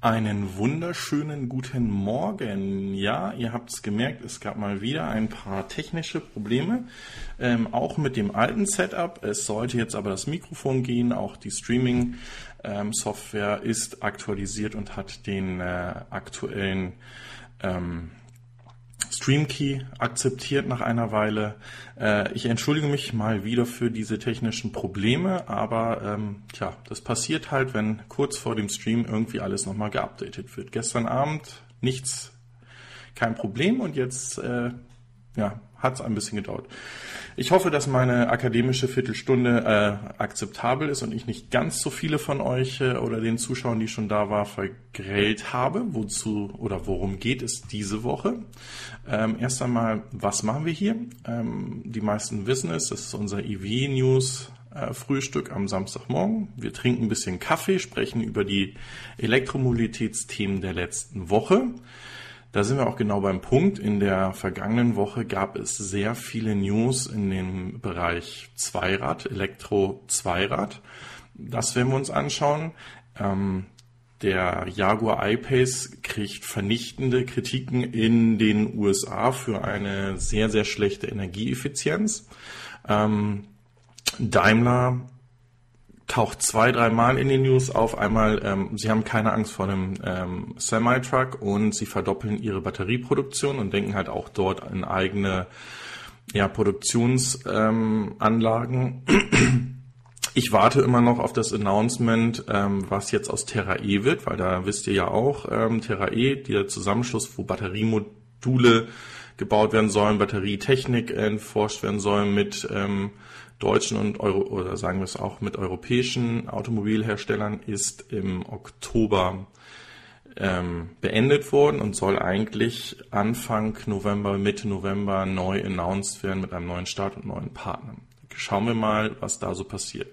Einen wunderschönen guten Morgen. Ja, ihr habt es gemerkt, es gab mal wieder ein paar technische Probleme, ähm, auch mit dem alten Setup. Es sollte jetzt aber das Mikrofon gehen, auch die Streaming-Software ähm, ist aktualisiert und hat den äh, aktuellen ähm, Streamkey akzeptiert nach einer Weile. Äh, ich entschuldige mich mal wieder für diese technischen Probleme, aber ähm, tja, das passiert halt, wenn kurz vor dem Stream irgendwie alles nochmal geupdatet wird. Gestern Abend nichts, kein Problem und jetzt äh, ja, hat es ein bisschen gedauert. Ich hoffe, dass meine akademische Viertelstunde äh, akzeptabel ist und ich nicht ganz so viele von euch äh, oder den Zuschauern, die schon da waren, vergrellt habe. Wozu oder worum geht es diese Woche? Ähm, erst einmal, was machen wir hier? Ähm, die meisten wissen es, das ist unser EV News äh, Frühstück am Samstagmorgen. Wir trinken ein bisschen Kaffee, sprechen über die Elektromobilitätsthemen der letzten Woche. Da sind wir auch genau beim Punkt. In der vergangenen Woche gab es sehr viele News in dem Bereich Zweirad, Elektro-Zweirad. Das werden wir uns anschauen. Ähm, der Jaguar I-Pace kriegt vernichtende Kritiken in den USA für eine sehr, sehr schlechte Energieeffizienz. Ähm, Daimler taucht zwei, dreimal in den News auf. Einmal, ähm, sie haben keine Angst vor einem ähm, Semi-Truck und sie verdoppeln ihre Batterieproduktion und denken halt auch dort an eigene ja, Produktionsanlagen. Ähm, ich warte immer noch auf das Announcement, ähm, was jetzt aus Terra E wird, weil da wisst ihr ja auch, ähm, Terra E, der Zusammenschluss, wo Batteriemodule gebaut werden sollen, Batterietechnik erforscht werden soll mit ähm, deutschen und Euro oder sagen wir es auch mit europäischen Automobilherstellern ist im Oktober ähm, beendet worden und soll eigentlich Anfang November, Mitte November neu announced werden mit einem neuen Start und neuen Partnern. Schauen wir mal, was da so passiert.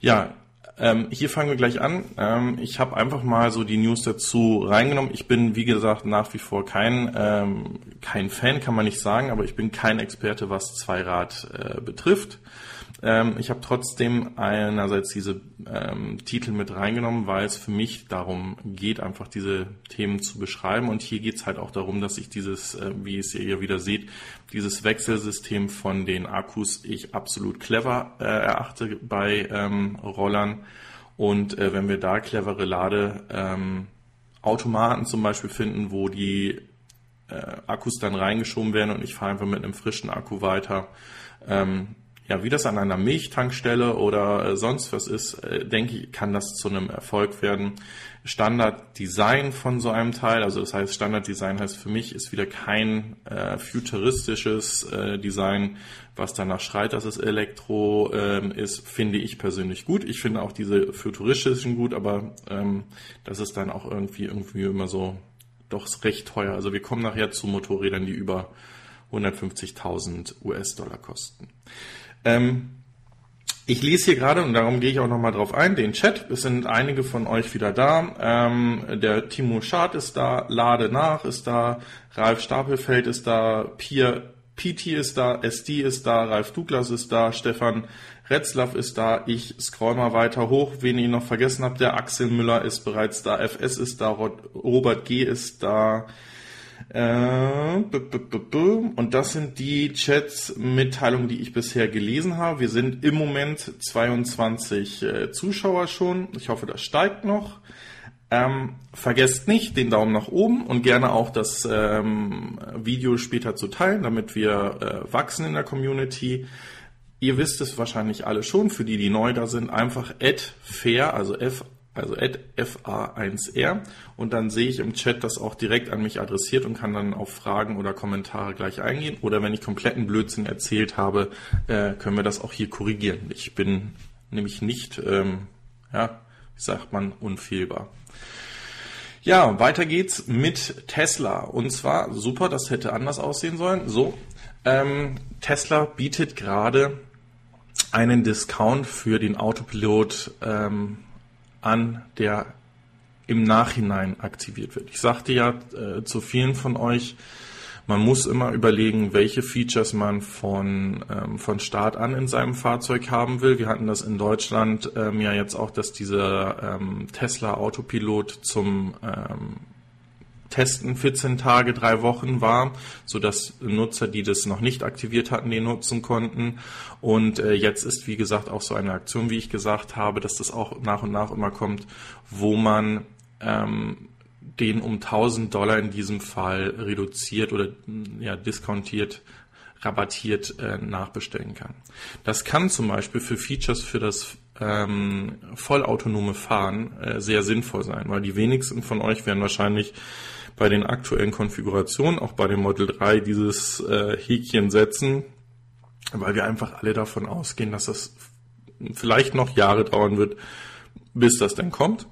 Ja, ähm, hier fangen wir gleich an. Ähm, ich habe einfach mal so die News dazu reingenommen. Ich bin, wie gesagt, nach wie vor kein, ähm, kein Fan, kann man nicht sagen, aber ich bin kein Experte, was Zweirad äh, betrifft. Ähm, ich habe trotzdem einerseits diese ähm, Titel mit reingenommen, weil es für mich darum geht, einfach diese Themen zu beschreiben. Und hier geht es halt auch darum, dass ich dieses, äh, wie es ihr wieder seht, dieses Wechselsystem von den Akkus ich absolut clever äh, erachte bei ähm, Rollern. Und äh, wenn wir da clevere Ladeautomaten ähm, zum Beispiel finden, wo die äh, Akkus dann reingeschoben werden und ich fahre einfach mit einem frischen Akku weiter, ähm, ja, wie das an einer Milchtankstelle oder äh, sonst was ist, äh, denke ich, kann das zu einem Erfolg werden. Standarddesign von so einem Teil, also das heißt, Standarddesign heißt für mich, ist wieder kein äh, futuristisches äh, Design, was danach schreit, dass es Elektro ähm, ist, finde ich persönlich gut. Ich finde auch diese futuristischen gut, aber ähm, das ist dann auch irgendwie irgendwie immer so doch recht teuer. Also wir kommen nachher zu Motorrädern, die über 150.000 US-Dollar kosten. Ähm, ich lese hier gerade, und darum gehe ich auch nochmal drauf ein, den Chat. Es sind einige von euch wieder da. Ähm, der Timo Schad ist da, Lade nach ist da, Ralf Stapelfeld ist da, Pier PT ist da, SD ist da, Ralf Douglas ist da, Stefan Retzlaff ist da, ich scroll mal weiter hoch, wen ich noch vergessen habe, der Axel Müller ist bereits da, FS ist da, Robert G ist da, und das sind die Chats-Mitteilungen, die ich bisher gelesen habe. Wir sind im Moment 22 äh, Zuschauer schon. Ich hoffe, das steigt noch. Ähm, vergesst nicht den Daumen nach oben und gerne auch das ähm, Video später zu teilen, damit wir äh, wachsen in der Community. Ihr wisst es wahrscheinlich alle schon, für die, die neu da sind, einfach fair, also F also FA1R und dann sehe ich im Chat das auch direkt an mich adressiert und kann dann auf Fragen oder Kommentare gleich eingehen. Oder wenn ich kompletten Blödsinn erzählt habe, äh, können wir das auch hier korrigieren. Ich bin nämlich nicht, ähm, ja, wie sagt man, unfehlbar. Ja, weiter geht's mit Tesla. Und zwar, super, das hätte anders aussehen sollen. So, ähm, Tesla bietet gerade einen Discount für den Autopilot ähm, an, der im Nachhinein aktiviert wird. Ich sagte ja äh, zu vielen von euch, Man muss immer überlegen, welche Features man von, ähm, von Start an in seinem Fahrzeug haben will. Wir hatten das in Deutschland ähm, ja jetzt auch, dass dieser ähm, Tesla Autopilot zum ähm, Testen 14 Tage, drei Wochen war, so dass Nutzer, die das noch nicht aktiviert hatten, den nutzen konnten. Und äh, jetzt ist, wie gesagt, auch so eine Aktion, wie ich gesagt habe, dass das auch nach und nach immer kommt, wo man ähm, den um 1000 Dollar in diesem Fall reduziert oder ja, diskontiert rabattiert äh, nachbestellen kann. Das kann zum Beispiel für Features für das ähm, vollautonome Fahren äh, sehr sinnvoll sein, weil die wenigsten von euch werden wahrscheinlich bei den aktuellen Konfigurationen, auch bei dem Model 3, dieses äh, Häkchen setzen, weil wir einfach alle davon ausgehen, dass das vielleicht noch Jahre dauern wird, bis das denn kommt.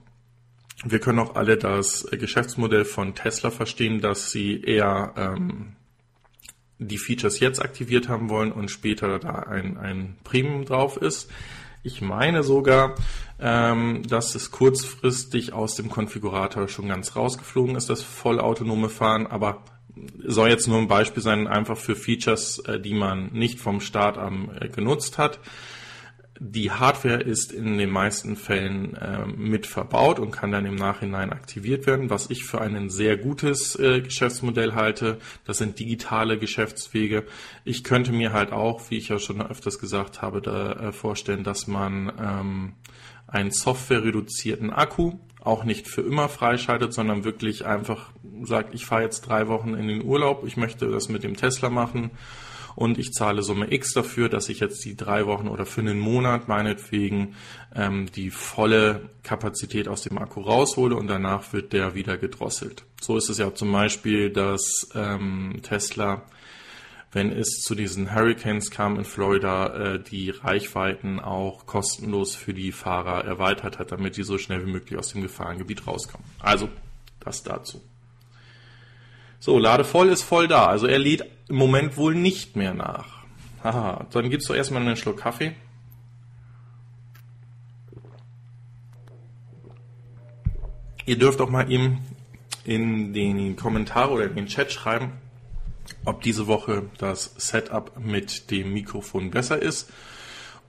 Wir können auch alle das Geschäftsmodell von Tesla verstehen, dass sie eher ähm, die Features jetzt aktiviert haben wollen und später da ein, ein Premium drauf ist. Ich meine sogar, ähm, dass es kurzfristig aus dem Konfigurator schon ganz rausgeflogen ist, das vollautonome Fahren, aber soll jetzt nur ein Beispiel sein, einfach für Features, äh, die man nicht vom Start an äh, genutzt hat. Die Hardware ist in den meisten Fällen äh, mit verbaut und kann dann im Nachhinein aktiviert werden, was ich für ein sehr gutes äh, Geschäftsmodell halte. Das sind digitale Geschäftswege. Ich könnte mir halt auch, wie ich ja schon öfters gesagt habe, da äh, vorstellen, dass man ähm, einen softwarereduzierten Akku auch nicht für immer freischaltet, sondern wirklich einfach sagt, ich fahre jetzt drei Wochen in den Urlaub, ich möchte das mit dem Tesla machen und ich zahle Summe X dafür, dass ich jetzt die drei Wochen oder für einen Monat meinetwegen ähm, die volle Kapazität aus dem Akku raushole und danach wird der wieder gedrosselt. So ist es ja zum Beispiel, dass ähm, Tesla wenn es zu diesen Hurricanes kam in Florida, äh, die Reichweiten auch kostenlos für die Fahrer erweitert hat, damit die so schnell wie möglich aus dem Gefahrengebiet rauskommen. Also das dazu. So, Lade voll ist voll da. Also er lädt im Moment wohl nicht mehr nach. Haha, dann gibst du erstmal einen Schluck Kaffee. Ihr dürft auch mal ihm in den Kommentar oder in den Chat schreiben, ob diese Woche das Setup mit dem Mikrofon besser ist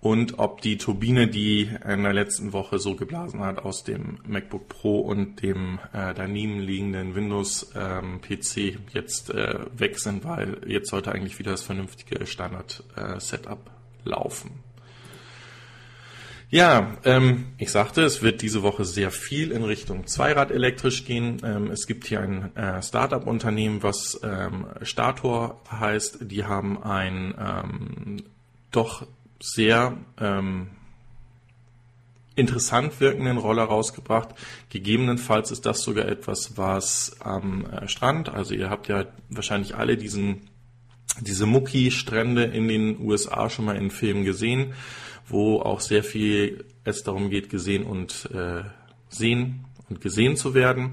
und ob die Turbine, die in der letzten Woche so geblasen hat aus dem MacBook Pro und dem äh, daneben liegenden Windows ähm, PC jetzt äh, weg sind, weil jetzt sollte eigentlich wieder das vernünftige Standard äh, Setup laufen. Ja, ähm, ich sagte, es wird diese Woche sehr viel in Richtung Zweirad elektrisch gehen. Ähm, es gibt hier ein äh, Startup-Unternehmen, was ähm, Stator heißt. Die haben ein ähm, doch sehr ähm, interessant wirkenden Roller rausgebracht. Gegebenenfalls ist das sogar etwas, was am äh, Strand, also ihr habt ja wahrscheinlich alle diesen, diese Mucki-Strände in den USA schon mal in Filmen gesehen, wo auch sehr viel es darum geht, gesehen und äh, sehen und gesehen zu werden.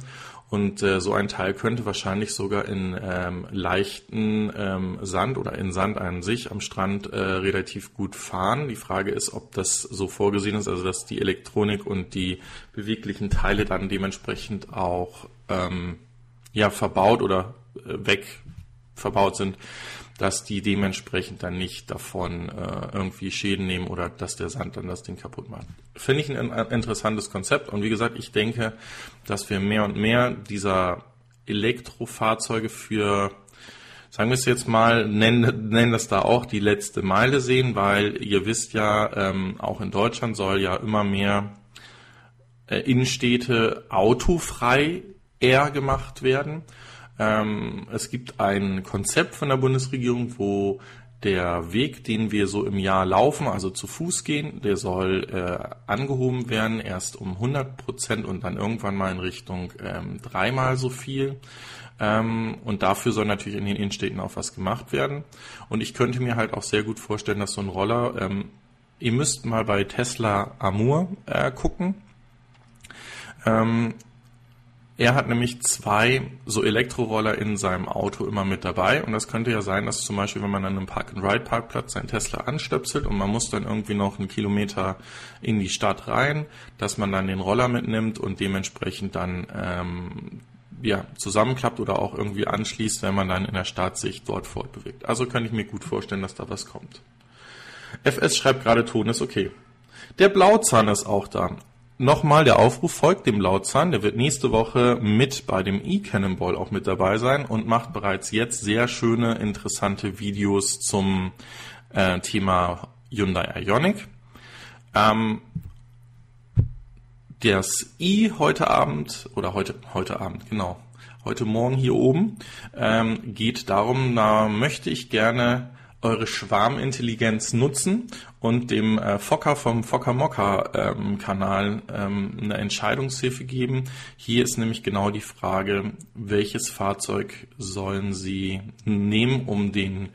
Und äh, so ein Teil könnte wahrscheinlich sogar in ähm, leichten ähm, Sand oder in Sand an sich am Strand äh, relativ gut fahren. Die Frage ist, ob das so vorgesehen ist, also dass die Elektronik und die beweglichen Teile dann dementsprechend auch ähm, ja verbaut oder äh, weg verbaut sind, dass die dementsprechend dann nicht davon äh, irgendwie Schäden nehmen oder dass der Sand dann das Ding kaputt macht. Finde ich ein, ein interessantes Konzept und wie gesagt, ich denke, dass wir mehr und mehr dieser Elektrofahrzeuge für sagen wir es jetzt mal, nennen, nennen das da auch die letzte Meile sehen, weil ihr wisst ja, ähm, auch in Deutschland soll ja immer mehr äh, Innenstädte autofrei eher gemacht werden. Ähm, es gibt ein Konzept von der Bundesregierung, wo der Weg, den wir so im Jahr laufen, also zu Fuß gehen, der soll äh, angehoben werden, erst um 100 Prozent und dann irgendwann mal in Richtung ähm, dreimal so viel. Ähm, und dafür soll natürlich in den Innenstädten auch was gemacht werden. Und ich könnte mir halt auch sehr gut vorstellen, dass so ein Roller, ähm, ihr müsst mal bei Tesla Amur äh, gucken. Ähm, er hat nämlich zwei so Elektroroller in seinem Auto immer mit dabei. Und das könnte ja sein, dass zum Beispiel, wenn man an einem Park-and-Ride-Parkplatz seinen Tesla anstöpselt und man muss dann irgendwie noch einen Kilometer in die Stadt rein, dass man dann den Roller mitnimmt und dementsprechend dann ähm, ja, zusammenklappt oder auch irgendwie anschließt, wenn man dann in der Startsicht dort fortbewegt. Also kann ich mir gut vorstellen, dass da was kommt. FS schreibt gerade, Ton ist okay. Der Blauzahn ist auch da. Nochmal der Aufruf folgt dem Blauzahn. Der wird nächste Woche mit bei dem E-Cannonball auch mit dabei sein und macht bereits jetzt sehr schöne, interessante Videos zum äh, Thema Hyundai Ioniq. Ähm, das I heute Abend oder heute heute Abend genau heute Morgen hier oben ähm, geht darum, da möchte ich gerne eure Schwarmintelligenz nutzen und dem äh, Fokker vom Fokker Mocker ähm, Kanal ähm, eine Entscheidungshilfe geben. Hier ist nämlich genau die Frage, welches Fahrzeug sollen Sie nehmen, um den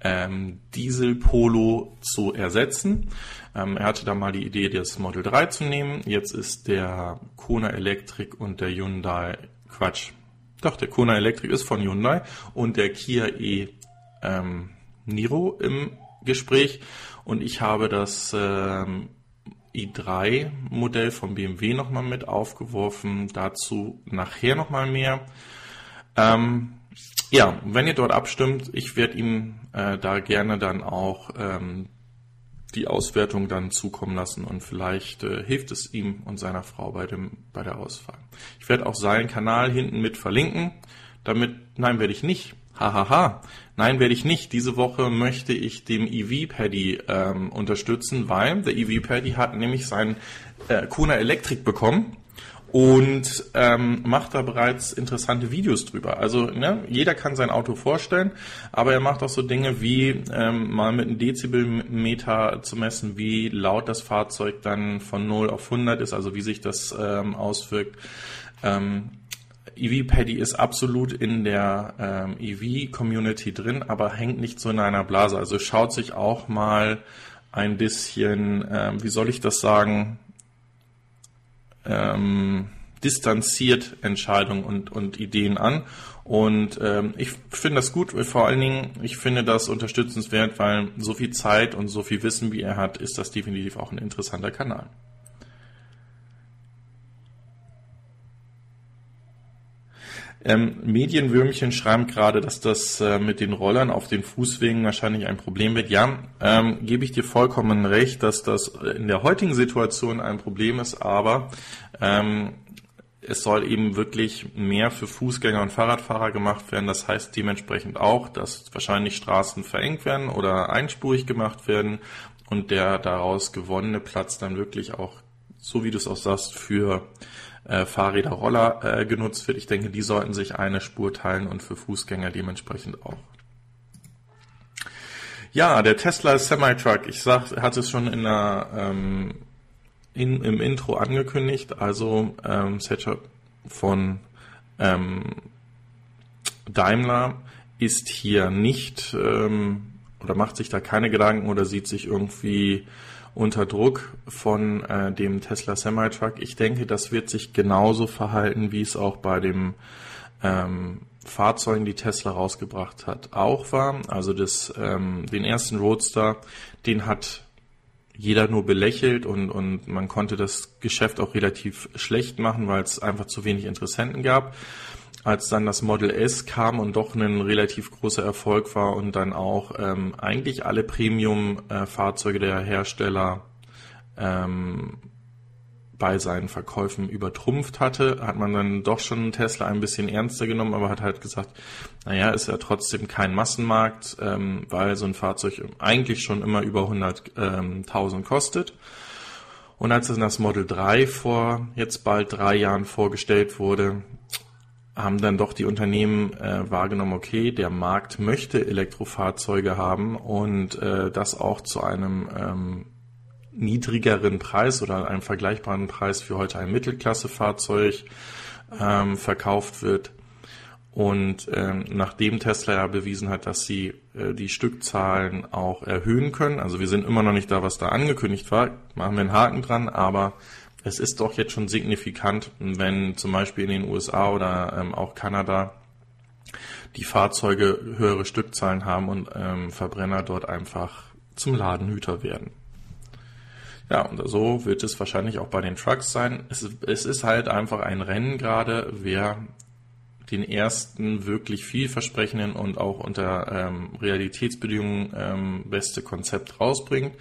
ähm, Diesel Polo zu ersetzen. Ähm, er hatte da mal die Idee, das Model 3 zu nehmen. Jetzt ist der Kona Electric und der Hyundai Quatsch. Doch, der Kona Electric ist von Hyundai und der Kia E ähm, Niro im Gespräch und ich habe das ähm, i3-Modell vom BMW nochmal mit aufgeworfen. Dazu nachher nochmal mehr. Ähm, ja, wenn ihr dort abstimmt, ich werde ihm äh, da gerne dann auch ähm, die Auswertung dann zukommen lassen und vielleicht äh, hilft es ihm und seiner Frau bei, dem, bei der Auswahl. Ich werde auch seinen Kanal hinten mit verlinken. Damit, nein, werde ich nicht. Hahaha. Nein, werde ich nicht. Diese Woche möchte ich dem EV Paddy ähm, unterstützen, weil der EV Paddy hat nämlich sein äh, Kona Electric bekommen und ähm, macht da bereits interessante Videos drüber. Also ne, jeder kann sein Auto vorstellen, aber er macht auch so Dinge wie ähm, mal mit einem Dezibelmeter zu messen, wie laut das Fahrzeug dann von 0 auf 100 ist, also wie sich das ähm, auswirkt. Ähm, EV Paddy ist absolut in der ähm, EV Community drin, aber hängt nicht so in einer Blase. Also schaut sich auch mal ein bisschen, ähm, wie soll ich das sagen, ähm, distanziert Entscheidungen und, und Ideen an. Und ähm, ich finde das gut, vor allen Dingen, ich finde das unterstützenswert, weil so viel Zeit und so viel Wissen, wie er hat, ist das definitiv auch ein interessanter Kanal. Ähm, Medienwürmchen schreiben gerade, dass das äh, mit den Rollern auf den Fußwegen wahrscheinlich ein Problem wird. Ja, ähm, gebe ich dir vollkommen recht, dass das in der heutigen Situation ein Problem ist, aber ähm, es soll eben wirklich mehr für Fußgänger und Fahrradfahrer gemacht werden. Das heißt dementsprechend auch, dass wahrscheinlich Straßen verengt werden oder einspurig gemacht werden und der daraus gewonnene Platz dann wirklich auch, so wie du es auch sagst, für äh, Fahrräder, Roller äh, genutzt wird. Ich denke, die sollten sich eine Spur teilen und für Fußgänger dementsprechend auch. Ja, der Tesla Semi-Truck, ich sag, hatte es schon in der, ähm, in, im Intro angekündigt, also ähm, Setup von ähm, Daimler ist hier nicht ähm, oder macht sich da keine Gedanken oder sieht sich irgendwie unter Druck von äh, dem Tesla Semi-Truck. Ich denke, das wird sich genauso verhalten, wie es auch bei dem ähm, Fahrzeugen, die Tesla rausgebracht hat, auch war. Also das, ähm, den ersten Roadster, den hat jeder nur belächelt und, und man konnte das Geschäft auch relativ schlecht machen, weil es einfach zu wenig Interessenten gab als dann das Model S kam und doch ein relativ großer Erfolg war und dann auch ähm, eigentlich alle Premium-Fahrzeuge der Hersteller ähm, bei seinen Verkäufen übertrumpft hatte, hat man dann doch schon Tesla ein bisschen ernster genommen, aber hat halt gesagt, naja, ist ja trotzdem kein Massenmarkt, ähm, weil so ein Fahrzeug eigentlich schon immer über 100.000 ähm, kostet. Und als dann das Model 3 vor jetzt bald drei Jahren vorgestellt wurde, haben dann doch die Unternehmen äh, wahrgenommen, okay, der Markt möchte Elektrofahrzeuge haben und äh, das auch zu einem ähm, niedrigeren Preis oder einem vergleichbaren Preis für heute ein Mittelklassefahrzeug ähm, verkauft wird. Und ähm, nachdem Tesla ja bewiesen hat, dass sie äh, die Stückzahlen auch erhöhen können, also wir sind immer noch nicht da, was da angekündigt war, machen wir einen Haken dran, aber es ist doch jetzt schon signifikant, wenn zum Beispiel in den USA oder ähm, auch Kanada die Fahrzeuge höhere Stückzahlen haben und ähm, Verbrenner dort einfach zum Ladenhüter werden. Ja, und so wird es wahrscheinlich auch bei den Trucks sein. Es, es ist halt einfach ein Rennen gerade, wer den ersten wirklich vielversprechenden und auch unter ähm, Realitätsbedingungen ähm, beste Konzept rausbringt.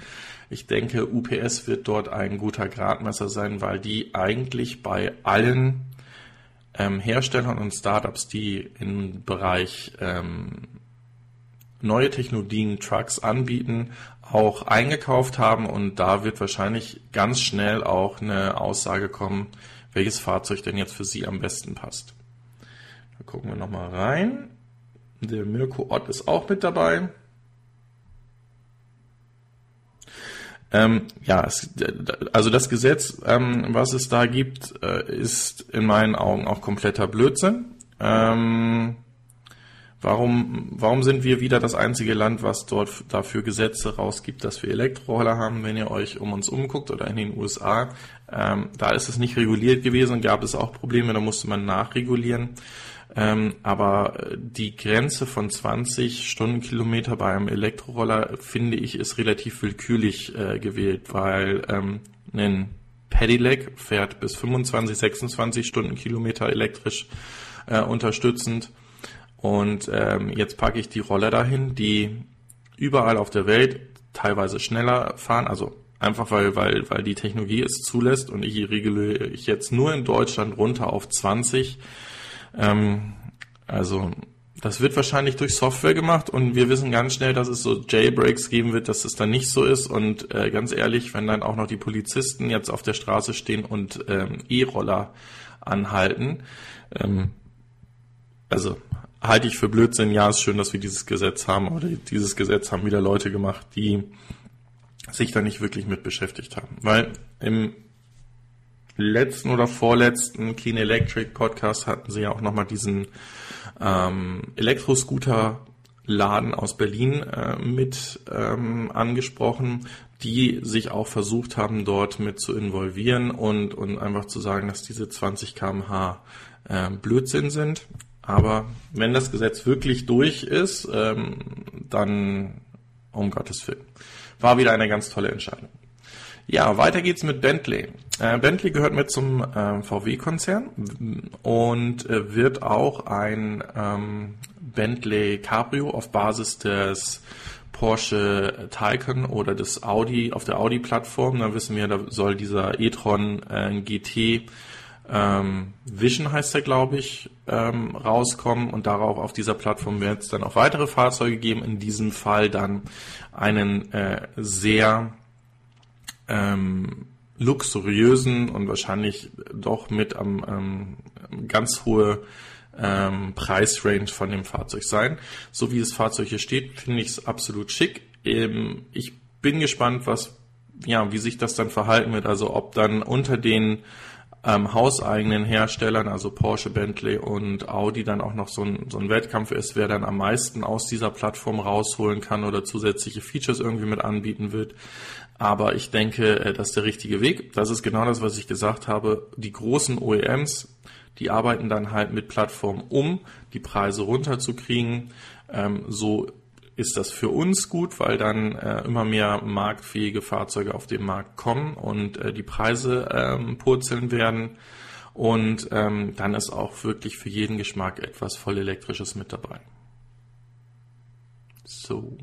Ich denke, UPS wird dort ein guter Gradmesser sein, weil die eigentlich bei allen ähm, Herstellern und Startups, die im Bereich ähm, neue Technologien, Trucks anbieten, auch eingekauft haben und da wird wahrscheinlich ganz schnell auch eine Aussage kommen, welches Fahrzeug denn jetzt für Sie am besten passt. Da gucken wir nochmal rein. Der Mirko Ott ist auch mit dabei. Ähm, ja, es, also das Gesetz, ähm, was es da gibt, äh, ist in meinen Augen auch kompletter Blödsinn. Ähm, warum, warum sind wir wieder das einzige Land, was dort dafür Gesetze rausgibt, dass wir Elektroroller haben, wenn ihr euch um uns umguckt oder in den USA? Ähm, da ist es nicht reguliert gewesen, gab es auch Probleme, da musste man nachregulieren. Ähm, aber äh, die Grenze von 20 Stundenkilometer bei einem Elektroroller, finde ich, ist relativ willkürlich äh, gewählt, weil ähm, ein Pedelec fährt bis 25, 26 Stundenkilometer elektrisch äh, unterstützend. Und ähm, jetzt packe ich die Roller dahin, die überall auf der Welt teilweise schneller fahren, also einfach weil, weil, weil die Technologie es zulässt und ich regle ich jetzt nur in Deutschland runter auf 20 ähm, also das wird wahrscheinlich durch Software gemacht und wir wissen ganz schnell, dass es so Jailbreaks geben wird, dass es dann nicht so ist. Und äh, ganz ehrlich, wenn dann auch noch die Polizisten jetzt auf der Straße stehen und ähm, E-Roller anhalten, ähm, also halte ich für Blödsinn. Ja, ist schön, dass wir dieses Gesetz haben, aber dieses Gesetz haben wieder Leute gemacht, die sich da nicht wirklich mit beschäftigt haben. Weil im letzten oder vorletzten Clean Electric Podcast hatten sie ja auch nochmal diesen ähm, Elektroscooter-Laden aus Berlin äh, mit ähm, angesprochen, die sich auch versucht haben, dort mit zu involvieren und, und einfach zu sagen, dass diese 20 kmh äh, Blödsinn sind. Aber wenn das Gesetz wirklich durch ist, ähm, dann um Gottes Willen. War wieder eine ganz tolle Entscheidung. Ja, weiter geht's mit Bentley. Äh, Bentley gehört mit zum äh, VW-Konzern und äh, wird auch ein ähm, Bentley Cabrio auf Basis des Porsche Taycan oder des Audi auf der Audi-Plattform. Da wissen wir, da soll dieser e-tron äh, GT ähm, Vision heißt er, glaube ich, ähm, rauskommen und darauf auf dieser Plattform wird es dann auch weitere Fahrzeuge geben. In diesem Fall dann einen äh, sehr ähm, luxuriösen und wahrscheinlich doch mit am ähm, ganz hohe ähm, Preisrange von dem Fahrzeug sein. So wie das Fahrzeug hier steht, finde ich es absolut schick. Ähm, ich bin gespannt, was, ja, wie sich das dann verhalten wird. Also ob dann unter den ähm, hauseigenen Herstellern, also Porsche, Bentley und Audi, dann auch noch so ein, so ein Wettkampf ist, wer dann am meisten aus dieser Plattform rausholen kann oder zusätzliche Features irgendwie mit anbieten wird. Aber ich denke, äh, das ist der richtige Weg. Das ist genau das, was ich gesagt habe. Die großen OEMs, die arbeiten dann halt mit Plattformen um, die Preise runterzukriegen. Ähm, so ist das für uns gut, weil dann äh, immer mehr marktfähige Fahrzeuge auf den Markt kommen und äh, die Preise ähm, purzeln werden. Und ähm, dann ist auch wirklich für jeden Geschmack etwas voll elektrisches mit dabei. So.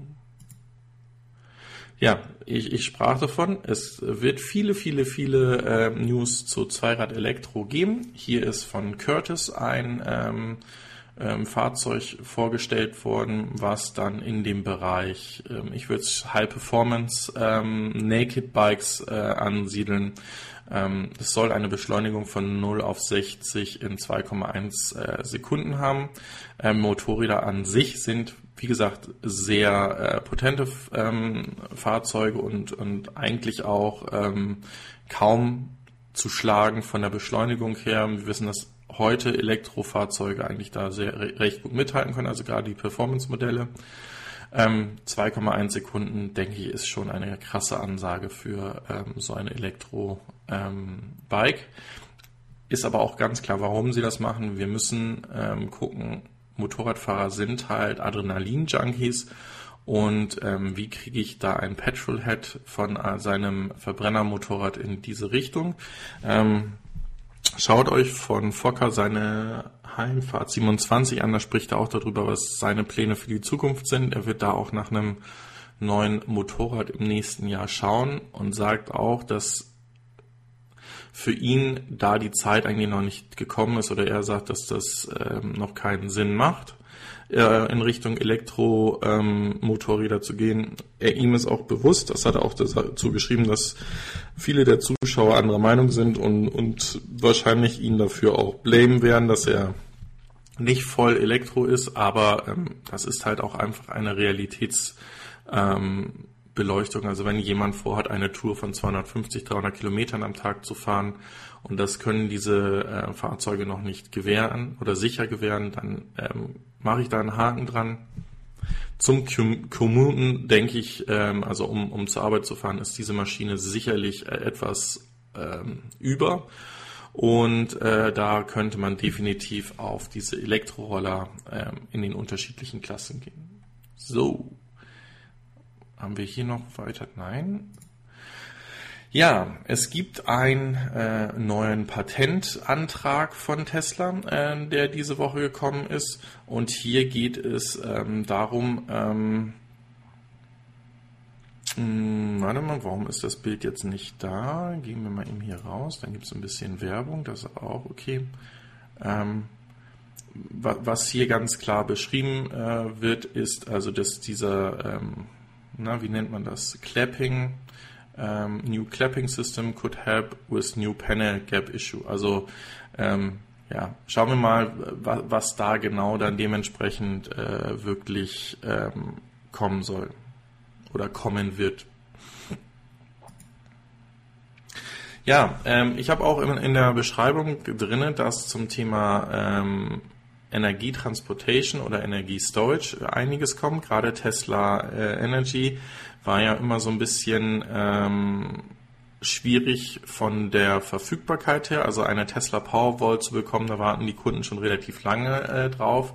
Ja, ich, ich sprach davon. Es wird viele, viele, viele äh, News zu Zweirad Elektro geben. Hier ist von Curtis ein ähm, ähm, Fahrzeug vorgestellt worden, was dann in dem Bereich, ähm, ich würde es High Performance ähm, Naked Bikes äh, ansiedeln. Ähm, es soll eine Beschleunigung von 0 auf 60 in 2,1 äh, Sekunden haben. Ähm, Motorräder an sich sind wie gesagt, sehr äh, potente ähm, Fahrzeuge und, und eigentlich auch ähm, kaum zu schlagen von der Beschleunigung her. Wir wissen, dass heute Elektrofahrzeuge eigentlich da sehr recht gut mithalten können, also gerade die Performance-Modelle. Ähm, 2,1 Sekunden, denke ich, ist schon eine krasse Ansage für ähm, so ein Elektro-Bike. Ähm, ist aber auch ganz klar, warum sie das machen. Wir müssen ähm, gucken, Motorradfahrer sind halt Adrenalin-Junkies und ähm, wie kriege ich da ein Petrolhead von äh, seinem Verbrennermotorrad in diese Richtung? Ähm, Schaut euch von Fokker seine Heimfahrt 27 an, da spricht er auch darüber, was seine Pläne für die Zukunft sind. Er wird da auch nach einem neuen Motorrad im nächsten Jahr schauen und sagt auch, dass für ihn da die Zeit eigentlich noch nicht gekommen ist oder er sagt, dass das ähm, noch keinen Sinn macht, äh, in Richtung Elektromotorräder ähm, zu gehen. Er, ihm ist auch bewusst, das hat er auch dazu geschrieben, dass viele der Zuschauer anderer Meinung sind und, und wahrscheinlich ihn dafür auch blamen werden, dass er nicht voll Elektro ist, aber ähm, das ist halt auch einfach eine Realitäts- ähm, Beleuchtung. Also wenn jemand vorhat, eine Tour von 250, 300 Kilometern am Tag zu fahren und das können diese äh, Fahrzeuge noch nicht gewähren oder sicher gewähren, dann ähm, mache ich da einen Haken dran. Zum Kommunen denke ich, ähm, also um, um zur Arbeit zu fahren, ist diese Maschine sicherlich äh, etwas ähm, über. Und äh, da könnte man definitiv auf diese Elektroroller ähm, in den unterschiedlichen Klassen gehen. So. Haben wir hier noch weiter? Nein. Ja, es gibt einen äh, neuen Patentantrag von Tesla, äh, der diese Woche gekommen ist. Und hier geht es ähm, darum, ähm, hm, warte mal, warum ist das Bild jetzt nicht da? Gehen wir mal eben hier raus, dann gibt es ein bisschen Werbung, das ist auch okay. Ähm, was hier ganz klar beschrieben äh, wird, ist also, dass dieser ähm, na, wie nennt man das? Clapping, ähm, New Clapping System could help with new panel gap issue. Also ähm, ja, schauen wir mal, was, was da genau dann dementsprechend äh, wirklich ähm, kommen soll oder kommen wird. Ja, ähm, ich habe auch in, in, der Beschreibung drinne, dass zum Thema ähm, Energietransportation oder Energiestorage einiges kommt. Gerade Tesla äh, Energy war ja immer so ein bisschen ähm, schwierig von der Verfügbarkeit her. Also eine Tesla Powerwall zu bekommen, da warten die Kunden schon relativ lange äh, drauf.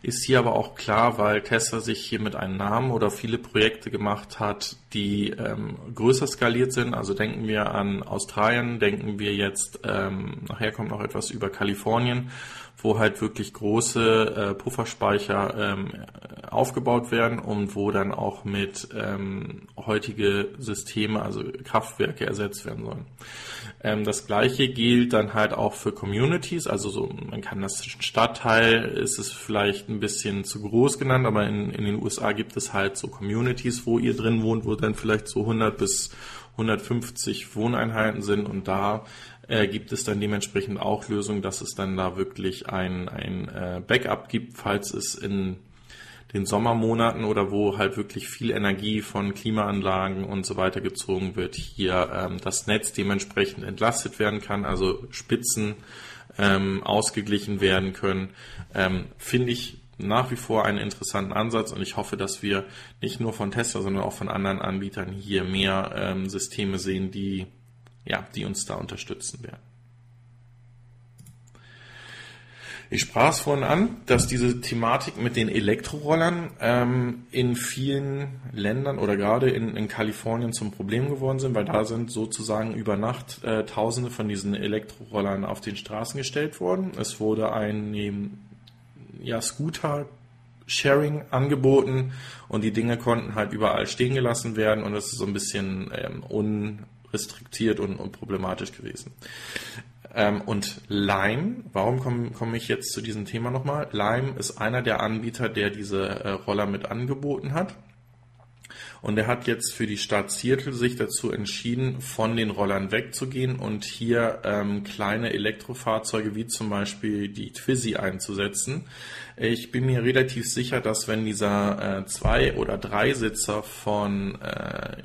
Ist hier aber auch klar, weil Tesla sich hier mit einem Namen oder viele Projekte gemacht hat, die ähm, größer skaliert sind. Also denken wir an Australien, denken wir jetzt, ähm, nachher kommt noch etwas über Kalifornien wo halt wirklich große äh, Pufferspeicher ähm, aufgebaut werden und wo dann auch mit ähm, heutige Systeme, also Kraftwerke ersetzt werden sollen. Ähm, das gleiche gilt dann halt auch für Communities, also so, man kann das Stadtteil, ist es vielleicht ein bisschen zu groß genannt, aber in, in den USA gibt es halt so Communities, wo ihr drin wohnt, wo dann vielleicht so 100 bis 150 Wohneinheiten sind und da äh, gibt es dann dementsprechend auch Lösungen, dass es dann da wirklich ein, ein äh, Backup gibt, falls es in den Sommermonaten oder wo halt wirklich viel Energie von Klimaanlagen und so weiter gezogen wird, hier ähm, das Netz dementsprechend entlastet werden kann, also Spitzen ähm, ausgeglichen werden können, ähm, finde ich nach wie vor einen interessanten Ansatz und ich hoffe, dass wir nicht nur von Tesla, sondern auch von anderen Anbietern hier mehr ähm, Systeme sehen, die ja, die uns da unterstützen werden. Ich sprach es vorhin an, dass diese Thematik mit den Elektrorollern ähm, in vielen Ländern oder gerade in, in, Kalifornien zum Problem geworden sind, weil da sind sozusagen über Nacht äh, Tausende von diesen Elektrorollern auf den Straßen gestellt worden. Es wurde ein ja, Scooter Sharing angeboten und die Dinge konnten halt überall stehen gelassen werden und das ist so ein bisschen ähm, un restriktiert und, und problematisch gewesen. Ähm, und Lime, warum komme komm ich jetzt zu diesem Thema nochmal? Lime ist einer der Anbieter, der diese äh, Roller mit angeboten hat. Und er hat jetzt für die Stadt Seattle sich dazu entschieden, von den Rollern wegzugehen und hier ähm, kleine Elektrofahrzeuge wie zum Beispiel die Twizy einzusetzen. Ich bin mir relativ sicher, dass wenn dieser äh, zwei- oder Dreisitzer von äh,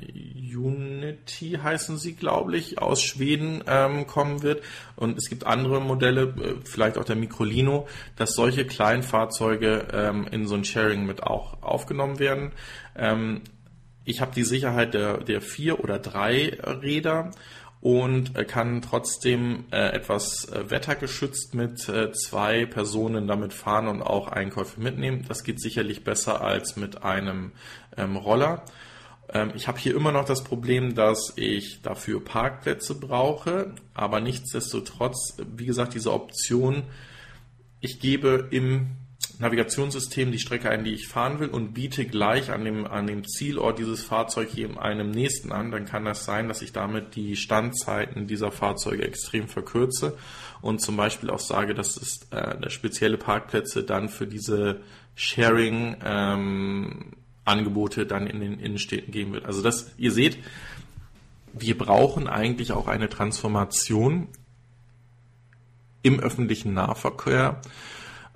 Unity heißen sie, glaube ich, aus Schweden ähm, kommen wird. Und es gibt andere Modelle, äh, vielleicht auch der Microlino, dass solche kleinen Fahrzeuge ähm, in so ein Sharing mit auch aufgenommen werden. Ähm, ich habe die Sicherheit der, der vier oder drei Räder und äh, kann trotzdem äh, etwas äh, wettergeschützt mit äh, zwei Personen damit fahren und auch Einkäufe mitnehmen. Das geht sicherlich besser als mit einem ähm, Roller. Ähm, ich habe hier immer noch das Problem, dass ich dafür Parkplätze brauche, aber nichtsdestotrotz, wie gesagt, diese Option, ich gebe im Navigationssystem die Strecke ein, die ich fahren will und biete gleich an dem, an dem Zielort dieses Fahrzeugs hier einem nächsten an, dann kann das sein, dass ich damit die Standzeiten dieser Fahrzeuge extrem verkürze und zum Beispiel auch sage, dass es äh, spezielle Parkplätze dann für diese Sharing ähm, Angebote dann in den Innenstädten geben wird. Also das, ihr seht, wir brauchen eigentlich auch eine Transformation im öffentlichen Nahverkehr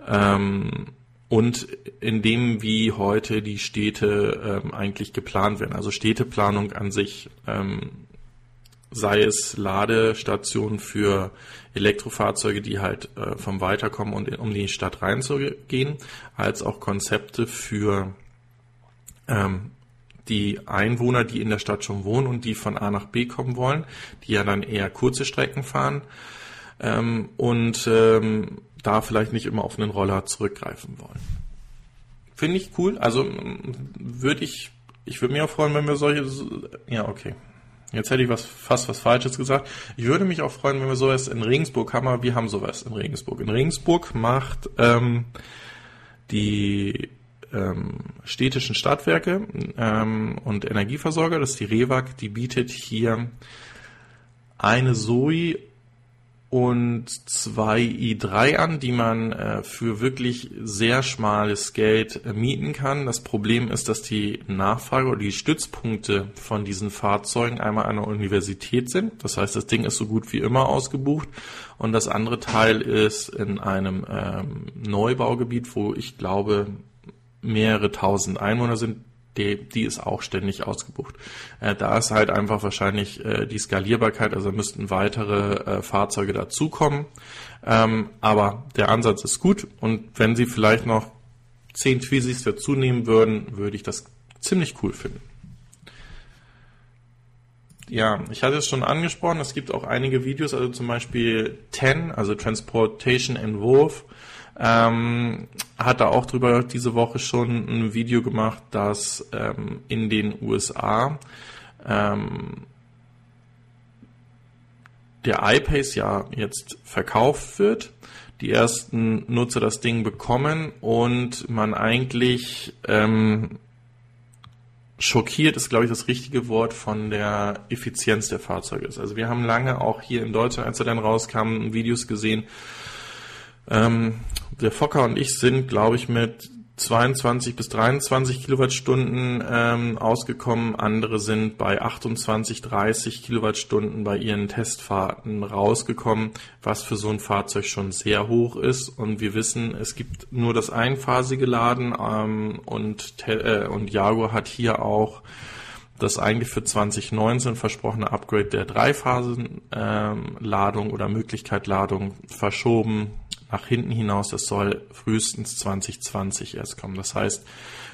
ähm, und in dem, wie heute die Städte ähm, eigentlich geplant werden. Also Städteplanung an sich, ähm, sei es Ladestationen für Elektrofahrzeuge, die halt äh, vom Weiterkommen und um die Stadt reinzugehen, als auch Konzepte für ähm, die Einwohner, die in der Stadt schon wohnen und die von A nach B kommen wollen, die ja dann eher kurze Strecken fahren ähm, und ähm, da vielleicht nicht immer auf einen Roller zurückgreifen wollen. Finde ich cool. Also würde ich, ich würde mich auch freuen, wenn wir solche, ja okay. Jetzt hätte ich was, fast was Falsches gesagt. Ich würde mich auch freuen, wenn wir sowas in Regensburg haben, aber wir haben sowas in Regensburg. In Regensburg macht ähm, die ähm, städtischen Stadtwerke ähm, und Energieversorger, das ist die REWAG, die bietet hier eine Zoe und zwei i3 an, die man äh, für wirklich sehr schmales Geld äh, mieten kann. Das Problem ist, dass die Nachfrage oder die Stützpunkte von diesen Fahrzeugen einmal an der Universität sind. Das heißt, das Ding ist so gut wie immer ausgebucht. Und das andere Teil ist in einem ähm, Neubaugebiet, wo ich glaube mehrere tausend Einwohner sind, die, die ist auch ständig ausgebucht. Äh, da ist halt einfach wahrscheinlich äh, die Skalierbarkeit, also müssten weitere äh, Fahrzeuge dazukommen. Ähm, aber der Ansatz ist gut und wenn sie vielleicht noch zehn Twizzys dazu nehmen würden, würde ich das ziemlich cool finden. Ja, ich hatte es schon angesprochen, es gibt auch einige Videos, also zum Beispiel TEN, also Transportation Involve, ähm, hat da auch drüber diese Woche schon ein Video gemacht, dass ähm, in den USA ähm, der iPace ja jetzt verkauft wird, die ersten Nutzer das Ding bekommen und man eigentlich ähm, schockiert ist, glaube ich, das richtige Wort von der Effizienz der Fahrzeuge ist. Also wir haben lange auch hier in Deutschland, als er dann rauskam, Videos gesehen, ähm, der Fokker und ich sind, glaube ich, mit 22 bis 23 Kilowattstunden ähm, ausgekommen. Andere sind bei 28, 30 Kilowattstunden bei ihren Testfahrten rausgekommen, was für so ein Fahrzeug schon sehr hoch ist. Und wir wissen, es gibt nur das einphasige Laden ähm, und, äh, und Jaguar hat hier auch das eigentlich für 2019 versprochene Upgrade der Dreiphasen-Ladung ähm, oder Möglichkeit Ladung verschoben nach hinten hinaus. Das soll frühestens 2020 erst kommen. Das heißt,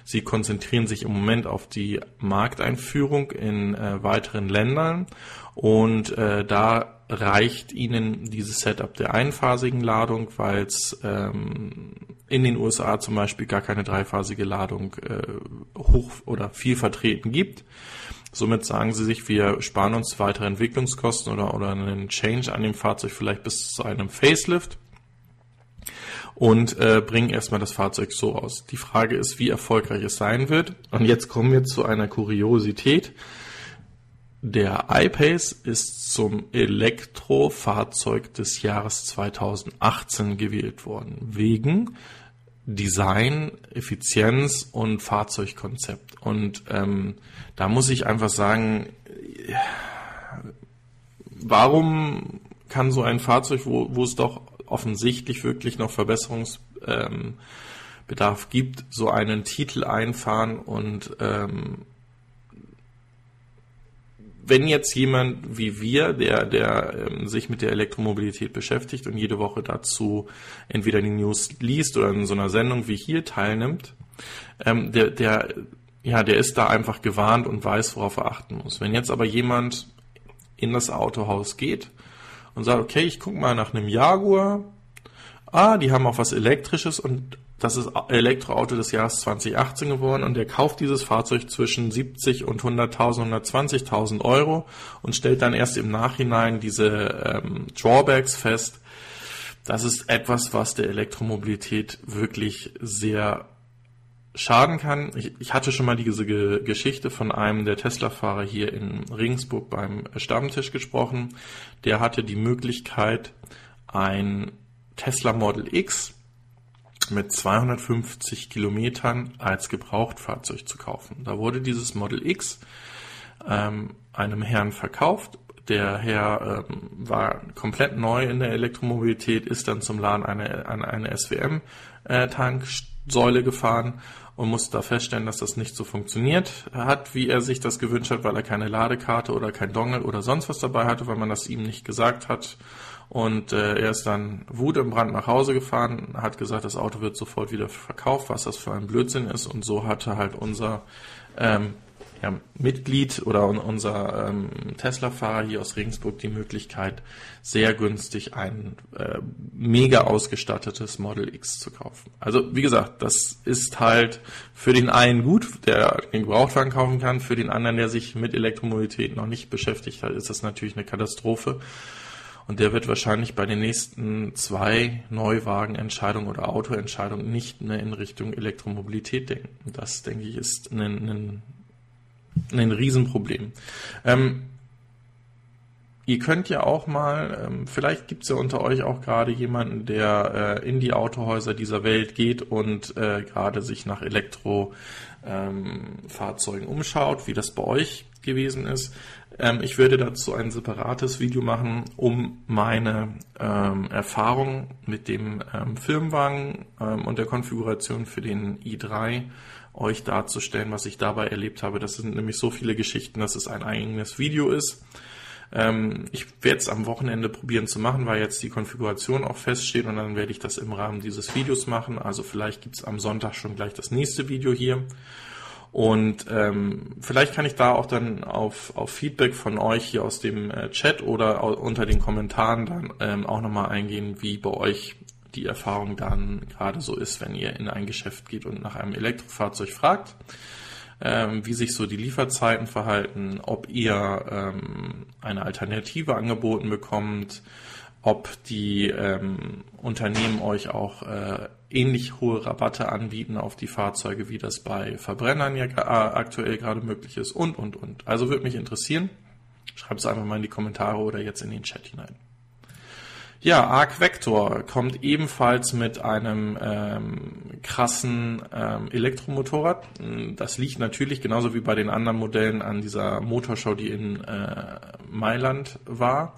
sie konzentrieren sich im Moment auf die Markteinführung in äh, weiteren Ländern und äh, da reicht ihnen dieses Setup der einphasigen Ladung, weil es ähm, in den USA zum Beispiel gar keine dreiphasige Ladung äh, hoch oder viel vertreten gibt. Somit sagen sie sich, wir sparen uns weitere Entwicklungskosten oder, oder einen Change an dem Fahrzeug vielleicht bis zu einem Facelift und äh, bringen erstmal das Fahrzeug so aus. Die Frage ist, wie erfolgreich es sein wird. Und jetzt kommen wir zu einer Kuriosität. Der iPace ist zum Elektrofahrzeug des Jahres 2018 gewählt worden, wegen Design, Effizienz und Fahrzeugkonzept. Und ähm, da muss ich einfach sagen, warum kann so ein Fahrzeug, wo, wo es doch offensichtlich wirklich noch Verbesserungsbedarf ähm, gibt, so einen Titel einfahren und ähm, wenn jetzt jemand wie wir, der, der ähm, sich mit der Elektromobilität beschäftigt und jede Woche dazu entweder die News liest oder in so einer Sendung wie hier teilnimmt, ähm, der, der, ja, der ist da einfach gewarnt und weiß, worauf er achten muss. Wenn jetzt aber jemand in das Autohaus geht und sagt, okay, ich gucke mal nach einem Jaguar, ah, die haben auch was Elektrisches und das ist Elektroauto des Jahres 2018 geworden und der kauft dieses Fahrzeug zwischen 70 und 100.000, 120.000 Euro und stellt dann erst im Nachhinein diese ähm, Drawbacks fest. Das ist etwas, was der Elektromobilität wirklich sehr schaden kann. Ich, ich hatte schon mal diese Ge Geschichte von einem der Tesla-Fahrer hier in Regensburg beim Stammtisch gesprochen. Der hatte die Möglichkeit, ein Tesla Model X mit 250 Kilometern als Gebrauchtfahrzeug zu kaufen. Da wurde dieses Model X ähm, einem Herrn verkauft. Der Herr ähm, war komplett neu in der Elektromobilität, ist dann zum Laden eine, an eine SWM-Tanksäule äh, gefahren und musste da feststellen, dass das nicht so funktioniert hat, wie er sich das gewünscht hat, weil er keine Ladekarte oder kein Dongle oder sonst was dabei hatte, weil man das ihm nicht gesagt hat. Und äh, er ist dann Wut im Brand nach Hause gefahren, hat gesagt, das Auto wird sofort wieder verkauft, was das für ein Blödsinn ist. Und so hatte halt unser ähm, ja, Mitglied oder unser ähm, Tesla-Fahrer hier aus Regensburg die Möglichkeit, sehr günstig ein äh, mega ausgestattetes Model X zu kaufen. Also wie gesagt, das ist halt für den einen gut, der den Gebrauchtwagen kaufen kann, für den anderen, der sich mit Elektromobilität noch nicht beschäftigt hat, ist das natürlich eine Katastrophe. Und der wird wahrscheinlich bei den nächsten zwei Neuwagenentscheidungen oder Autoentscheidungen nicht mehr in Richtung Elektromobilität denken. Das, denke ich, ist ein, ein ein Riesenproblem. Ähm, ihr könnt ja auch mal, ähm, vielleicht gibt es ja unter euch auch gerade jemanden, der äh, in die Autohäuser dieser Welt geht und äh, gerade sich nach Elektrofahrzeugen ähm, umschaut, wie das bei euch gewesen ist. Ähm, ich würde dazu ein separates Video machen, um meine ähm, Erfahrung mit dem ähm, Firmenwagen ähm, und der Konfiguration für den i3 euch darzustellen, was ich dabei erlebt habe. Das sind nämlich so viele Geschichten, dass es ein eigenes Video ist. Ähm, ich werde es am Wochenende probieren zu machen, weil jetzt die Konfiguration auch feststeht und dann werde ich das im Rahmen dieses Videos machen. Also vielleicht gibt es am Sonntag schon gleich das nächste Video hier. Und ähm, vielleicht kann ich da auch dann auf, auf Feedback von euch hier aus dem äh, Chat oder unter den Kommentaren dann ähm, auch nochmal eingehen, wie bei euch die Erfahrung dann gerade so ist, wenn ihr in ein Geschäft geht und nach einem Elektrofahrzeug fragt, ähm, wie sich so die Lieferzeiten verhalten, ob ihr ähm, eine Alternative angeboten bekommt, ob die ähm, Unternehmen euch auch äh, ähnlich hohe Rabatte anbieten auf die Fahrzeuge, wie das bei Verbrennern ja aktuell gerade möglich ist und, und, und. Also würde mich interessieren. Schreibt es einfach mal in die Kommentare oder jetzt in den Chat hinein. Ja, Arc Vector kommt ebenfalls mit einem ähm, krassen ähm, Elektromotorrad. Das liegt natürlich genauso wie bei den anderen Modellen an dieser Motorshow, die in äh, Mailand war.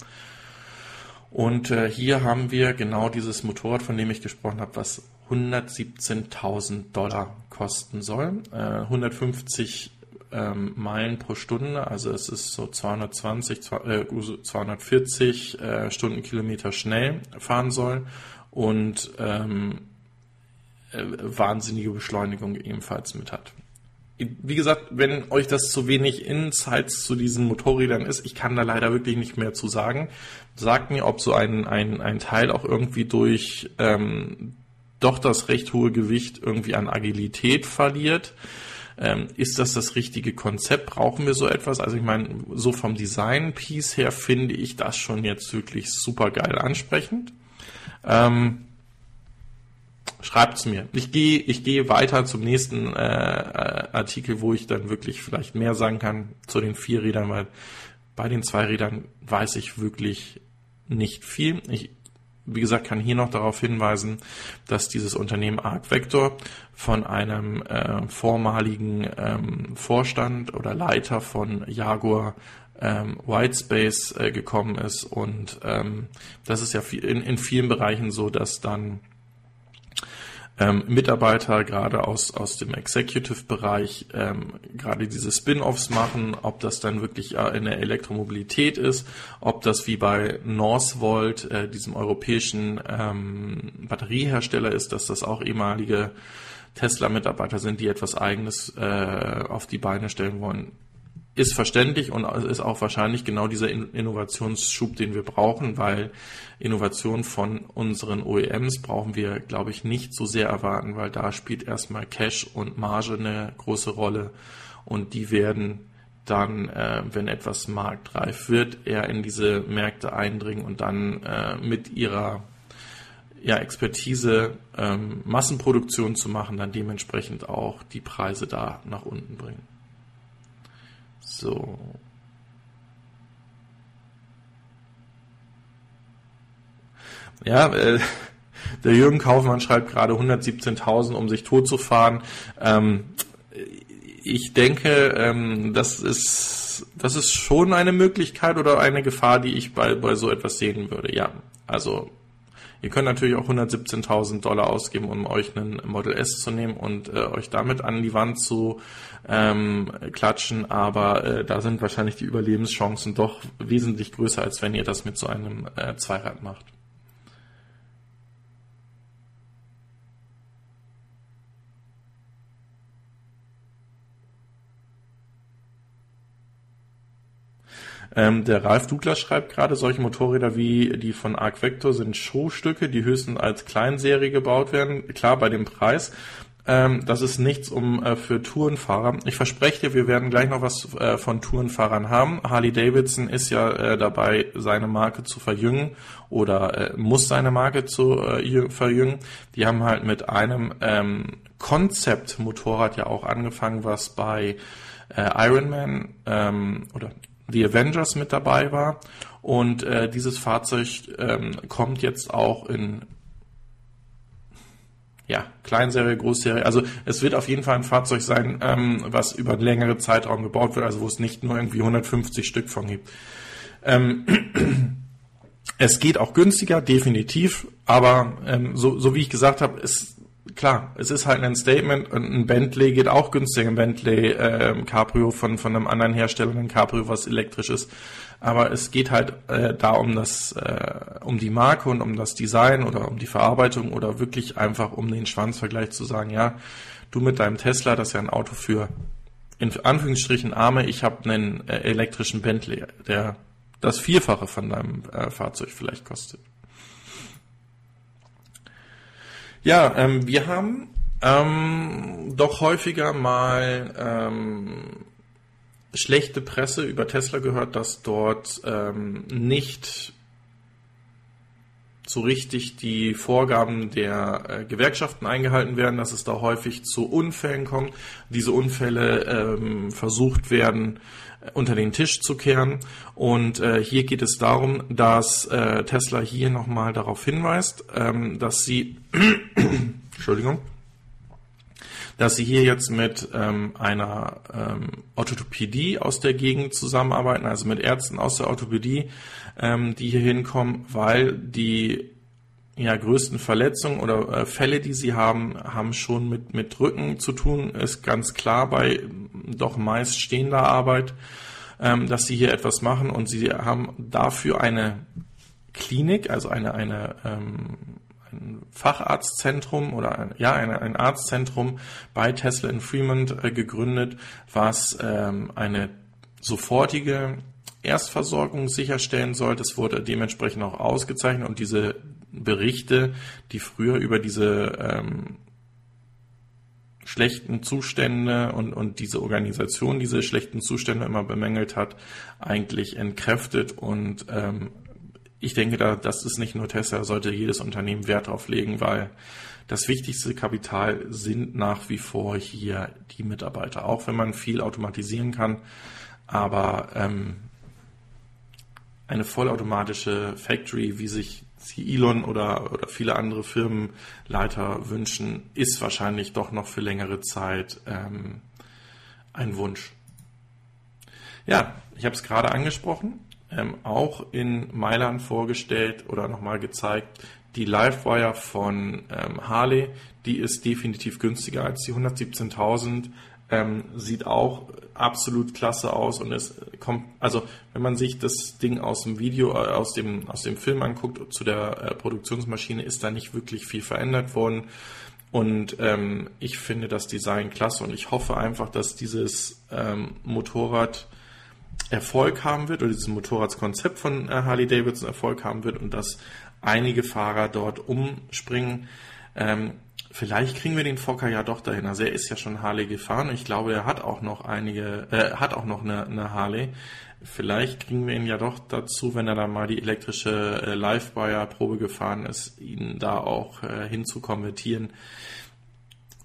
Und äh, hier haben wir genau dieses Motorrad, von dem ich gesprochen habe, was 117.000 Dollar kosten soll. Äh, 150 ähm, Meilen pro Stunde, also es ist so 220, 240 äh, Stundenkilometer schnell fahren soll und ähm, äh, wahnsinnige Beschleunigung ebenfalls mit hat. Wie gesagt, wenn euch das zu wenig Insights zu diesen Motorrädern ist, ich kann da leider wirklich nicht mehr zu sagen. Sagt mir, ob so ein, ein, ein Teil auch irgendwie durch ähm, doch das recht hohe Gewicht irgendwie an Agilität verliert. Ähm, ist das das richtige Konzept? Brauchen wir so etwas? Also ich meine, so vom Design-Piece her finde ich das schon jetzt wirklich super geil ansprechend. Ähm, Schreibt's mir. Ich gehe ich gehe weiter zum nächsten äh, äh, Artikel, wo ich dann wirklich vielleicht mehr sagen kann zu den vier Rädern, weil bei den zwei Rädern weiß ich wirklich nicht viel. Ich wie gesagt, kann hier noch darauf hinweisen, dass dieses Unternehmen Arc Vector von einem äh, vormaligen ähm, Vorstand oder Leiter von Jaguar ähm, Whitespace äh, gekommen ist. Und ähm, das ist ja in, in vielen Bereichen so, dass dann ähm, Mitarbeiter gerade aus, aus dem Executive-Bereich ähm, gerade diese Spin-offs machen, ob das dann wirklich äh, in der Elektromobilität ist, ob das wie bei Northvolt, äh, diesem europäischen ähm, Batteriehersteller ist, dass das auch ehemalige Tesla-Mitarbeiter sind, die etwas Eigenes äh, auf die Beine stellen wollen. Ist verständlich und ist auch wahrscheinlich genau dieser Innovationsschub, den wir brauchen, weil Innovation von unseren OEMs brauchen wir, glaube ich, nicht so sehr erwarten, weil da spielt erstmal Cash und Marge eine große Rolle und die werden dann, äh, wenn etwas marktreif wird, eher in diese Märkte eindringen und dann äh, mit ihrer ja, Expertise ähm, Massenproduktion zu machen, dann dementsprechend auch die Preise da nach unten bringen. So. Ja, äh, der Jürgen Kaufmann schreibt gerade 117.000, um sich tot zu fahren. Ähm, ich denke, ähm, das ist das ist schon eine Möglichkeit oder eine Gefahr, die ich bei, bei so etwas sehen würde. Ja, also Ihr könnt natürlich auch 117.000 Dollar ausgeben, um euch einen Model S zu nehmen und äh, euch damit an die Wand zu ähm, klatschen, aber äh, da sind wahrscheinlich die Überlebenschancen doch wesentlich größer, als wenn ihr das mit so einem äh, Zweirad macht. Ähm, der Ralf Douglas schreibt gerade, solche Motorräder wie die von Arc Vector sind Showstücke, die höchstens als Kleinserie gebaut werden. Klar, bei dem Preis. Ähm, das ist nichts um äh, für Tourenfahrer. Ich verspreche dir, wir werden gleich noch was äh, von Tourenfahrern haben. Harley Davidson ist ja äh, dabei, seine Marke zu verjüngen oder äh, muss seine Marke zu äh, verjüngen. Die haben halt mit einem ähm, Konzept-Motorrad ja auch angefangen, was bei äh, Ironman ähm, oder The Avengers mit dabei war. Und äh, dieses Fahrzeug ähm, kommt jetzt auch in ja, Kleinserie, Großserie. Also es wird auf jeden Fall ein Fahrzeug sein, ähm, was über einen längeren Zeitraum gebaut wird, also wo es nicht nur irgendwie 150 Stück von gibt. Ähm, es geht auch günstiger, definitiv, aber ähm, so, so wie ich gesagt habe, es klar, es ist halt ein Statement und ein Bentley geht auch günstiger. Ein Bentley äh, Cabrio von, von einem anderen Hersteller, ein Cabrio, was elektrisch ist. Aber es geht halt äh, da um das, äh, um die Marke und um das Design oder um die Verarbeitung oder wirklich einfach um den Schwanzvergleich zu sagen, ja, du mit deinem Tesla, das ist ja ein Auto für in Anführungsstrichen Arme, ich habe einen äh, elektrischen Bentley, der das Vierfache von deinem äh, Fahrzeug vielleicht kostet. Ja, ähm, wir haben ähm, doch häufiger mal ähm, schlechte Presse über Tesla gehört, dass dort ähm, nicht so richtig die Vorgaben der äh, Gewerkschaften eingehalten werden, dass es da häufig zu Unfällen kommt. Diese Unfälle ähm, versucht werden unter den Tisch zu kehren. Und äh, hier geht es darum, dass äh, Tesla hier nochmal darauf hinweist, ähm, dass sie, Entschuldigung, dass sie hier jetzt mit ähm, einer ähm, Orthopädie aus der Gegend zusammenarbeiten, also mit Ärzten aus der Orthopädie, ähm, die hier hinkommen, weil die ja, größten Verletzungen oder äh, Fälle, die sie haben, haben schon mit, mit Rücken zu tun, ist ganz klar bei doch meist stehender Arbeit, ähm, dass sie hier etwas machen und sie haben dafür eine Klinik, also eine, eine ähm, ein Facharztzentrum oder ein, ja, ein, ein Arztzentrum bei Tesla in Fremont äh, gegründet, was ähm, eine sofortige Erstversorgung sicherstellen soll. Das wurde dementsprechend auch ausgezeichnet und diese Berichte, die früher über diese ähm, schlechten Zustände und, und diese Organisation diese schlechten Zustände immer bemängelt hat, eigentlich entkräftet und ähm, ich denke, da, das ist nicht nur Tesla, sollte jedes Unternehmen Wert drauf legen, weil das wichtigste Kapital sind nach wie vor hier die Mitarbeiter. Auch wenn man viel automatisieren kann, aber ähm, eine vollautomatische Factory, wie sich sie Elon oder, oder viele andere Firmenleiter wünschen, ist wahrscheinlich doch noch für längere Zeit ähm, ein Wunsch. Ja, ich habe es gerade angesprochen ähm, auch in Mailand vorgestellt oder nochmal gezeigt. Die Livewire von ähm, Harley, die ist definitiv günstiger als die 117.000. Ähm, sieht auch absolut klasse aus und es kommt, also wenn man sich das Ding aus dem Video, äh, aus dem, aus dem Film anguckt zu der äh, Produktionsmaschine, ist da nicht wirklich viel verändert worden. Und ähm, ich finde das Design klasse und ich hoffe einfach, dass dieses ähm, Motorrad Erfolg haben wird oder dieses Motorradskonzept von äh, Harley Davidson Erfolg haben wird und dass einige Fahrer dort umspringen. Ähm, vielleicht kriegen wir den Fokker ja doch dahin. Also er ist ja schon Harley gefahren. Ich glaube, er hat auch noch einige, äh, hat auch noch eine, eine Harley. Vielleicht kriegen wir ihn ja doch dazu, wenn er dann mal die elektrische äh, Livewire-Probe gefahren ist, ihn da auch äh, hin zu konvertieren.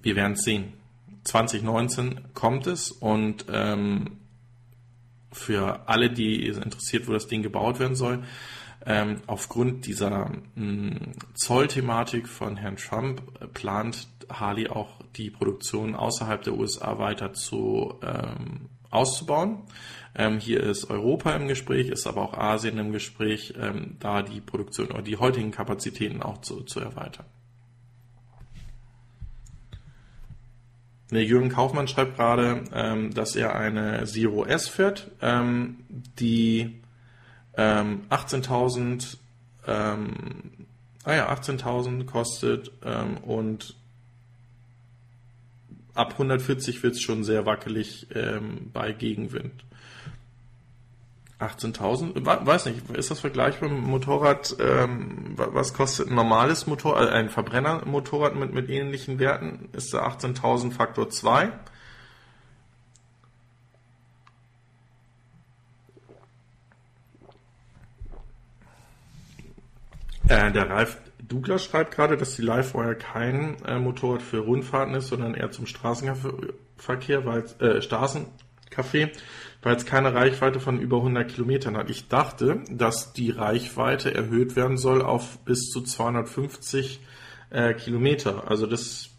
Wir werden es sehen. 2019 kommt es und ähm, für alle, die interessiert, wo das Ding gebaut werden soll, ähm, aufgrund dieser mh, hm, Zollthematik von Herrn Trump äh, plant Harley auch die Produktion außerhalb der USA weiter zu ähm, auszubauen. Ähm, hier ist Europa im Gespräch, ist aber auch Asien im Gespräch, ähm, da die Produktion oder die heutigen Kapazitäten auch zu, zu erweitern. Der Jürgen Kaufmann schreibt gerade, ähm, dass er eine Zero S fährt, ähm, die ähm, 18.000 ähm, ah ja, 18.000 kostet ähm, und ab 140 wird es schon sehr wackelig ähm, bei Gegenwind. 18.000, weiß nicht, ist das vergleichbar mit dem Motorrad, ähm, was kostet ein normales Motorrad, äh, ein Verbrennermotorrad mit, mit ähnlichen Werten? Ist da 18.000 Faktor 2? Äh, der Ralf Douglas schreibt gerade, dass die Livewire kein äh, Motorrad für Rundfahrten ist, sondern eher zum Straßenverkehr, weil äh, Straßencafé, weil es keine Reichweite von über 100 Kilometern hat. Ich dachte, dass die Reichweite erhöht werden soll auf bis zu 250 äh, Kilometer. Also das,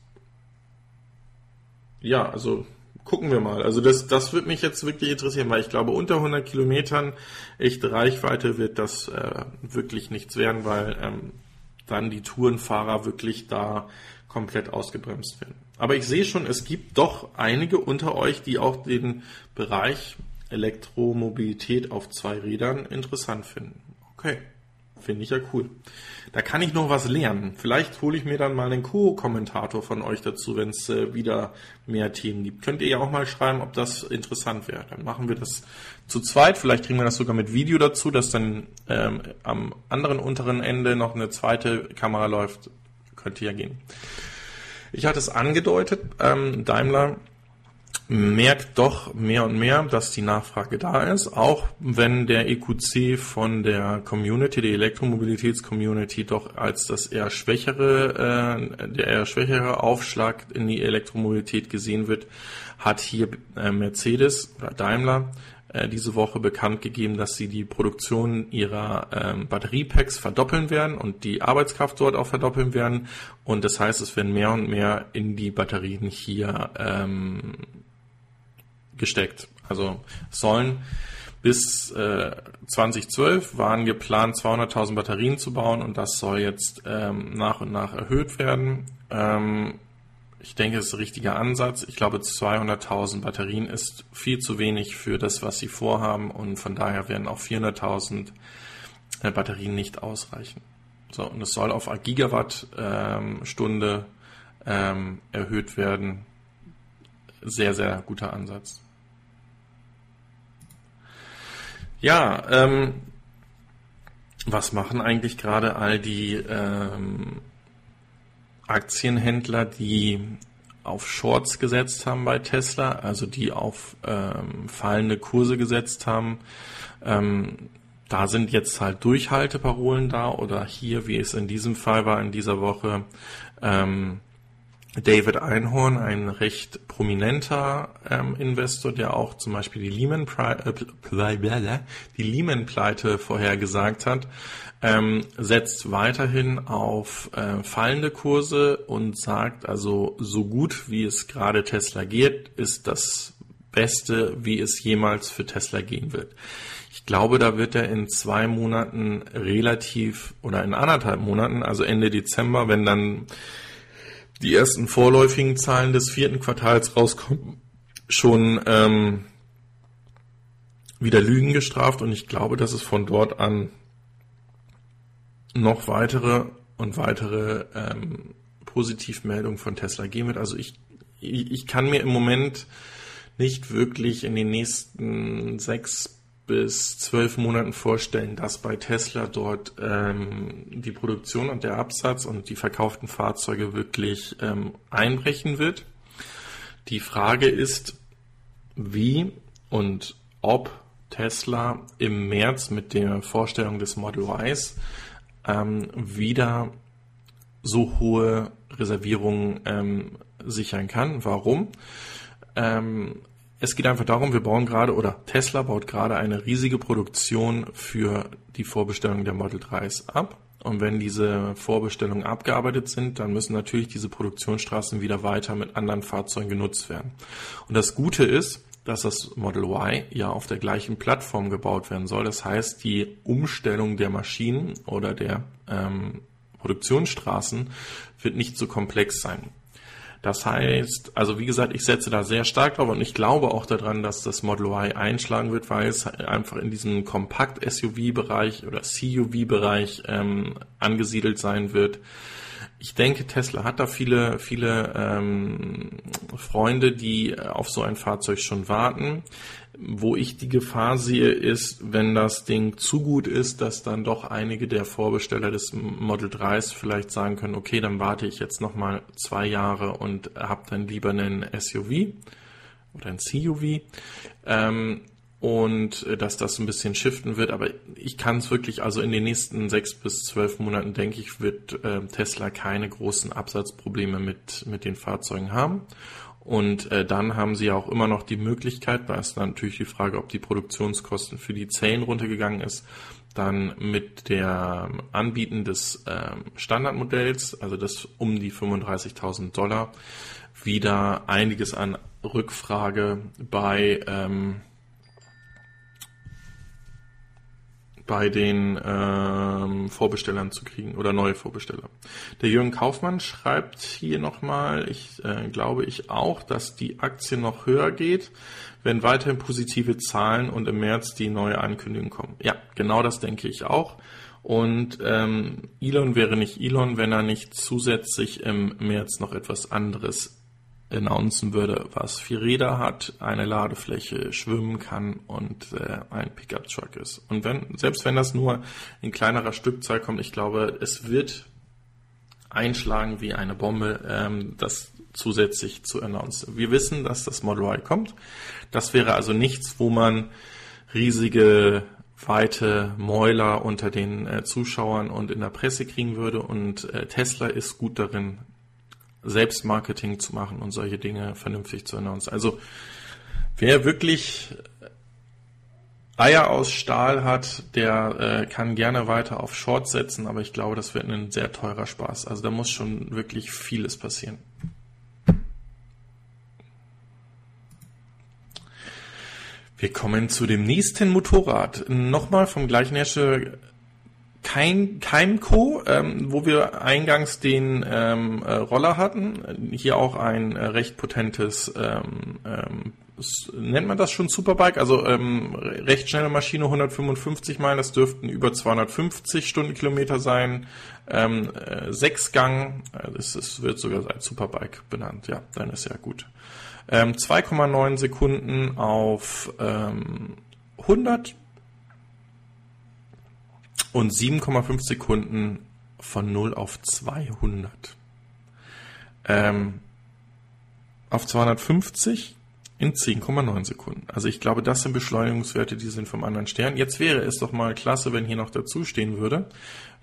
ja, also gucken wir mal. Also das, das wird mich jetzt wirklich interessieren, weil ich glaube, unter 100 Kilometern echte Reichweite wird das äh, wirklich nichts werden, weil ähm, dann die Tourenfahrer wirklich da komplett ausgebremst werden. Aber ich sehe schon, es gibt doch einige unter euch, die auch den Bereich Elektromobilität auf zwei Rädern interessant finden. Okay, finde ich ja cool. Da kann ich noch was lernen. Vielleicht hole ich mir dann mal einen Co-Kommentator von euch dazu, wenn es äh, wieder mehr Themen gibt. Könnt ihr ja auch mal schreiben, ob das interessant wäre. Dann machen wir das zu zweit. Vielleicht kriegen wir das sogar mit Video dazu, dass dann ähm, am anderen unteren Ende noch eine zweite Kamera läuft. Könnte ja gehen. Ich hatte es angedeutet, ähm, Daimler merkt doch mehr und mehr, dass die Nachfrage da ist, auch wenn der EQC von der Community, der Elektromobilitätscommunity doch als das eher schwächere, äh, der eher schwächere Aufschlag in die Elektromobilität gesehen wird, hat hier äh, Mercedes oder Daimler äh, diese Woche bekannt gegeben, dass sie die Produktion ihrer ähm, Batteriepacks verdoppeln werden und die Arbeitskraft dort auch verdoppeln werden. Und das heißt, es werden mehr und mehr in die Batterien hier ähm, gesteckt. Also sollen bis äh, 2012 waren geplant, 200.000 Batterien zu bauen und das soll jetzt ähm, nach und nach erhöht werden. Ähm, ich denke, es ist ein richtiger Ansatz. Ich glaube, 200.000 Batterien ist viel zu wenig für das, was sie vorhaben und von daher werden auch 400.000 äh, Batterien nicht ausreichen. So, und es soll auf Gigawattstunde ähm, erhöht werden. Sehr, sehr guter Ansatz. Ja, ähm, was machen eigentlich gerade all die ähm, Aktienhändler, die auf Shorts gesetzt haben bei Tesla, also die auf ähm, fallende Kurse gesetzt haben? Ähm, da sind jetzt halt Durchhalteparolen da oder hier, wie es in diesem Fall war, in dieser Woche, ähm, David Einhorn, ein recht prominenter ähm, Investor, der auch zum Beispiel die Lehman, äh, die Lehman Pleite vorhergesagt hat, ähm, setzt weiterhin auf äh, fallende Kurse und sagt also, so gut wie es gerade Tesla geht, ist das Beste, wie es jemals für Tesla gehen wird. Ich glaube, da wird er in zwei Monaten relativ oder in anderthalb Monaten, also Ende Dezember, wenn dann die ersten vorläufigen Zahlen des vierten Quartals rauskommen, schon ähm, wieder Lügen gestraft und ich glaube, dass es von dort an noch weitere und weitere ähm, Positivmeldungen von Tesla geben wird. Also ich, ich, ich kann mir im Moment nicht wirklich in den nächsten sechs bis zwölf Monaten vorstellen, dass bei Tesla dort ähm, die Produktion und der Absatz und die verkauften Fahrzeuge wirklich ähm, einbrechen wird. Die Frage ist, wie und ob Tesla im März mit der Vorstellung des Model Ys ähm, wieder so hohe Reservierungen ähm, sichern kann. Warum? Es geht einfach darum, wir bauen gerade oder Tesla baut gerade eine riesige Produktion für die Vorbestellung der Model 3s ab. Und wenn diese Vorbestellungen abgearbeitet sind, dann müssen natürlich diese Produktionsstraßen wieder weiter mit anderen Fahrzeugen genutzt werden. Und das Gute ist, dass das Model Y ja auf der gleichen Plattform gebaut werden soll. Das heißt, die Umstellung der Maschinen oder der ähm, Produktionsstraßen wird nicht so komplex sein. Das heißt, also wie gesagt, ich setze da sehr stark drauf und ich glaube auch daran, dass das Model Y einschlagen wird, weil es einfach in diesem Kompakt-SUV-Bereich oder CUV-Bereich ähm, angesiedelt sein wird. Ich denke, Tesla hat da viele, viele ähm, Freunde, die auf so ein Fahrzeug schon warten. Wo ich die Gefahr sehe, ist, wenn das Ding zu gut ist, dass dann doch einige der Vorbesteller des Model 3s vielleicht sagen können, okay, dann warte ich jetzt nochmal zwei Jahre und habe dann lieber einen SUV oder ein CUV. Ähm, und äh, dass das ein bisschen shiften wird. Aber ich kann es wirklich, also in den nächsten sechs bis zwölf Monaten, denke ich, wird äh, Tesla keine großen Absatzprobleme mit, mit den Fahrzeugen haben. Und äh, dann haben sie auch immer noch die Möglichkeit, da ist natürlich die Frage, ob die Produktionskosten für die Zellen runtergegangen ist, dann mit der Anbieten des äh, Standardmodells, also das um die 35.000 Dollar, wieder einiges an Rückfrage bei ähm, bei den ähm, Vorbestellern zu kriegen oder neue Vorbesteller. Der Jürgen Kaufmann schreibt hier nochmal, ich äh, glaube ich auch, dass die Aktie noch höher geht, wenn weiterhin positive Zahlen und im März die neue Ankündigung kommen. Ja, genau das denke ich auch. Und ähm, Elon wäre nicht Elon, wenn er nicht zusätzlich im März noch etwas anderes announcen würde, was vier Räder hat, eine Ladefläche, schwimmen kann und äh, ein Pickup-Truck ist. Und wenn, selbst wenn das nur in kleinerer Stückzahl kommt, ich glaube, es wird einschlagen wie eine Bombe, ähm, das zusätzlich zu announcen. Wir wissen, dass das Model Y kommt. Das wäre also nichts, wo man riesige weite Mäuler unter den äh, Zuschauern und in der Presse kriegen würde. Und äh, Tesla ist gut darin, Selbstmarketing zu machen und solche Dinge vernünftig zu announcen. Also wer wirklich Eier aus Stahl hat, der äh, kann gerne weiter auf Short setzen, aber ich glaube, das wird ein sehr teurer Spaß. Also da muss schon wirklich vieles passieren. Wir kommen zu dem nächsten Motorrad. Nochmal vom gleichen Hersteller kein Keimco, ähm, wo wir eingangs den ähm, äh, Roller hatten. Hier auch ein äh, recht potentes, ähm, ähm, nennt man das schon Superbike, also ähm, recht schnelle Maschine, 155 Meilen, das dürften über 250 Stundenkilometer sein. Ähm, äh, Sechsgang, äh, das, wird sogar als Superbike benannt, ja, dann ist ja gut. Ähm, 2,9 Sekunden auf ähm, 100 und 7,5 Sekunden von 0 auf 200. Ähm, auf 250 in 10,9 Sekunden. Also ich glaube, das sind Beschleunigungswerte, die sind vom anderen Stern. Jetzt wäre es doch mal klasse, wenn hier noch dazu stehen würde,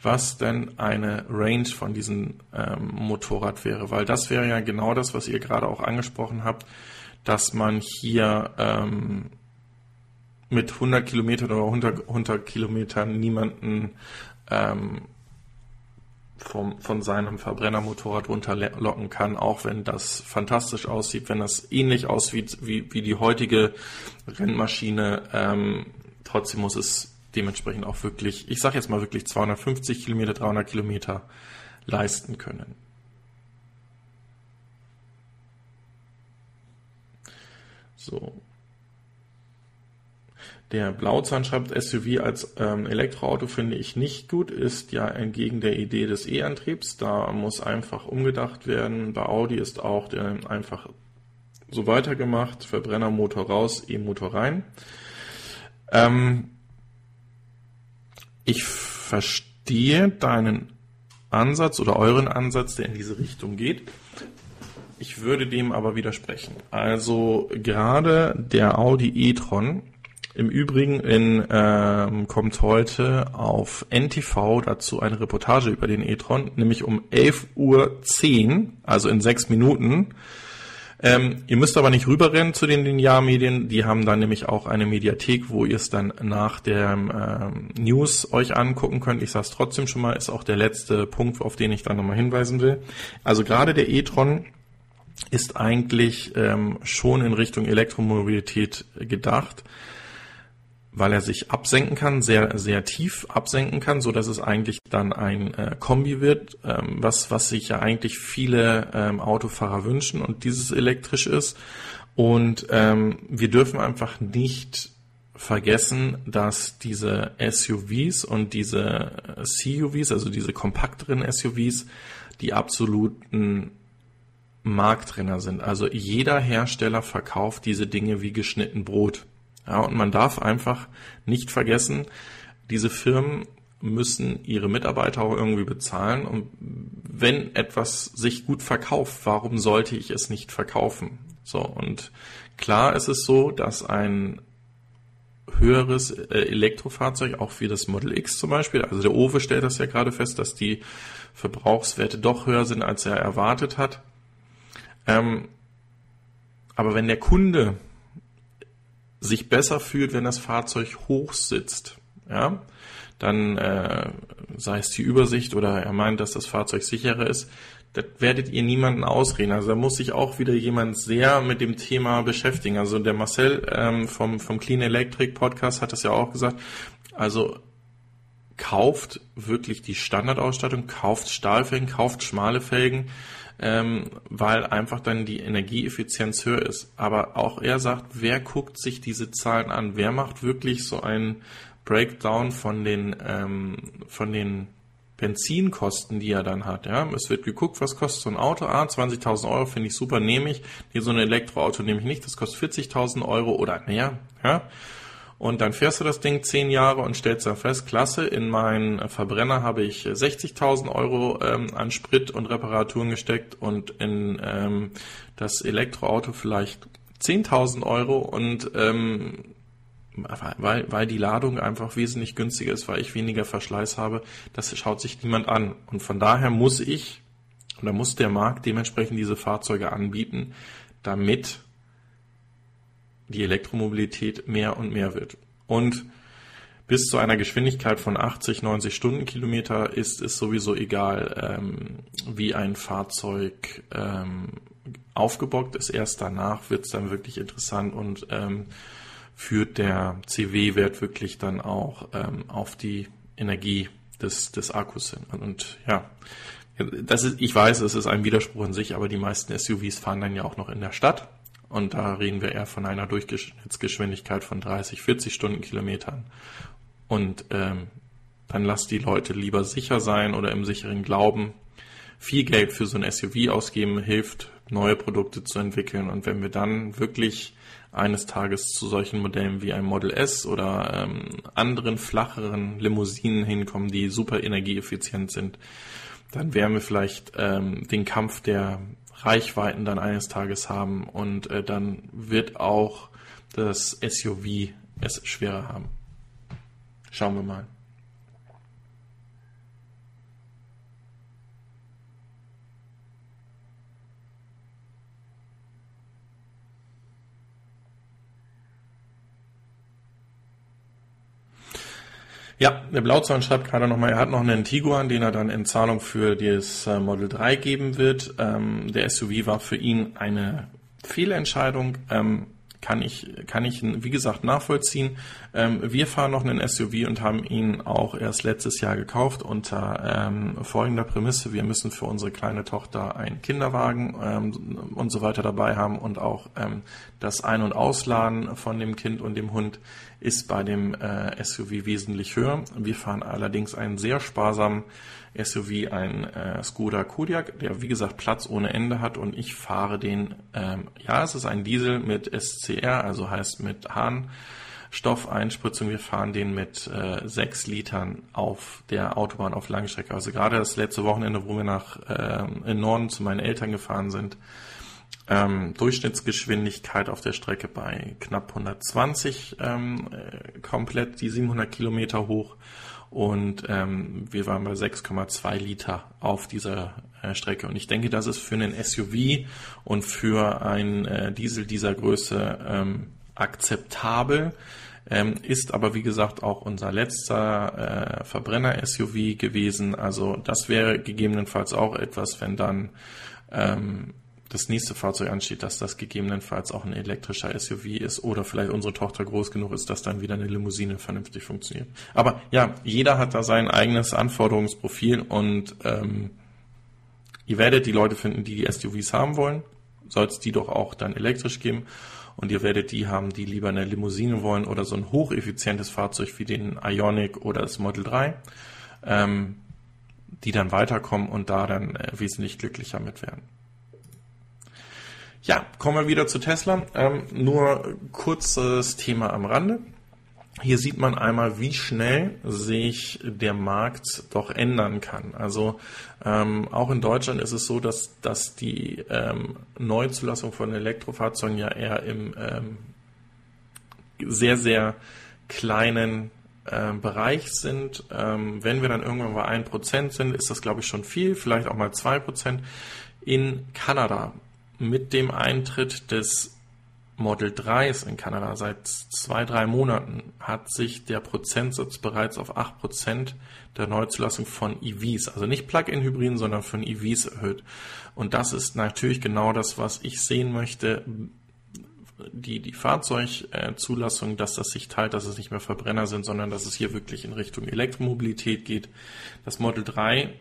was denn eine Range von diesem ähm, Motorrad wäre, weil das wäre ja genau das, was ihr gerade auch angesprochen habt, dass man hier ähm, mit 100 Kilometern oder 100, 100 Kilometern niemanden ähm, vom, von seinem Verbrennermotorrad runterlocken kann, auch wenn das fantastisch aussieht, wenn das ähnlich aussieht wie, wie die heutige Rennmaschine. Ähm, trotzdem muss es dementsprechend auch wirklich, ich sage jetzt mal wirklich 250 Kilometer, 300 Kilometer leisten können. So, der Blauzahn schreibt, SUV als ähm, Elektroauto finde ich nicht gut, ist ja entgegen der Idee des E-Antriebs. Da muss einfach umgedacht werden. Bei Audi ist auch der einfach so weitergemacht. Verbrennermotor raus, E-Motor rein. Ähm, ich verstehe deinen Ansatz oder euren Ansatz, der in diese Richtung geht. Ich würde dem aber widersprechen. Also gerade der Audi e-tron, im Übrigen in, ähm, kommt heute auf NTV dazu eine Reportage über den e-tron, nämlich um 11.10 Uhr, also in sechs Minuten. Ähm, ihr müsst aber nicht rüberrennen zu den Linearmedien. Die haben dann nämlich auch eine Mediathek, wo ihr es dann nach der ähm, News euch angucken könnt. Ich sage es trotzdem schon mal, ist auch der letzte Punkt, auf den ich dann nochmal hinweisen will. Also gerade der e-tron ist eigentlich ähm, schon in Richtung Elektromobilität gedacht weil er sich absenken kann, sehr, sehr tief absenken kann, so dass es eigentlich dann ein äh, Kombi wird, ähm, was, was sich ja eigentlich viele ähm, Autofahrer wünschen und dieses elektrisch ist. Und ähm, wir dürfen einfach nicht vergessen, dass diese SUVs und diese CUVs, also diese kompakteren SUVs, die absoluten Marktrenner sind. Also jeder Hersteller verkauft diese Dinge wie geschnitten Brot. Ja, und man darf einfach nicht vergessen, diese Firmen müssen ihre Mitarbeiter auch irgendwie bezahlen. Und wenn etwas sich gut verkauft, warum sollte ich es nicht verkaufen? So, und klar ist es so, dass ein höheres äh, Elektrofahrzeug, auch wie das Model X zum Beispiel, also der Owe stellt das ja gerade fest, dass die Verbrauchswerte doch höher sind, als er erwartet hat. Ähm, aber wenn der Kunde sich besser fühlt, wenn das Fahrzeug hoch sitzt, ja, dann äh, sei es die Übersicht oder er meint, dass das Fahrzeug sicherer ist, das werdet ihr niemanden ausreden. Also da muss sich auch wieder jemand sehr mit dem Thema beschäftigen. Also der Marcel ähm, vom, vom Clean Electric Podcast hat das ja auch gesagt. Also kauft wirklich die Standardausstattung, kauft Stahlfelgen, kauft schmale Felgen, ähm, weil einfach dann die Energieeffizienz höher ist. Aber auch er sagt, wer guckt sich diese Zahlen an? Wer macht wirklich so einen Breakdown von den, ähm, von den Benzinkosten, die er dann hat. Ja, es wird geguckt, was kostet so ein Auto. Ah, 20.000 Euro finde ich super, nehme ich. Hier so ein Elektroauto nehme ich nicht, das kostet 40.000 Euro oder mehr. Ja, und dann fährst du das Ding zehn Jahre und stellst dann fest, klasse, in meinen Verbrenner habe ich 60.000 Euro ähm, an Sprit und Reparaturen gesteckt und in ähm, das Elektroauto vielleicht 10.000 Euro und ähm, weil, weil die Ladung einfach wesentlich günstiger ist, weil ich weniger Verschleiß habe, das schaut sich niemand an. Und von daher muss ich oder muss der Markt dementsprechend diese Fahrzeuge anbieten, damit die Elektromobilität mehr und mehr wird. Und bis zu einer Geschwindigkeit von 80, 90 Stundenkilometer ist es sowieso egal, ähm, wie ein Fahrzeug ähm, aufgebockt ist. Erst danach wird es dann wirklich interessant und ähm, führt der CW-Wert wirklich dann auch ähm, auf die Energie des, des Akkus hin. Und ja, das ist, ich weiß, es ist ein Widerspruch in sich, aber die meisten SUVs fahren dann ja auch noch in der Stadt. Und da reden wir eher von einer Durchschnittsgeschwindigkeit von 30, 40 Stundenkilometern. Und ähm, dann lasst die Leute lieber sicher sein oder im sicheren Glauben. Viel Geld für so ein SUV ausgeben hilft, neue Produkte zu entwickeln. Und wenn wir dann wirklich eines Tages zu solchen Modellen wie ein Model S oder ähm, anderen flacheren Limousinen hinkommen, die super energieeffizient sind, dann werden wir vielleicht ähm, den Kampf der Reichweiten dann eines Tages haben und äh, dann wird auch das SUV es schwerer haben. Schauen wir mal. Ja, der Blauzahn schreibt gerade nochmal, er hat noch einen Tiguan, den er dann in Zahlung für das äh, Model 3 geben wird. Ähm, der SUV war für ihn eine Fehlentscheidung. Ähm, kann ich, kann ich, wie gesagt, nachvollziehen. Ähm, wir fahren noch einen SUV und haben ihn auch erst letztes Jahr gekauft unter ähm, folgender Prämisse. Wir müssen für unsere kleine Tochter einen Kinderwagen ähm, und so weiter dabei haben und auch ähm, das Ein- und Ausladen von dem Kind und dem Hund ist bei dem äh, SUV wesentlich höher. Wir fahren allerdings einen sehr sparsamen SUV, ein äh, Skoda Kodiaq, der wie gesagt Platz ohne Ende hat und ich fahre den, ähm, ja, es ist ein Diesel mit SCR, also heißt mit Hahn Harnstoffeinspritzung. Wir fahren den mit äh, 6 Litern auf der Autobahn auf Langstrecke. Also gerade das letzte Wochenende, wo wir nach äh, in Norden zu meinen Eltern gefahren sind, ähm, Durchschnittsgeschwindigkeit auf der Strecke bei knapp 120 ähm, äh, komplett die 700 Kilometer hoch und ähm, wir waren bei 6,2 Liter auf dieser äh, Strecke. Und ich denke, das ist für einen SUV und für ein äh, Diesel dieser Größe ähm, akzeptabel. Ähm, ist aber wie gesagt auch unser letzter äh, Verbrenner-SUV gewesen. Also das wäre gegebenenfalls auch etwas, wenn dann ähm, das nächste Fahrzeug ansteht, dass das gegebenenfalls auch ein elektrischer SUV ist oder vielleicht unsere Tochter groß genug ist, dass dann wieder eine Limousine vernünftig funktioniert. Aber ja, jeder hat da sein eigenes Anforderungsprofil und ähm, ihr werdet die Leute finden, die die SUVs haben wollen, soll es die doch auch dann elektrisch geben und ihr werdet die haben, die lieber eine Limousine wollen oder so ein hocheffizientes Fahrzeug wie den Ionic oder das Model 3. Ähm, die dann weiterkommen und da dann äh, wesentlich glücklicher mit werden. Ja, kommen wir wieder zu Tesla. Ähm, nur kurzes Thema am Rande. Hier sieht man einmal, wie schnell sich der Markt doch ändern kann. Also ähm, auch in Deutschland ist es so, dass, dass die ähm, Neuzulassung von Elektrofahrzeugen ja eher im ähm, sehr, sehr kleinen äh, Bereich sind. Ähm, wenn wir dann irgendwann bei 1% sind, ist das, glaube ich, schon viel, vielleicht auch mal 2%. In Kanada mit dem Eintritt des Model 3s in Kanada seit zwei, drei Monaten hat sich der Prozentsatz bereits auf 8% der Neuzulassung von EVs, also nicht Plug-in-Hybriden, sondern von EVs erhöht. Und das ist natürlich genau das, was ich sehen möchte. Die, die Fahrzeugzulassung, dass das sich teilt, dass es nicht mehr Verbrenner sind, sondern dass es hier wirklich in Richtung Elektromobilität geht. Das Model 3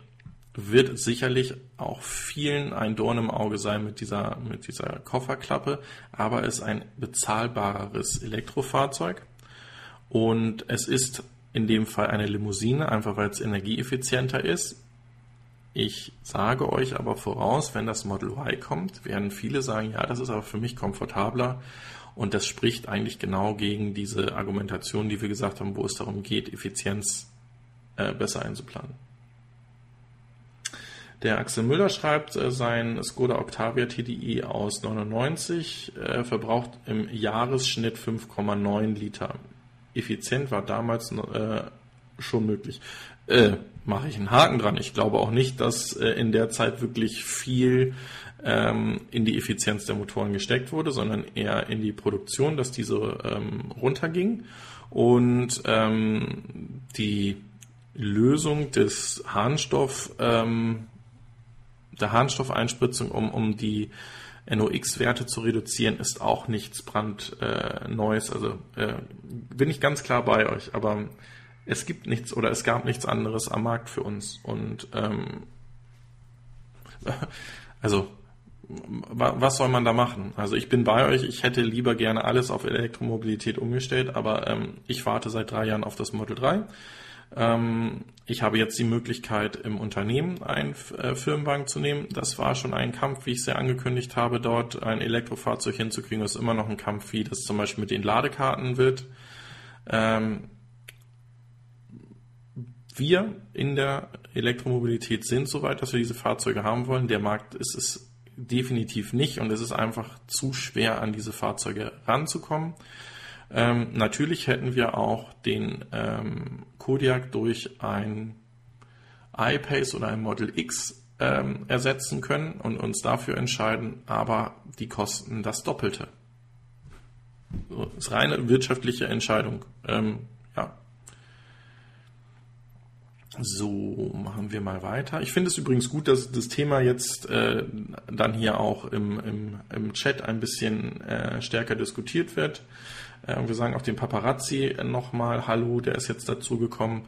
wird sicherlich auch vielen ein Dorn im Auge sein mit dieser, mit dieser Kofferklappe, aber es ist ein bezahlbareres Elektrofahrzeug und es ist in dem Fall eine Limousine, einfach weil es energieeffizienter ist. Ich sage euch aber voraus, wenn das Model Y kommt, werden viele sagen, ja, das ist aber für mich komfortabler und das spricht eigentlich genau gegen diese Argumentation, die wir gesagt haben, wo es darum geht, Effizienz äh, besser einzuplanen. Der Axel Müller schreibt, äh, sein Skoda Octavia TDI aus 99 äh, verbraucht im Jahresschnitt 5,9 Liter. Effizient war damals äh, schon möglich. Äh, Mache ich einen Haken dran. Ich glaube auch nicht, dass äh, in der Zeit wirklich viel ähm, in die Effizienz der Motoren gesteckt wurde, sondern eher in die Produktion, dass diese ähm, runterging. Und ähm, die Lösung des Harnstoff ähm, der Harnstoffeinspritzung, um, um die NOx-Werte zu reduzieren, ist auch nichts brandneues. Äh, also äh, bin ich ganz klar bei euch, aber es gibt nichts oder es gab nichts anderes am Markt für uns. Und ähm, also was soll man da machen? Also ich bin bei euch, ich hätte lieber gerne alles auf Elektromobilität umgestellt, aber ähm, ich warte seit drei Jahren auf das Model 3. Ähm, ich habe jetzt die Möglichkeit, im Unternehmen einen äh, Firmenwagen zu nehmen. Das war schon ein Kampf, wie ich es ja angekündigt habe, dort ein Elektrofahrzeug hinzukriegen. Das ist immer noch ein Kampf, wie das zum Beispiel mit den Ladekarten wird. Ähm, wir in der Elektromobilität sind soweit, dass wir diese Fahrzeuge haben wollen. Der Markt ist es definitiv nicht und es ist einfach zu schwer, an diese Fahrzeuge ranzukommen. Ähm, natürlich hätten wir auch den ähm, Kodiak durch ein iPace oder ein Model X ähm, ersetzen können und uns dafür entscheiden, aber die kosten das Doppelte. Das ist reine wirtschaftliche Entscheidung. Ähm, ja. So, machen wir mal weiter. Ich finde es übrigens gut, dass das Thema jetzt äh, dann hier auch im, im, im Chat ein bisschen äh, stärker diskutiert wird. Äh, wir sagen auch dem Paparazzi nochmal Hallo, der ist jetzt dazu gekommen.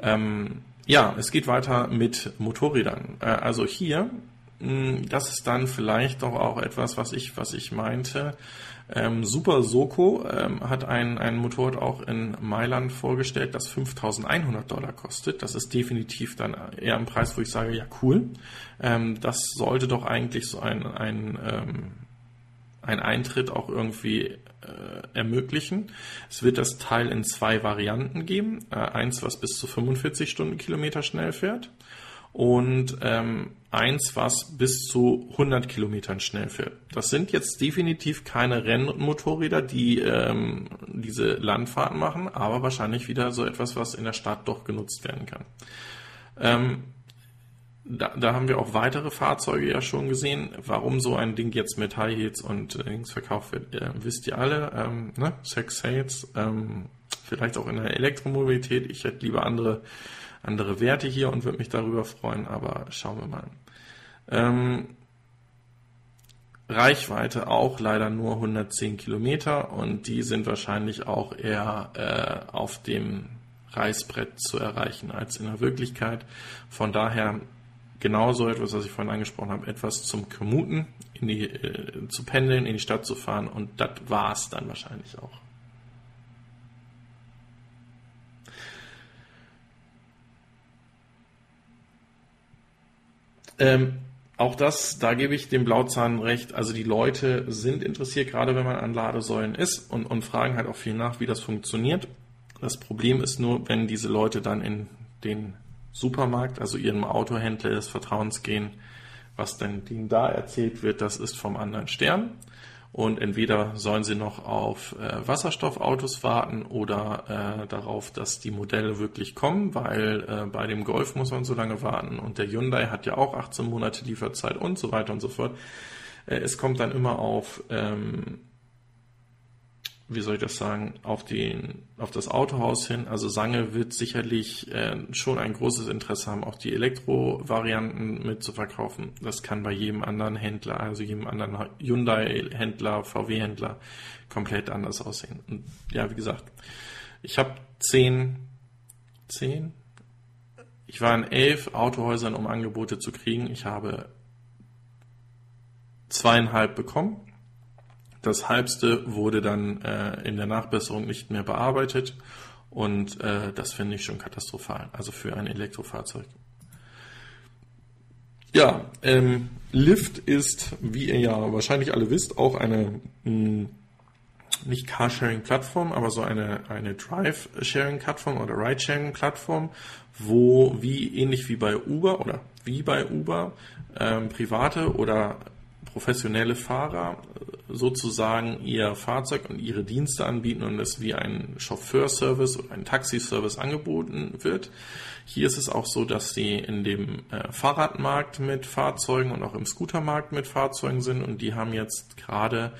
Ähm, ja, es geht weiter mit Motorrädern. Äh, also hier, mh, das ist dann vielleicht doch auch etwas, was ich, was ich meinte. Ähm, Super Soko ähm, hat ein, ein Motorrad auch in Mailand vorgestellt, das 5100 Dollar kostet. Das ist definitiv dann eher ein Preis, wo ich sage, ja cool. Ähm, das sollte doch eigentlich so ein, ein ähm, einen Eintritt auch irgendwie ermöglichen. Es wird das Teil in zwei Varianten geben. Äh, eins, was bis zu 45 Stundenkilometer schnell fährt und ähm, eins, was bis zu 100 Kilometern schnell fährt. Das sind jetzt definitiv keine Rennmotorräder, die ähm, diese Landfahrten machen, aber wahrscheinlich wieder so etwas, was in der Stadt doch genutzt werden kann. Ähm, da, da haben wir auch weitere Fahrzeuge ja schon gesehen. Warum so ein Ding jetzt mit High Heels und äh, Dings verkauft wird, äh, wisst ihr alle. Ähm, ne? Sex Sales, ähm, vielleicht auch in der Elektromobilität. Ich hätte lieber andere andere Werte hier und würde mich darüber freuen, aber schauen wir mal. Ähm, Reichweite auch leider nur 110 Kilometer und die sind wahrscheinlich auch eher äh, auf dem Reißbrett zu erreichen als in der Wirklichkeit. Von daher genauso etwas, was ich vorhin angesprochen habe, etwas zum Commuten, in die, äh, zu pendeln, in die Stadt zu fahren und das war es dann wahrscheinlich auch. Ähm, auch das, da gebe ich dem Blauzahn recht. Also die Leute sind interessiert, gerade wenn man an Ladesäulen ist und, und fragen halt auch viel nach, wie das funktioniert. Das Problem ist nur, wenn diese Leute dann in den Supermarkt, also ihrem Autohändler des Vertrauens gehen, was denn denen da erzählt wird, das ist vom anderen Stern. Und entweder sollen sie noch auf äh, Wasserstoffautos warten oder äh, darauf, dass die Modelle wirklich kommen, weil äh, bei dem Golf muss man so lange warten. Und der Hyundai hat ja auch 18 Monate Lieferzeit und so weiter und so fort. Äh, es kommt dann immer auf ähm, wie soll ich das sagen, auf, den, auf das Autohaus hin. Also Sange wird sicherlich äh, schon ein großes Interesse haben, auch die Elektro-Varianten mit zu verkaufen. Das kann bei jedem anderen Händler, also jedem anderen Hyundai-Händler, VW-Händler komplett anders aussehen. Und ja, wie gesagt, ich habe zehn, zehn, ich war in elf Autohäusern, um Angebote zu kriegen. Ich habe zweieinhalb bekommen das halbste wurde dann äh, in der Nachbesserung nicht mehr bearbeitet und äh, das finde ich schon katastrophal, also für ein Elektrofahrzeug. Ja, ähm, Lyft ist, wie ihr ja wahrscheinlich alle wisst, auch eine mh, hm, nicht Carsharing-Plattform, aber so eine, eine Drive-Sharing-Plattform oder Ride-Sharing-Plattform, wo wie ähnlich wie bei Uber oder wie bei Uber ähm, private oder professionelle Fahrer sozusagen ihr Fahrzeug und ihre Dienste anbieten und es wie ein Chauffeurservice oder ein Taxiservice angeboten wird. Hier ist es auch so, dass sie in dem äh, Fahrradmarkt mit Fahrzeugen und auch im Scootermarkt mit Fahrzeugen sind und die haben jetzt gerade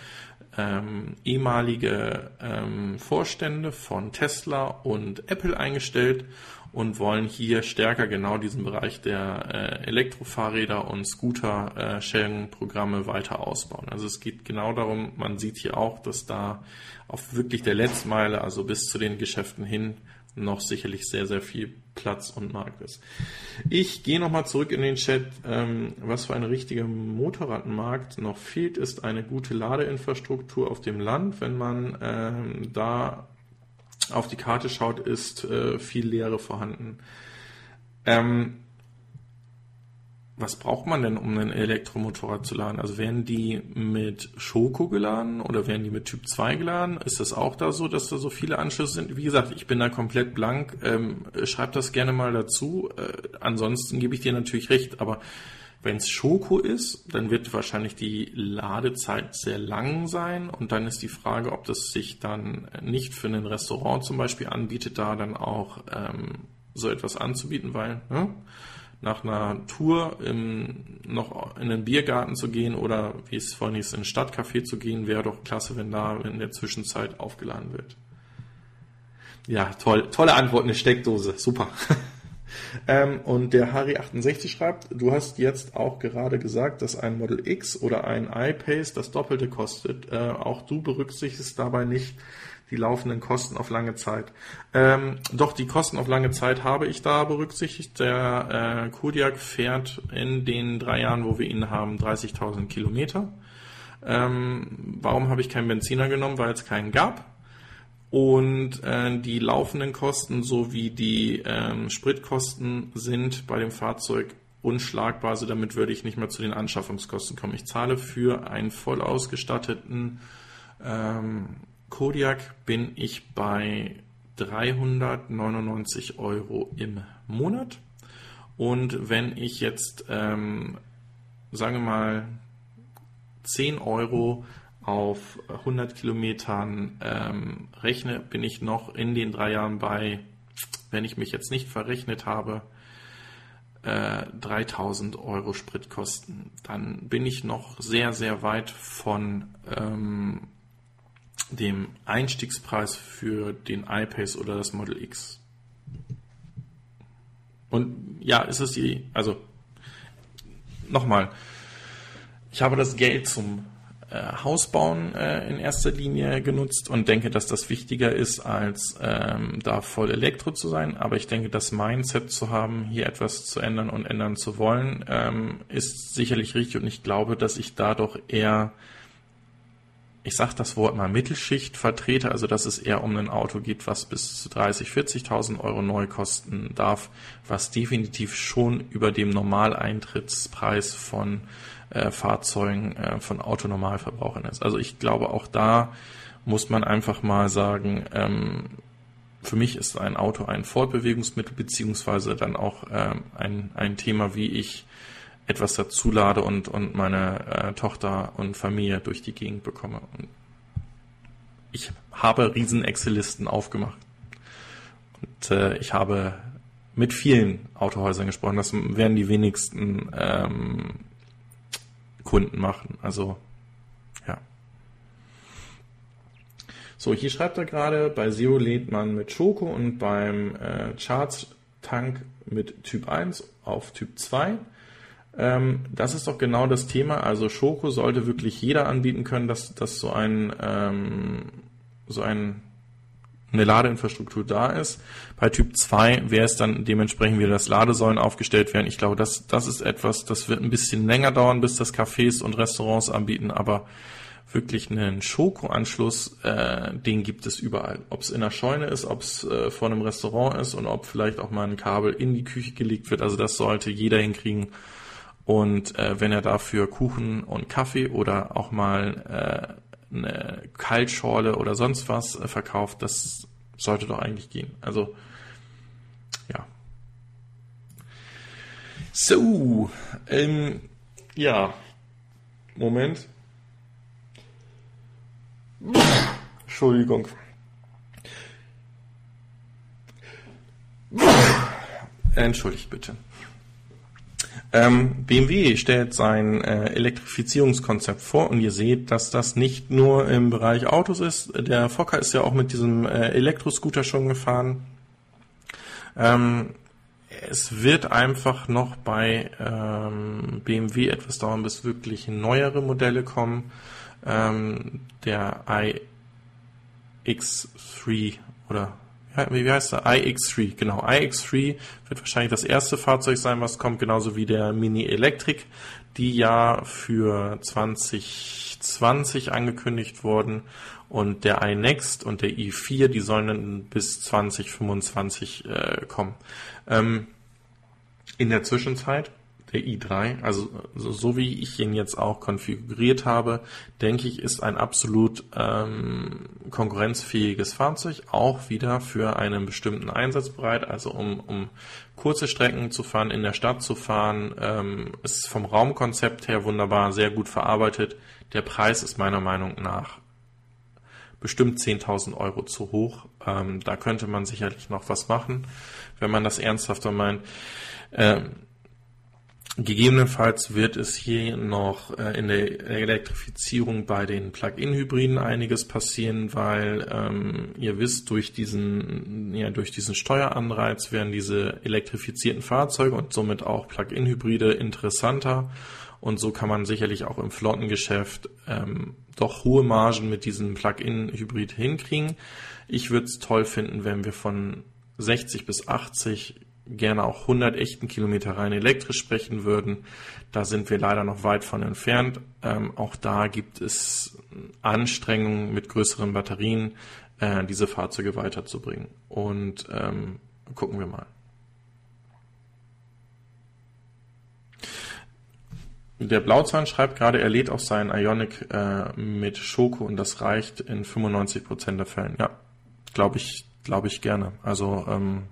ähm, ehemalige ähm, Vorstände von Tesla und Apple eingestellt und wollen hier stärker genau diesen Bereich der äh, Elektrofahrräder und Scooter-Sharing-Programme äh, weiter ausbauen. Also es geht genau darum, man sieht hier auch, dass da auf wirklich der Letztmeile, also bis zu den Geschäften hin, noch sicherlich sehr, sehr viel Platz und Markt ist. Ich gehe nochmal zurück in den Chat. Ähm, was für ein richtiger Motorradmarkt noch fehlt, ist eine gute Ladeinfrastruktur auf dem Land. Wenn man ähm, da auf die Karte schaut, ist äh, viel Leere vorhanden. Ähm, was braucht man denn, um ein Elektromotorrad zu laden? Also werden die mit Schoko geladen oder werden die mit Typ 2 geladen? Ist das auch da so, dass da so viele Anschlüsse sind? Wie gesagt, ich bin da komplett blank. Ähm, schreib das gerne mal dazu. Äh, ansonsten gebe ich dir natürlich recht, aber wenn es Schoko ist, dann wird wahrscheinlich die Ladezeit sehr lang sein und dann ist die Frage, ob das sich dann nicht für ein Restaurant zum Beispiel anbietet, da dann auch ähm, so etwas anzubieten, weil ne, nach einer Tour im, noch in den Biergarten zu gehen oder wie es vorhin hieß, in ein Stadtcafé zu gehen, wäre doch klasse, wenn da in der Zwischenzeit aufgeladen wird. Ja, toll, tolle Antwort, eine Steckdose, super. Ähm, und der Harry68 schreibt, du hast jetzt auch gerade gesagt, dass ein Model X oder ein iPace das Doppelte kostet. Äh, auch du berücksichtigst dabei nicht die laufenden Kosten auf lange Zeit. Ähm, doch die Kosten auf lange Zeit habe ich da berücksichtigt. Der äh, Kodiak fährt in den drei Jahren, wo wir ihn haben, 30.000 Kilometer. Ähm, warum habe ich keinen Benziner genommen? Weil es keinen gab und äh, die laufenden Kosten sowie die ähm, Spritkosten sind bei dem Fahrzeug unschlagbar. Also damit würde ich nicht mehr zu den Anschaffungskosten kommen. Ich zahle für einen voll ausgestatteten ähm, Kodiak bin ich bei 399 Euro im Monat. Und wenn ich jetzt, ähm, sagen wir mal, 10 Euro auf 100 Kilometern ähm, rechne, bin ich noch in den drei Jahren bei, wenn ich mich jetzt nicht verrechnet habe, äh, 3000 Euro Spritkosten. Dann bin ich noch sehr, sehr weit von ähm, dem Einstiegspreis für den iPace oder das Model X. Und ja, ist es die, also nochmal, ich habe das Geld zum äh, Hausbauen äh, in erster Linie genutzt und denke, dass das wichtiger ist, als ähm, da voll Elektro zu sein. Aber ich denke, das Mindset zu haben, hier etwas zu ändern und ändern zu wollen, ähm, ist sicherlich richtig und ich glaube, dass ich dadurch eher ich sage das Wort mal Mittelschicht vertrete, also dass es eher um ein Auto geht, was bis zu 30, 40.000 Euro neu kosten darf, was definitiv schon über dem Normaleintrittspreis von äh, Fahrzeugen äh, von Autonormalverbrauchern ist. Also ich glaube, auch da muss man einfach mal sagen, ähm, für mich ist ein Auto ein Fortbewegungsmittel, beziehungsweise dann auch ähm, ein, ein Thema, wie ich etwas dazu lade und, und meine äh, Tochter und Familie durch die Gegend bekomme. Und ich habe riesen Excel-Listen aufgemacht. Und äh, ich habe mit vielen Autohäusern gesprochen. Das werden die wenigsten ähm, Kunden machen. Also, ja. So, hier schreibt er gerade, bei Zero lädt man mit Schoko und beim äh, Charts-Tank mit Typ 1 auf Typ 2. Ähm, das ist doch genau das Thema. Also Schoko sollte wirklich jeder anbieten können, dass, dass so ein, ähm, so ein, eine Ladeinfrastruktur da ist. Bei Typ 2 wäre es dann dementsprechend wieder, dass Ladesäulen aufgestellt werden. Ich glaube, das, das ist etwas, das wird ein bisschen länger dauern, bis das Cafés und Restaurants anbieten, aber wirklich einen Schoko-Anschluss, äh, den gibt es überall. Ob es in der Scheune ist, ob es äh, vor einem Restaurant ist und ob vielleicht auch mal ein Kabel in die Küche gelegt wird. Also das sollte jeder hinkriegen. Und äh, wenn er dafür Kuchen und Kaffee oder auch mal äh, eine Kaltschorle oder sonst was äh, verkauft, das sollte doch eigentlich gehen. Also ja. So, ähm, ja, Moment. Entschuldigung. Entschuldigt bitte. Ähm, BMW stellt sein äh, Elektrifizierungskonzept vor und ihr seht, dass das nicht nur im Bereich Autos ist. Der Fokker ist ja auch mit diesem äh, Elektroscooter schon gefahren. Ähm, es wird einfach noch bei ähm, BMW etwas dauern, bis wirklich neuere Modelle kommen. Ähm, der iX3 oder wie heißt der? iX3, genau. iX3 wird wahrscheinlich das erste Fahrzeug sein, was kommt, genauso wie der Mini Electric, die ja für 2020 angekündigt wurden. Und der iNext und der i4, die sollen dann bis 2025 äh, kommen. Ähm, in der Zwischenzeit der i3, also so, so, wie ich ihn jetzt auch konfiguriert habe, denke ich, ist ein absolut ähm, konkurrenzfähiges Fahrzeug, auch wieder für einen bestimmten Einsatz bereit, also um, um kurze Strecken zu fahren, in der Stadt zu fahren, ähm, ist vom Raumkonzept her wunderbar, sehr gut verarbeitet. Der Preis ist meiner Meinung nach bestimmt 10.000 Euro zu hoch. Ähm, da könnte man sicherlich noch was machen, wenn man das ernsthafter meint. Ähm, Gegebenenfalls wird es hier noch äh, in der Elektrifizierung bei den Plug-in-Hybriden einiges passieren, weil ähm, ihr wisst, durch diesen, ja, durch diesen Steueranreiz werden diese elektrifizierten Fahrzeuge und somit auch Plug-in-Hybride interessanter. Und so kann man sicherlich auch im Flottengeschäft ähm, doch hohe Margen mit diesem Plug-in-Hybrid hinkriegen. Ich würde es toll finden, wenn wir von 60 bis 80 gerne auch 100 echten Kilometer rein elektrisch sprechen würden. Da sind wir leider noch weit von entfernt. Ähm, auch da gibt es Anstrengungen mit größeren Batterien, äh, diese Fahrzeuge weiterzubringen. Und ähm, gucken wir mal. der Blauzahn schreibt gerade, er lädt auch seinen Ionic äh, mit Schoko und das reicht in 95% der Fällen. Ja, glaube ich, glaube ich gerne. Also ähm,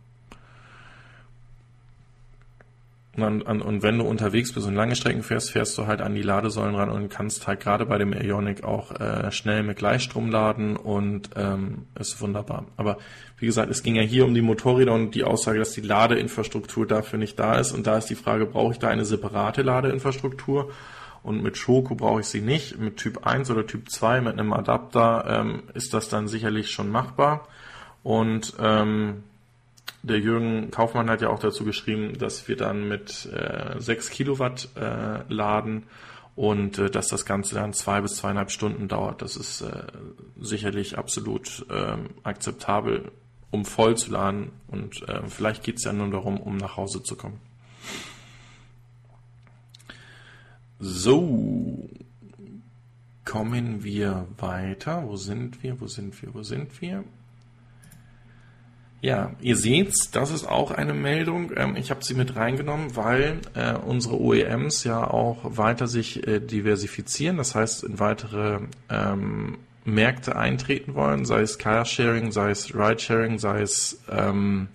und, und wenn du unterwegs bist und lange Strecken fährst, fährst du halt an die Ladesäulen ran und kannst halt gerade bei dem Ionic auch äh, schnell mit Gleichstrom laden und ähm, ist wunderbar. Aber wie gesagt, es ging ja hier um die Motorräder und die Aussage, dass die Ladeinfrastruktur dafür nicht da ist. Und da ist die Frage, brauche ich da eine separate Ladeinfrastruktur? Und mit Schoko brauche ich sie nicht. Mit Typ 1 oder Typ 2 mit einem Adapter ähm, ist das dann sicherlich schon machbar. Und ähm, der Jürgen Kaufmann hat ja auch dazu geschrieben, dass wir dann mit äh, 6 Kilowatt äh, laden und äh, dass das Ganze dann zwei bis zweieinhalb Stunden dauert. Das ist äh, sicherlich absolut äh, akzeptabel, um voll zu laden und äh, vielleicht geht es ja nur darum, um nach Hause zu kommen. So, kommen wir weiter. Wo sind wir? Wo sind wir? Wo sind wir? Ja, ihr seht's, das ist auch eine Meldung. Ähm, ich habe sie mit reingenommen, weil äh, unsere OEMs ja auch weiter sich äh, diversifizieren, das heißt in weitere ähm, Märkte eintreten wollen, sei es Carsharing, sei es Ridesharing, sei es ähm,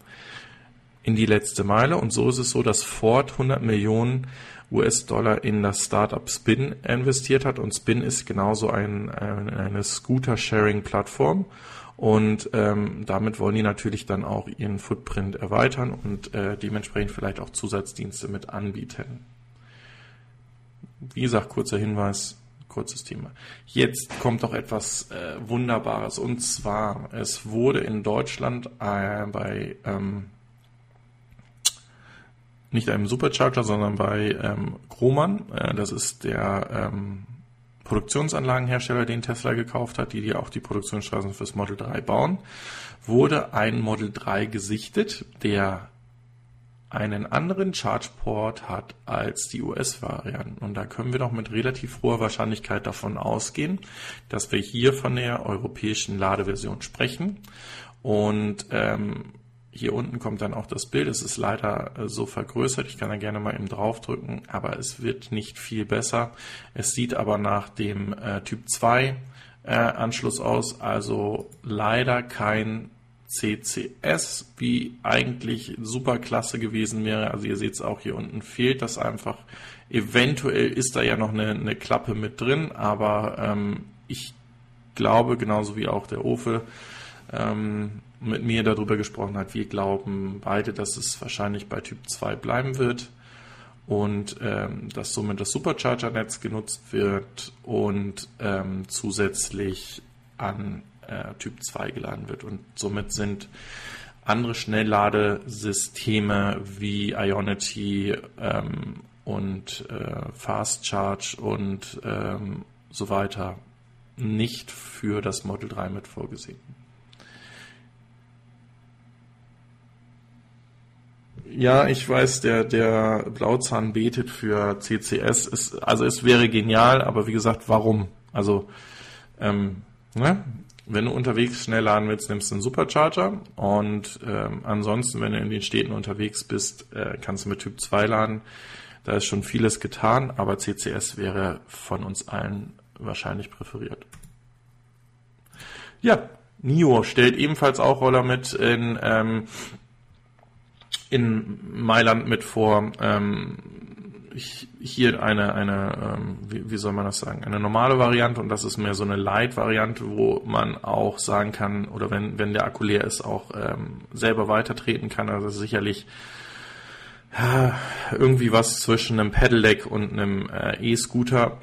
in die letzte Meile. Und so ist es so, dass Ford 100 Millionen US-Dollar in das Startup Spin investiert hat. Und Spin ist genauso ein, ein eine Scooter-Sharing-Plattform. Und ähm, damit wollen die natürlich dann auch ihren Footprint erweitern und äh, dementsprechend vielleicht auch Zusatzdienste mit anbieten. Wie gesagt, kurzer Hinweis, kurzes Thema. Jetzt kommt doch etwas äh, Wunderbares und zwar, es wurde in Deutschland äh, bei ähm, nicht einem Supercharger, sondern bei ähm, Grohmann, äh, das ist der ähm, Produktionsanlagenhersteller, den Tesla gekauft hat, die die auch die Produktionsstraßen fürs Model 3 bauen, wurde ein Model 3 gesichtet, der einen anderen Chargeport hat als die US-Varianten. Und da können wir doch mit relativ hoher Wahrscheinlichkeit davon ausgehen, dass wir hier von der europäischen Ladeversion sprechen. Und ähm, hier unten kommt dann auch das Bild. Es ist leider äh, so vergrößert. Ich kann da gerne mal eben draufdrücken, aber es wird nicht viel besser. Es sieht aber nach dem äh, Typ 2 äh, Anschluss aus, also leider kein CCS, wie eigentlich super klasse gewesen wäre. Also ihr seht es auch hier unten fehlt das einfach. Eventuell ist da ja noch eine, eine Klappe mit drin, aber ähm, ich glaube, genauso wie auch der Ofe, ähm, mit mir darüber gesprochen hat. Wir glauben beide, dass es wahrscheinlich bei Typ 2 bleiben wird und ähm, dass somit das Supercharger-Netz genutzt wird und ähm, zusätzlich an äh, Typ 2 geladen wird. Und somit sind andere Schnellladesysteme wie Ionity ähm, und äh, Fast Charge und ähm, so weiter nicht für das Model 3 mit vorgesehen. Ja, ich weiß, der, der Blauzahn betet für CCS. Ist, also es wäre genial, aber wie gesagt, warum? Also, ähm, ne? wenn du unterwegs schnell laden willst, nimmst du einen Supercharger. Und ähm, ansonsten, wenn du in den Städten unterwegs bist, äh, kannst du mit Typ 2 laden. Da ist schon vieles getan, aber CCS wäre von uns allen wahrscheinlich präferiert. Ja, NIO stellt ebenfalls auch Roller mit in ähm, in Mailand mit vor. Ähm, hier eine, eine ähm, wie, wie soll man das sagen, eine normale Variante und das ist mehr so eine Light-Variante, wo man auch sagen kann, oder wenn, wenn der Akku leer ist, auch ähm, selber weitertreten kann. Also sicherlich ja, irgendwie was zwischen einem Pedelec und einem äh, E-Scooter.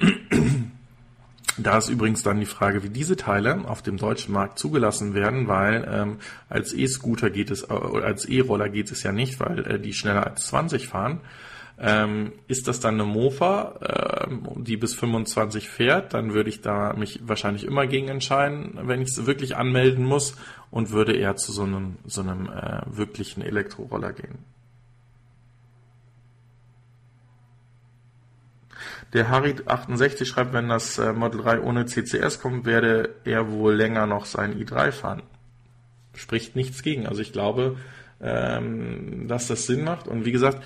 Da ist übrigens dann die Frage, wie diese Teile auf dem deutschen Markt zugelassen werden, weil ähm, als E-Scooter geht es, äh, als E-Roller geht es ja nicht, weil äh, die schneller als 20 fahren. Ähm, ist das dann eine Mofa, äh, die bis 25 fährt, dann würde ich da mich wahrscheinlich immer gegen entscheiden, wenn ich es wirklich anmelden muss und würde eher zu so einem, so einem äh, wirklichen Elektroroller gehen. Der Harid68 schreibt, wenn das äh, Model 3 ohne CCS kommt, werde er wohl länger noch sein i3 fahren. Spricht nichts gegen. Also ich glaube, ähm, dass das Sinn macht. Und wie gesagt,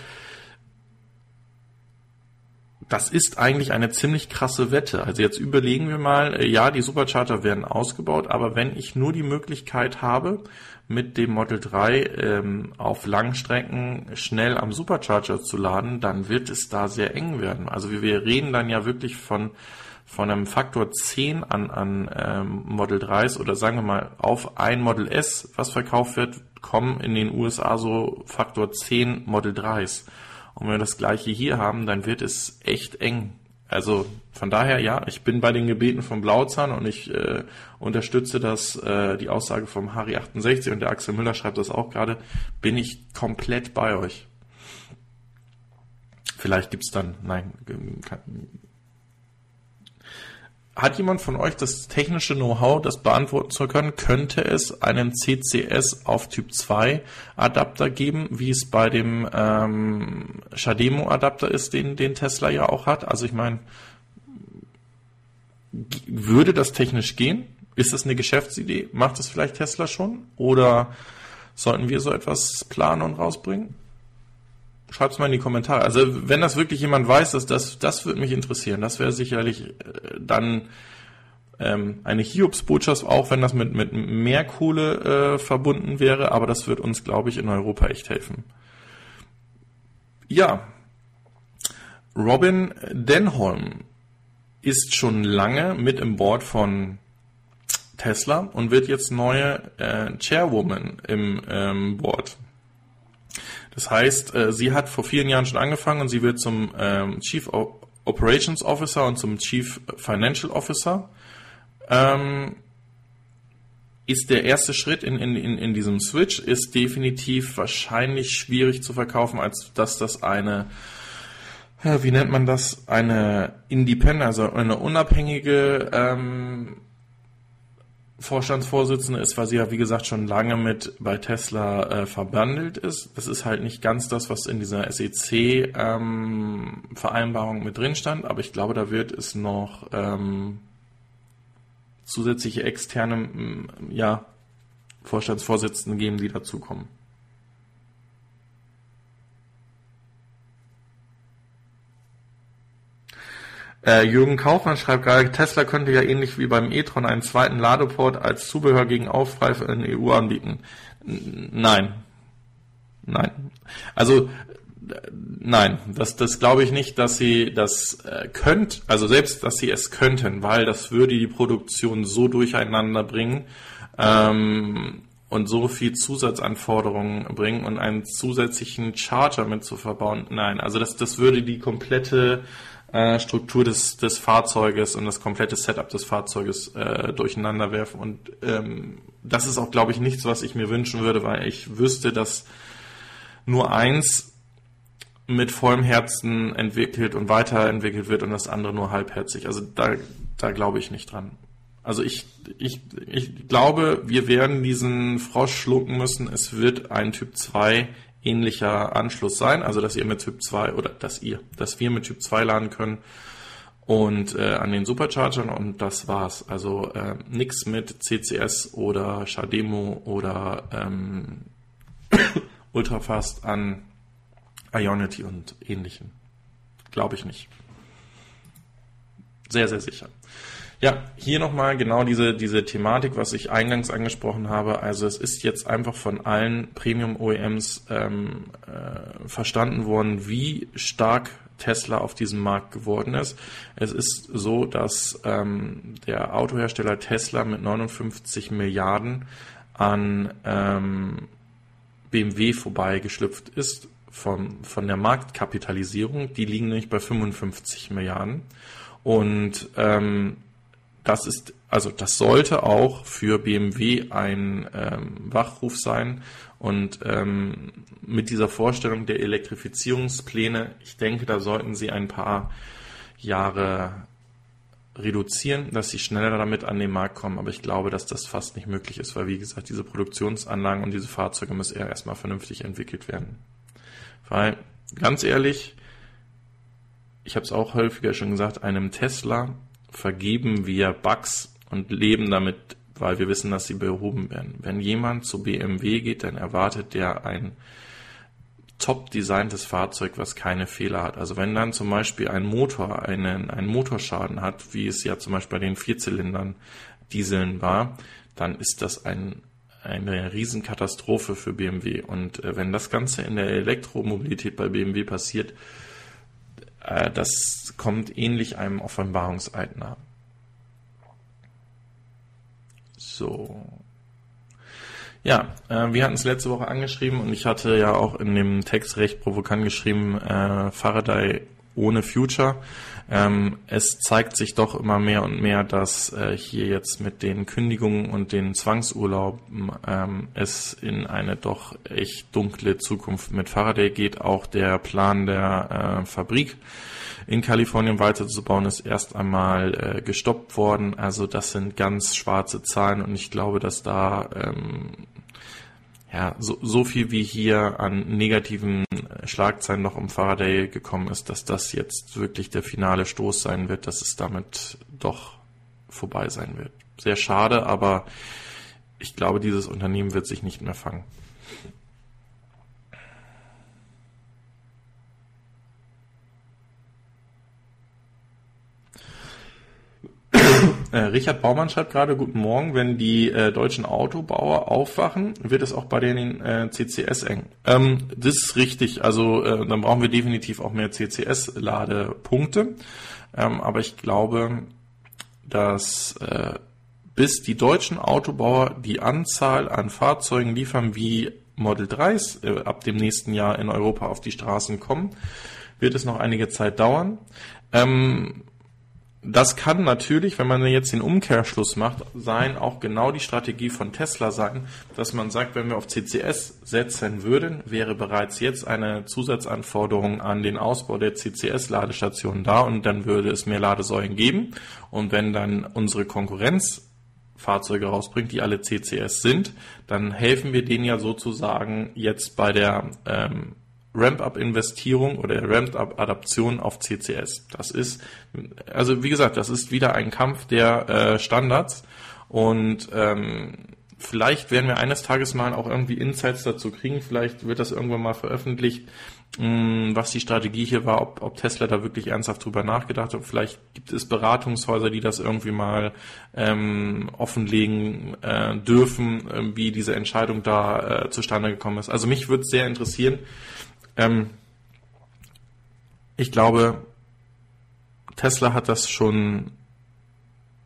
das ist eigentlich eine ziemlich krasse Wette. Also jetzt überlegen wir mal, äh, ja, die Supercharger werden ausgebaut, aber wenn ich nur die Möglichkeit habe, mit dem Model 3 ähm, auf Langstrecken schnell am Supercharger zu laden, dann wird es da sehr eng werden. Also wir, reden dann ja wirklich von von einem Faktor 10 an, an ähm, Model 3s oder sagen wir mal auf ein Model S, was verkauft wird, kommen in den USA so Faktor 10 Model 3s. Und wenn wir das gleiche hier haben, dann wird es echt eng. Also von daher, ja, ich bin bei den Gebeten vom Blauzahn und ich äh, unterstütze das, äh, die Aussage vom Harry 68 und der Axel Müller schreibt das auch gerade, bin ich komplett bei euch. Vielleicht gibt's dann, nein, kann, hat jemand von euch das technische Know-how, das beantworten zu können? Könnte es einen CCS auf Typ 2 Adapter geben, wie es bei dem ähm, Shademo Adapter ist, den, den Tesla ja auch hat? Also ich meine, würde das technisch gehen? Ist das eine Geschäftsidee? Macht das vielleicht Tesla schon? Oder sollten wir so etwas planen und rausbringen? Schreibt es mal in die Kommentare. Also wenn das wirklich jemand weiß, dass das, das würde mich interessieren. Das wäre sicherlich äh, dann ähm, eine Hiobsbotschaft, auch wenn das mit, mit mehr Kohle äh, verbunden wäre, aber das wird uns, glaube ich, in Europa echt helfen. Ja, Robin Denholm ist schon lange mit im Board von Tesla und wird jetzt neue äh, Chairwoman im ähm, Board. Das heißt, äh, sie hat vor vielen Jahren schon angefangen und sie wird zum ähm, Chief Operations Officer und zum Chief Financial Officer. Ähm, ist der erste Schritt in, in, in, in diesem Switch, ist definitiv wahrscheinlich schwierig zu verkaufen, als dass das eine, wie nennt man das, eine Independent, also eine unabhängige ähm, Vorstandsvorsitzende ist, weil sie ja wie gesagt schon lange mit bei Tesla äh, verbandelt ist. Das ist halt nicht ganz das, was in dieser SEC-Vereinbarung ähm, mit drin stand, aber ich glaube, da wird es noch ähm, zusätzliche externe ja, Vorstandsvorsitzende geben, die dazukommen. Äh, Jürgen Kaufmann schreibt gerade, Tesla könnte ja ähnlich wie beim e-tron einen zweiten Ladeport als Zubehör gegen Aufreife in der EU anbieten. Nein. Nein. Also nein, das, das glaube ich nicht, dass sie das äh, könnt, also selbst, dass sie es könnten, weil das würde die Produktion so durcheinander bringen ähm, und so viel Zusatzanforderungen bringen und einen zusätzlichen Charger mit zu verbauen. Nein, also das, das würde die komplette äh, Struktur des, des Fahrzeuges und das komplette Setup des Fahrzeuges äh, durcheinander werfen. Und ähm, das ist auch, glaube ich, nichts, was ich mir wünschen würde, weil ich wüsste, dass nur eins mit vollem Herzen entwickelt und weiterentwickelt wird und das andere nur halbherzig. Also da, da glaube ich nicht dran. Also ich, ich, ich glaube, wir werden diesen Frosch schlucken müssen. Es wird ein Typ 2 ähnlicher Anschluss sein, also dass ihr mit Typ 2 oder dass ihr, dass wir mit Typ 2 laden können und äh, an den Superchargern und das war's. Also äh, nichts mit CCS oder Shademo oder ähm, Ultrafast an Ionity und ähnlichen. Glaube ich nicht. Sehr, sehr sicher. Ja, hier nochmal genau diese, diese Thematik, was ich eingangs angesprochen habe. Also es ist jetzt einfach von allen Premium-OEMs ähm, äh, verstanden worden, wie stark Tesla auf diesem Markt geworden ist. Es ist so, dass ähm, der Autohersteller Tesla mit 59 Milliarden an ähm, BMW vorbeigeschlüpft ist von, von der Marktkapitalisierung. Die liegen nämlich bei 55 Milliarden. Und ähm, das ist, also das sollte auch für BMW ein ähm, Wachruf sein. Und ähm, mit dieser Vorstellung der Elektrifizierungspläne, ich denke, da sollten sie ein paar Jahre reduzieren, dass sie schneller damit an den Markt kommen. Aber ich glaube, dass das fast nicht möglich ist, weil wie gesagt, diese Produktionsanlagen und diese Fahrzeuge müssen eher erstmal vernünftig entwickelt werden. Weil, ganz ehrlich, ich habe es auch häufiger schon gesagt, einem Tesla vergeben wir Bugs und leben damit, weil wir wissen, dass sie behoben werden. Wenn jemand zu BMW geht, dann erwartet der ein top designtes Fahrzeug, was keine Fehler hat. Also wenn dann zum Beispiel ein Motor einen, einen Motorschaden hat, wie es ja zum Beispiel bei den Vierzylindern Dieseln war, dann ist das ein, eine Riesenkatastrophe für BMW. Und äh, wenn das Ganze in der Elektromobilität bei BMW passiert, äh, das kommt ähnlich einem Offenbarungseid nah. So. Ja, äh, wir hatten es letzte Woche angeschrieben und ich hatte ja auch in dem Text recht provokant geschrieben, äh, Faraday ohne Future. Ähm, es zeigt sich doch immer mehr und mehr, dass äh, hier jetzt mit den Kündigungen und den Zwangsurlauben ähm, es in eine doch echt dunkle Zukunft mit Faraday geht. Auch der Plan der äh, Fabrik in Kalifornien weiterzubauen ist erst einmal äh, gestoppt worden. Also das sind ganz schwarze Zahlen und ich glaube, dass da ähm, ja, so, so viel wie hier an negativen Schlagzeilen noch um Faraday gekommen ist, dass das jetzt wirklich der finale Stoß sein wird, dass es damit doch vorbei sein wird. Sehr schade, aber ich glaube, dieses Unternehmen wird sich nicht mehr fangen. Äh, Richard Baumann schreibt gerade, guten Morgen, wenn die äh, deutschen Autobauer aufwachen, wird es auch bei den äh, CCS eng. Ähm, das ist richtig, also äh, dann brauchen wir definitiv auch mehr CCS-Ladepunkte. Ähm, aber ich glaube, dass äh, bis die deutschen Autobauer die Anzahl an Fahrzeugen liefern, wie Model 3s äh, ab dem nächsten Jahr in Europa auf die Straßen kommen, wird es noch einige Zeit dauern. Ähm, das kann natürlich, wenn man jetzt den Umkehrschluss macht, sein, auch genau die Strategie von Tesla sein, dass man sagt, wenn wir auf CCS setzen würden, wäre bereits jetzt eine Zusatzanforderung an den Ausbau der CCS-Ladestationen da und dann würde es mehr Ladesäulen geben. Und wenn dann unsere Konkurrenz Fahrzeuge rausbringt, die alle CCS sind, dann helfen wir denen ja sozusagen jetzt bei der ähm, Ramp-up-Investierung oder Ramp-up-Adaption auf CCS. Das ist, also wie gesagt, das ist wieder ein Kampf der äh, Standards und ähm, vielleicht werden wir eines Tages mal auch irgendwie Insights dazu kriegen. Vielleicht wird das irgendwann mal veröffentlicht, mh, mm, was die Strategie hier war, ob, ob Tesla da wirklich ernsthaft drüber nachgedacht hat. Vielleicht gibt es Beratungshäuser, die das irgendwie mal ähm, offenlegen äh, dürfen, äh, wie diese Entscheidung da äh, zustande gekommen ist. Also mich würde sehr interessieren, ähm, ich glaube, Tesla hat das schon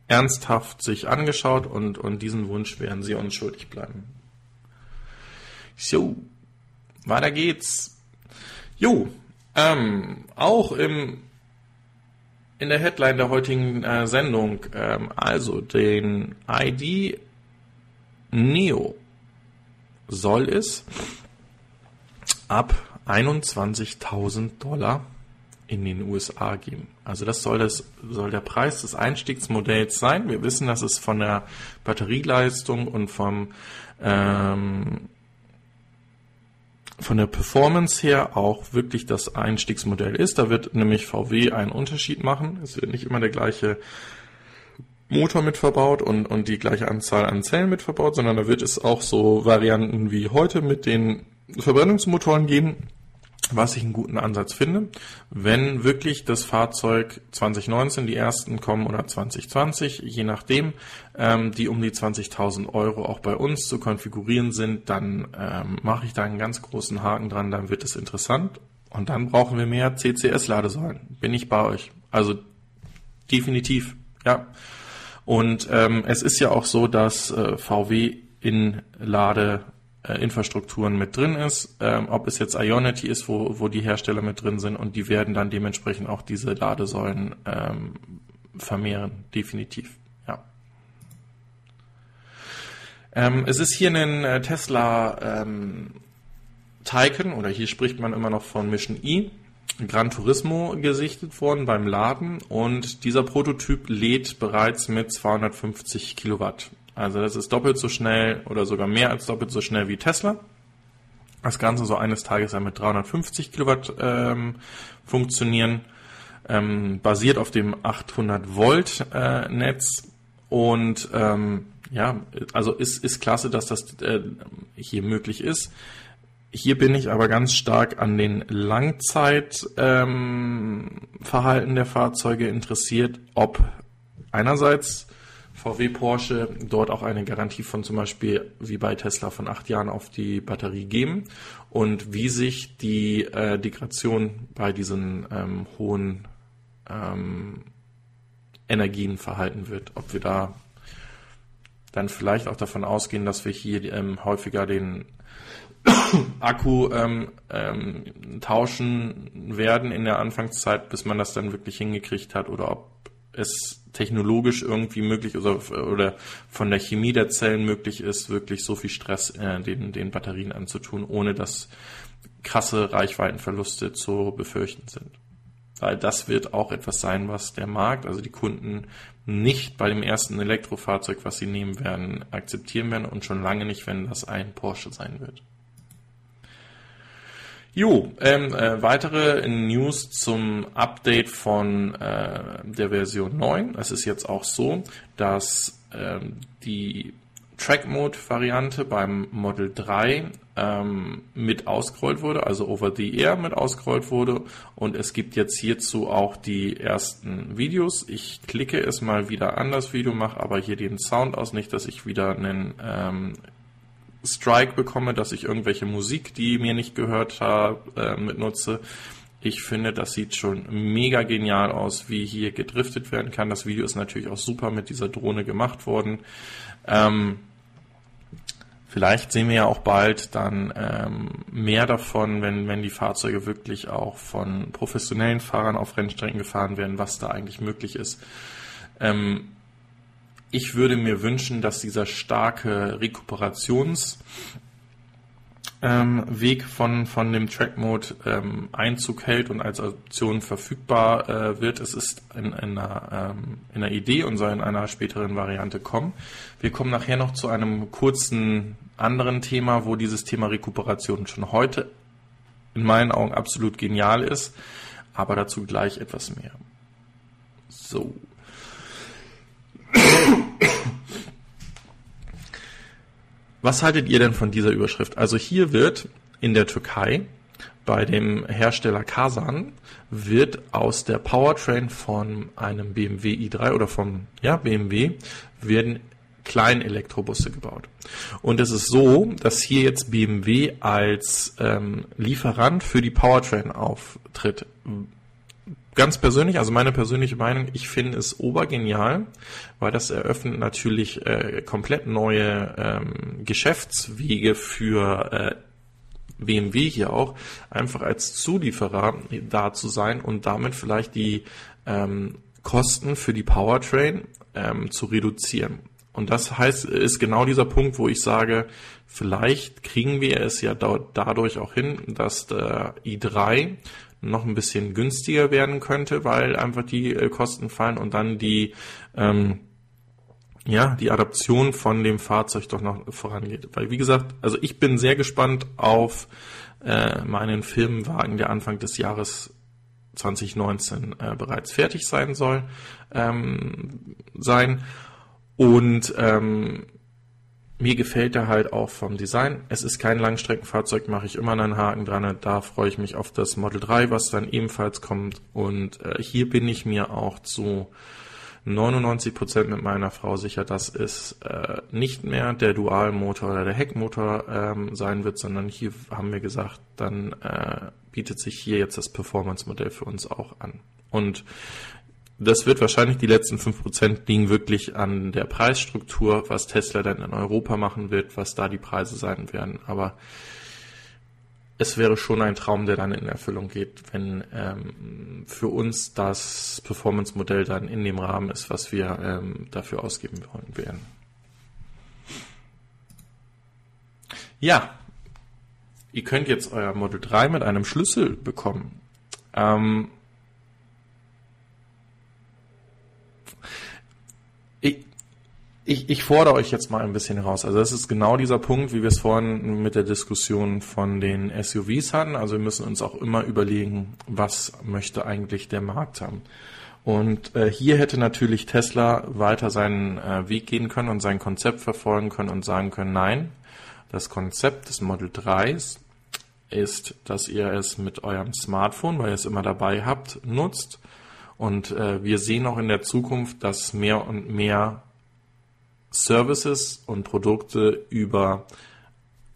ernsthaft sich angeschaut und, und diesen Wunsch werden sie uns schuldig bleiben. So, weiter geht's. Jo, ähm, auch im, in der Headline der heutigen äh, Sendung, ähm, also den ID Neo soll es ab 21.000 Dollar in den USA geben. Also das soll, das soll der Preis des Einstiegsmodells sein. Wir wissen, dass es von der Batterieleistung und vom ähm, von der Performance her auch wirklich das Einstiegsmodell ist. Da wird nämlich VW einen Unterschied machen. Es wird nicht immer der gleiche Motor mit verbaut und, und die gleiche Anzahl an Zellen mit verbaut, sondern da wird es auch so Varianten wie heute mit den Verbrennungsmotoren geben was ich einen guten Ansatz finde. Wenn wirklich das Fahrzeug 2019 die ersten kommen oder 2020, je nachdem, ähm, die um die 20.000 Euro auch bei uns zu konfigurieren sind, dann ähm, mache ich da einen ganz großen Haken dran, dann wird es interessant. Und dann brauchen wir mehr CCS-Ladesäulen. Bin ich bei euch. Also definitiv, ja. Und ähm, es ist ja auch so, dass äh, VW in Lade Infrastrukturen mit drin ist, ähm, ob es jetzt Ionity ist, wo, wo die Hersteller mit drin sind und die werden dann dementsprechend auch diese Ladesäulen ähm, vermehren, definitiv. Ja. Ähm, es ist hier ein äh, Tesla ähm, Taycan oder hier spricht man immer noch von Mission E. Gran Turismo gesichtet worden beim Laden und dieser Prototyp lädt bereits mit 250 Kilowatt. Also das ist doppelt so schnell oder sogar mehr als doppelt so schnell wie Tesla. Das Ganze soll eines Tages dann mit 350 Kilowatt ähm, funktionieren, ähm, basiert auf dem 800 Volt äh, Netz und ähm, ja, also ist, ist klasse, dass das äh, hier möglich ist. hier bin ich aber ganz stark an den Langzeitverhalten ähm, der Fahrzeuge interessiert, ob einerseits VW Porsche dort auch eine Garantie von zum Beispiel wie bei Tesla von acht Jahren auf die Batterie geben und wie sich die äh, Degradation bei diesen ähm, hohen ähm, Energien verhalten wird. Ob wir da dann vielleicht auch davon ausgehen, dass wir hier ähm, häufiger den Akku ähm, ähm, tauschen werden in der Anfangszeit, bis man das dann wirklich hingekriegt hat, oder ob es technologisch irgendwie möglich oder, oder von der Chemie der Zellen möglich ist, wirklich so viel Stress äh, den, den Batterien anzutun, ohne dass krasse Reichweitenverluste zu befürchten sind. Weil das wird auch etwas sein, was der Markt, also die Kunden nicht bei dem ersten Elektrofahrzeug, was sie nehmen werden, akzeptieren werden und schon lange nicht, wenn das ein Porsche sein wird. Jo, ähm, äh, weitere News zum Update von äh, der Version 9. Es ist jetzt auch so, dass ähm, die Track Mode Variante beim Model 3 ähm, mit ausgerollt wurde, also over the air mit ausgerollt wurde und es gibt jetzt hierzu auch die ersten Videos. Ich klicke es mal wieder an das Video, mache aber hier den Sound aus, nicht, dass ich wieder einen ähm, Strike bekomme, dass ich irgendwelche Musik, die mir nicht gehört habe, äh, mitnutze. Ich finde, das sieht schon mega genial aus, wie hier gedriftet werden kann. Das Video ist natürlich auch super mit dieser Drohne gemacht worden. Ähm, vielleicht sehen wir ja auch bald dann ähm, mehr davon, wenn, wenn die Fahrzeuge wirklich auch von professionellen Fahrern auf Rennstrecken gefahren werden, was da eigentlich möglich ist. Ähm, ich würde mir wünschen, dass dieser starke Rekuperations ähm, von, von dem Track Mode ähm, Einzug hält und als Option verfügbar äh, wird. Es ist in, in, einer, ähm, in einer Idee und soll in einer späteren Variante kommen. Wir kommen nachher noch zu einem kurzen anderen Thema, wo dieses Thema Rekuperation schon heute in meinen Augen absolut genial ist, aber dazu gleich etwas mehr. So. Was haltet ihr denn von dieser Überschrift? Also hier wird in der Türkei bei dem Hersteller Kasan wird aus der Powertrain von einem BMW i3 oder vom ja, BMW werden Kleinelektrobusse gebaut. Und es ist so, dass hier jetzt BMW als ähm, Lieferant für die Powertrain auftritt ganz persönlich, also meine persönliche Meinung, ich finde es obergenial, weil das eröffnet natürlich äh, komplett neue ähm, Geschäftswege für äh, BMW hier auch, einfach als Zulieferer da zu sein und damit vielleicht die ähm, Kosten für die Powertrain ähm, zu reduzieren. Und das heißt, ist genau dieser Punkt, wo ich sage, vielleicht kriegen wir es ja dadurch auch hin, dass der i3 noch ein bisschen günstiger werden könnte, weil einfach die äh, Kosten fallen und dann die ähm, ja, die Adaption von dem Fahrzeug doch noch vorangeht. Weil, wie gesagt, also ich bin sehr gespannt auf äh, meinen Firmenwagen, der Anfang des Jahres 2019 äh, bereits fertig sein soll, ähm, sein. Und ähm, mir gefällt er halt auch vom Design. Es ist kein Langstreckenfahrzeug, mache ich immer einen Haken dran. Da freue ich mich auf das Model 3, was dann ebenfalls kommt. Und äh, hier bin ich mir auch zu 99 Prozent mit meiner Frau sicher, dass es äh, nicht mehr der Dualmotor oder der Heckmotor ähm, sein wird, sondern hier haben wir gesagt, dann äh, bietet sich hier jetzt das Performance-Modell für uns auch an. Und das wird wahrscheinlich die letzten 5% liegen wirklich an der Preisstruktur, was Tesla dann in Europa machen wird, was da die Preise sein werden. Aber es wäre schon ein Traum, der dann in Erfüllung geht, wenn ähm, für uns das Performance-Modell dann in dem Rahmen ist, was wir ähm, dafür ausgeben wollen werden. Ja, ihr könnt jetzt euer Model 3 mit einem Schlüssel bekommen. Ähm, ich, ich fordere euch jetzt mal ein bisschen heraus. Also das ist genau dieser Punkt, wie wir es vorhin mit der Diskussion von den SUVs hatten. Also wir müssen uns auch immer überlegen, was möchte eigentlich der Markt haben. Und äh, hier hätte natürlich Tesla weiter seinen äh, Weg gehen können und sein Konzept verfolgen können und sagen können, nein, das Konzept des Model 3s ist, dass ihr es mit eurem Smartphone, weil ihr es immer dabei habt, nutzt. Und äh, wir sehen auch in der Zukunft, dass mehr und mehr Services und Produkte über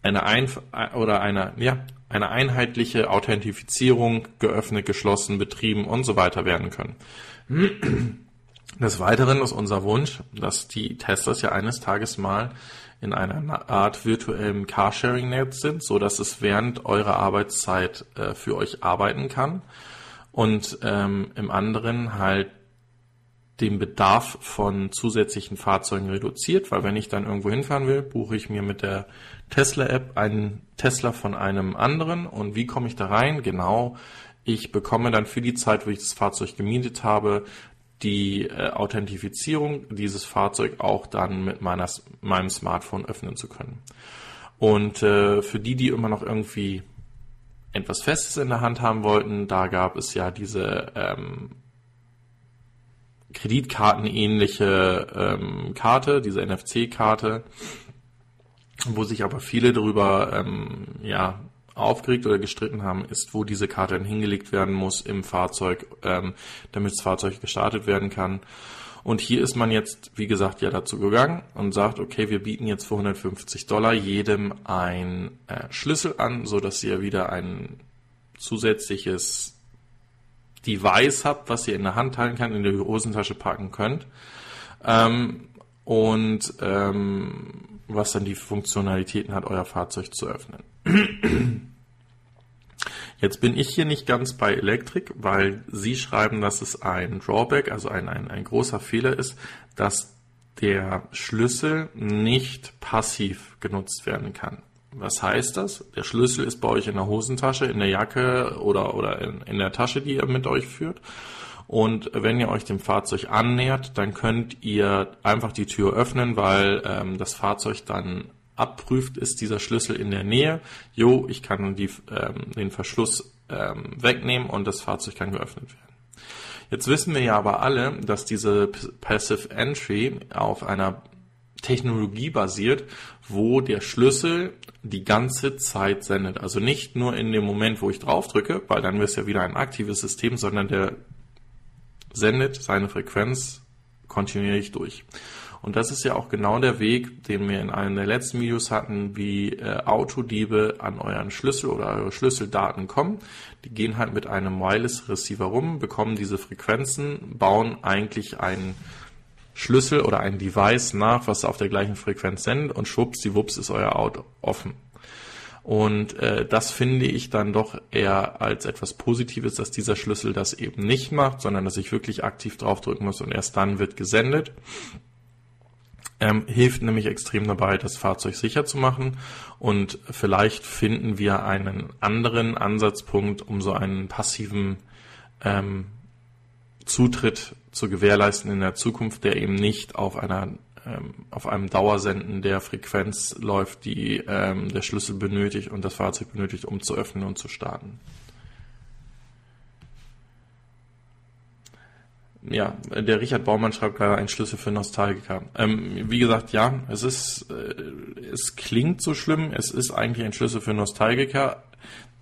eine Einf oder eine, ja, eine einheitliche Authentifizierung geöffnet, geschlossen, betrieben und so weiter werden können. Des Weiteren ist unser Wunsch, dass die Teslas ja eines Tages mal in einer Art virtuellem Carsharing-Netz sind, so dass es während eurer Arbeitszeit äh, für euch arbeiten kann und ähm, im anderen halt den Bedarf von zusätzlichen Fahrzeugen reduziert, weil wenn ich dann irgendwo hinfahren will, buche ich mir mit der Tesla-App einen Tesla von einem anderen und wie komme ich da rein? Genau, ich bekomme dann für die Zeit, wo ich das Fahrzeug gemietet habe, die äh, Authentifizierung dieses Fahrzeug auch dann mit meiner, meinem Smartphone öffnen zu können. Und äh, für die, die immer noch irgendwie etwas Festes in der Hand haben wollten, da gab es ja diese ähm, Kreditkartenähnliche ähm, Karte, diese NFC-Karte, wo sich aber viele darüber ähm, ja, aufgeregt oder gestritten haben, ist, wo diese Karte dann hingelegt werden muss im Fahrzeug, ähm, damit das Fahrzeug gestartet werden kann. Und hier ist man jetzt, wie gesagt, ja dazu gegangen und sagt, okay, wir bieten jetzt für 150 Dollar jedem ein äh, Schlüssel an, so dass ihr wieder ein zusätzliches Device habt, was ihr in der Hand halten kann, in der Hosentasche packen könnt. Ähm, und ähm, was dann die Funktionalitäten hat, euer Fahrzeug zu öffnen. Jetzt bin ich hier nicht ganz bei Elektrik, weil Sie schreiben, dass es ein Drawback, also ein, ein, ein großer Fehler ist, dass der Schlüssel nicht passiv genutzt werden kann. Was heißt das? Der Schlüssel ist bei euch in der Hosentasche, in der Jacke oder, oder in, in der Tasche, die ihr mit euch führt. Und wenn ihr euch dem Fahrzeug annähert, dann könnt ihr einfach die Tür öffnen, weil ähm, das Fahrzeug dann abprüft, ist dieser Schlüssel in der Nähe. Jo, ich kann die, ähm, den Verschluss ähm, wegnehmen und das Fahrzeug kann geöffnet werden. Jetzt wissen wir ja aber alle, dass diese Passive Entry auf einer Technologie basiert, wo der Schlüssel die ganze Zeit sendet. Also nicht nur in dem Moment, wo ich draufdrücke, weil dann wäre es ja wieder ein aktives System, sondern der sendet seine Frequenz kontinuierlich durch. Und das ist ja auch genau der Weg, den wir in einem der letzten Videos hatten, wie äh, Autodiebe an euren Schlüssel oder eure Schlüsseldaten kommen. Die gehen halt mit einem Wireless Receiver rum, bekommen diese Frequenzen, bauen eigentlich einen Schlüssel oder ein Device nach, was auf der gleichen Frequenz sendet und schwuppsdiwupps ist euer Auto offen. Und äh, das finde ich dann doch eher als etwas Positives, dass dieser Schlüssel das eben nicht macht, sondern dass ich wirklich aktiv draufdrücken muss und erst dann wird gesendet. Ähm, hilft nämlich extrem dabei, das Fahrzeug sicher zu machen. Und vielleicht finden wir einen anderen Ansatzpunkt, um so einen passiven ähm, Zutritt zu gewährleisten in der Zukunft, der eben nicht auf einer ähm, auf einem Dauersenden der Frequenz läuft, die ähm, der Schlüssel benötigt und das Fahrzeug benötigt, um zu öffnen und zu starten. Ja, der Richard Baumann schreibt gerade einen Schlüssel für Nostalgiker. Ähm, wie gesagt, ja, es ist, äh, es klingt so schlimm. Es ist eigentlich ein Schlüssel für Nostalgiker.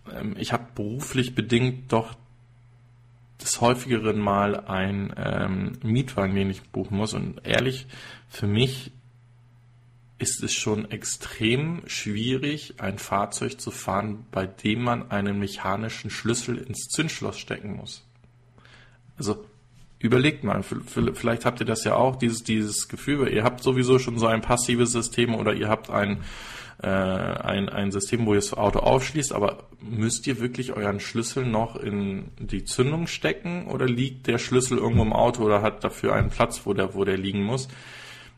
Ähm, ich habe beruflich bedingt doch des häufigeren Mal ein ähm, Mietwagen, den ich buchen muss. Und ehrlich, für mich ist es schon extrem schwierig, ein Fahrzeug zu fahren, bei dem man einen mechanischen Schlüssel ins Zündschloss stecken muss. Also überlegt mal, vielleicht habt ihr das ja auch, dieses, dieses Gefühl, ihr habt sowieso schon so ein passives System oder ihr habt ein äh, ein, ein System, wo ihr das Auto aufschließt, aber müsst ihr wirklich euren Schlüssel noch in die Zündung stecken oder liegt der Schlüssel irgendwo im Auto oder hat dafür einen Platz, wo der, wo der liegen muss?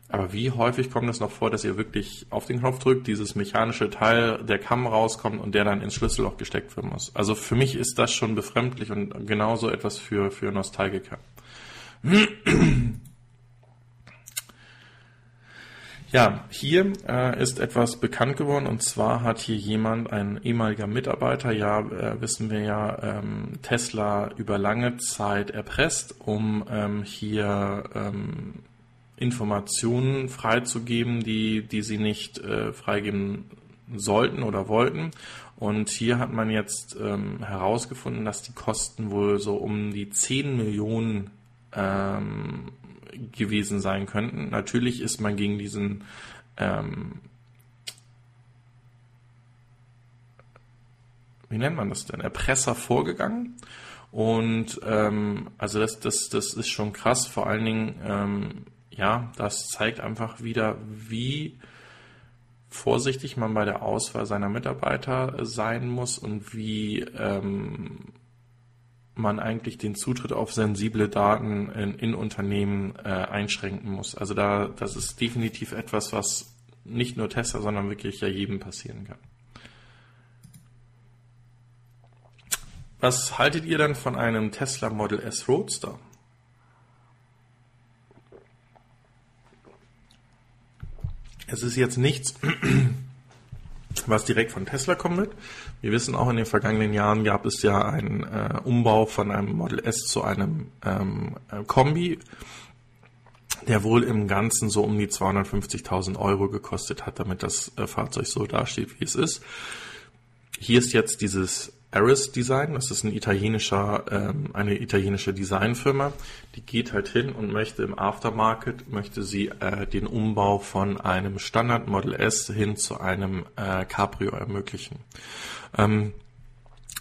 Aber wie häufig kommt es noch vor, dass ihr wirklich auf den Knopf drückt, dieses mechanische Teil der Kamm rauskommt und der dann ins Schlüsselloch gesteckt werden muss? Also für mich ist das schon befremdlich und genauso etwas für, für Nostalgiker. Ja, hier äh, ist etwas bekannt geworden und zwar hat hier jemand, ein ehemaliger Mitarbeiter, ja, äh, wissen wir ja, ähm, Tesla über lange Zeit erpresst, um ähm, hier ähm, Informationen freizugeben, die, die sie nicht äh, freigeben sollten oder wollten. Und hier hat man jetzt ähm, herausgefunden, dass die Kosten wohl so um die 10 Millionen ähm, gewesen sein könnten. Natürlich ist man gegen diesen ähm, wie nennt man das denn, Erpresser vorgegangen. Und ähm, also das, das, das ist schon krass. Vor allen Dingen, ähm, ja, das zeigt einfach wieder, wie vorsichtig man bei der Auswahl seiner Mitarbeiter sein muss und wie ähm, man eigentlich den Zutritt auf sensible Daten in, in Unternehmen äh, einschränken muss. Also da, das ist definitiv etwas, was nicht nur Tesla, sondern wirklich ja jedem passieren kann. Was haltet ihr dann von einem Tesla Model S Roadster? Es ist jetzt nichts, was direkt von Tesla kommen wird. Wir wissen auch in den vergangenen Jahren gab es ja einen äh, Umbau von einem Model S zu einem ähm, äh, Kombi, der wohl im Ganzen so um die 250.000 Euro gekostet hat, damit das äh, Fahrzeug so dasteht, wie es ist. Hier ist jetzt dieses Aris Design. Das ist ein italienischer, ähm, eine italienische Designfirma. Die geht halt hin und möchte im Aftermarket, möchte sie äh, den Umbau von einem Standard Model S hin zu einem äh, Cabrio ermöglichen. Ähm,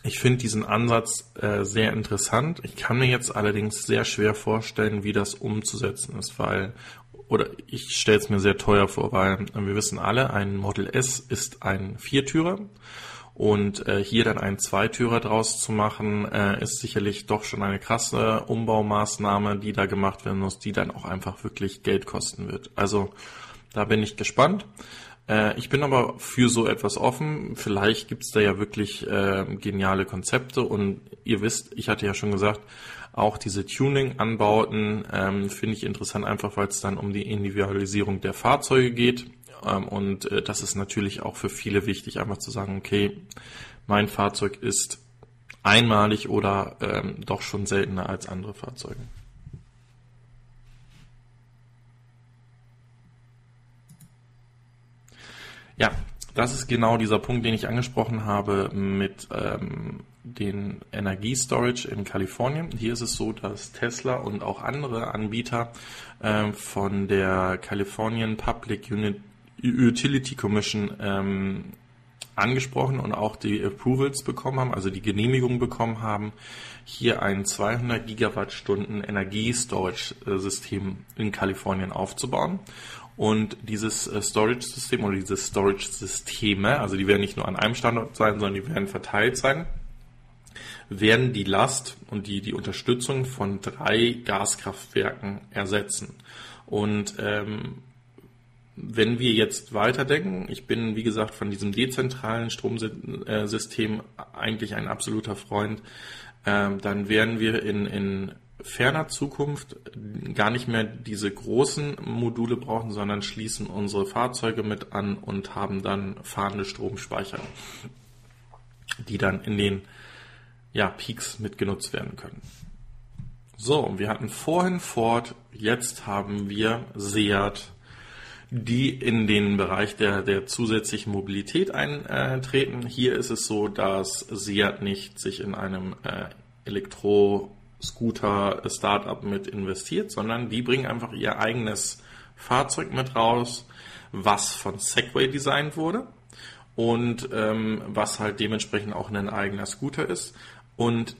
ich finde diesen Ansatz äh, sehr interessant. Ich kann mir jetzt allerdings sehr schwer vorstellen, wie das umzusetzen ist, weil oder ich stelle es mir sehr teuer vor, weil äh, wir wissen alle, ein Model S ist ein Viertürer und äh, hier dann einen Zweitürer draus zu machen, äh, ist sicherlich doch schon eine krasse Umbaumaßnahme, die da gemacht werden muss, die dann auch einfach wirklich Geld kosten wird. Also da bin ich gespannt. Äh, ich bin aber für so etwas offen. Vielleicht gibt's da ja wirklich äh, geniale Konzepte und ihr wisst, ich hatte ja schon gesagt, auch diese Tuning-Anbauten ähm, finde ich interessant, einfach weil es dann um die Individualisierung der Fahrzeuge geht. Ähm, und äh, das ist natürlich auch für viele wichtig, einfach zu sagen, okay, mein Fahrzeug ist einmalig oder ähm, doch schon seltener als andere Fahrzeuge. Ja, das ist genau dieser Punkt, den ich angesprochen habe mit ähm, den Energiestorage in Kalifornien. Hier ist es so, dass Tesla und auch andere Anbieter äh, von der Californian Public Unit Utility Commission ähm, angesprochen und auch die Approvals bekommen haben, also die Genehmigung bekommen haben, hier ein 200 Gigawattstunden Energiestorage-System in Kalifornien aufzubauen. Und dieses äh, Storage-System oder diese Storage-Systeme, also die werden nicht nur an einem Standort sein, sondern die werden verteilt sein, werden die Last und die, die Unterstützung von drei Gaskraftwerken ersetzen. Und ähm, wenn wir jetzt weiterdenken, ich bin wie gesagt von diesem dezentralen Stromsystem eigentlich ein absoluter Freund, ähm, dann werden wir in, in ferner Zukunft gar nicht mehr diese großen Module brauchen, sondern schließen unsere Fahrzeuge mit an und haben dann fahrende Stromspeicher, die dann in den ja, Peaks mitgenutzt werden können. So, wir hatten vorhin Ford, jetzt haben wir Seat, die in den Bereich der, der zusätzlichen Mobilität eintreten. Hier ist es so, dass Seat nicht sich in einem äh, Elektro-Scooter-Startup mit investiert, sondern die bringen einfach ihr eigenes Fahrzeug mit raus, was von Segway designt wurde und ähm, was halt dementsprechend auch ein eigener Scooter ist. Und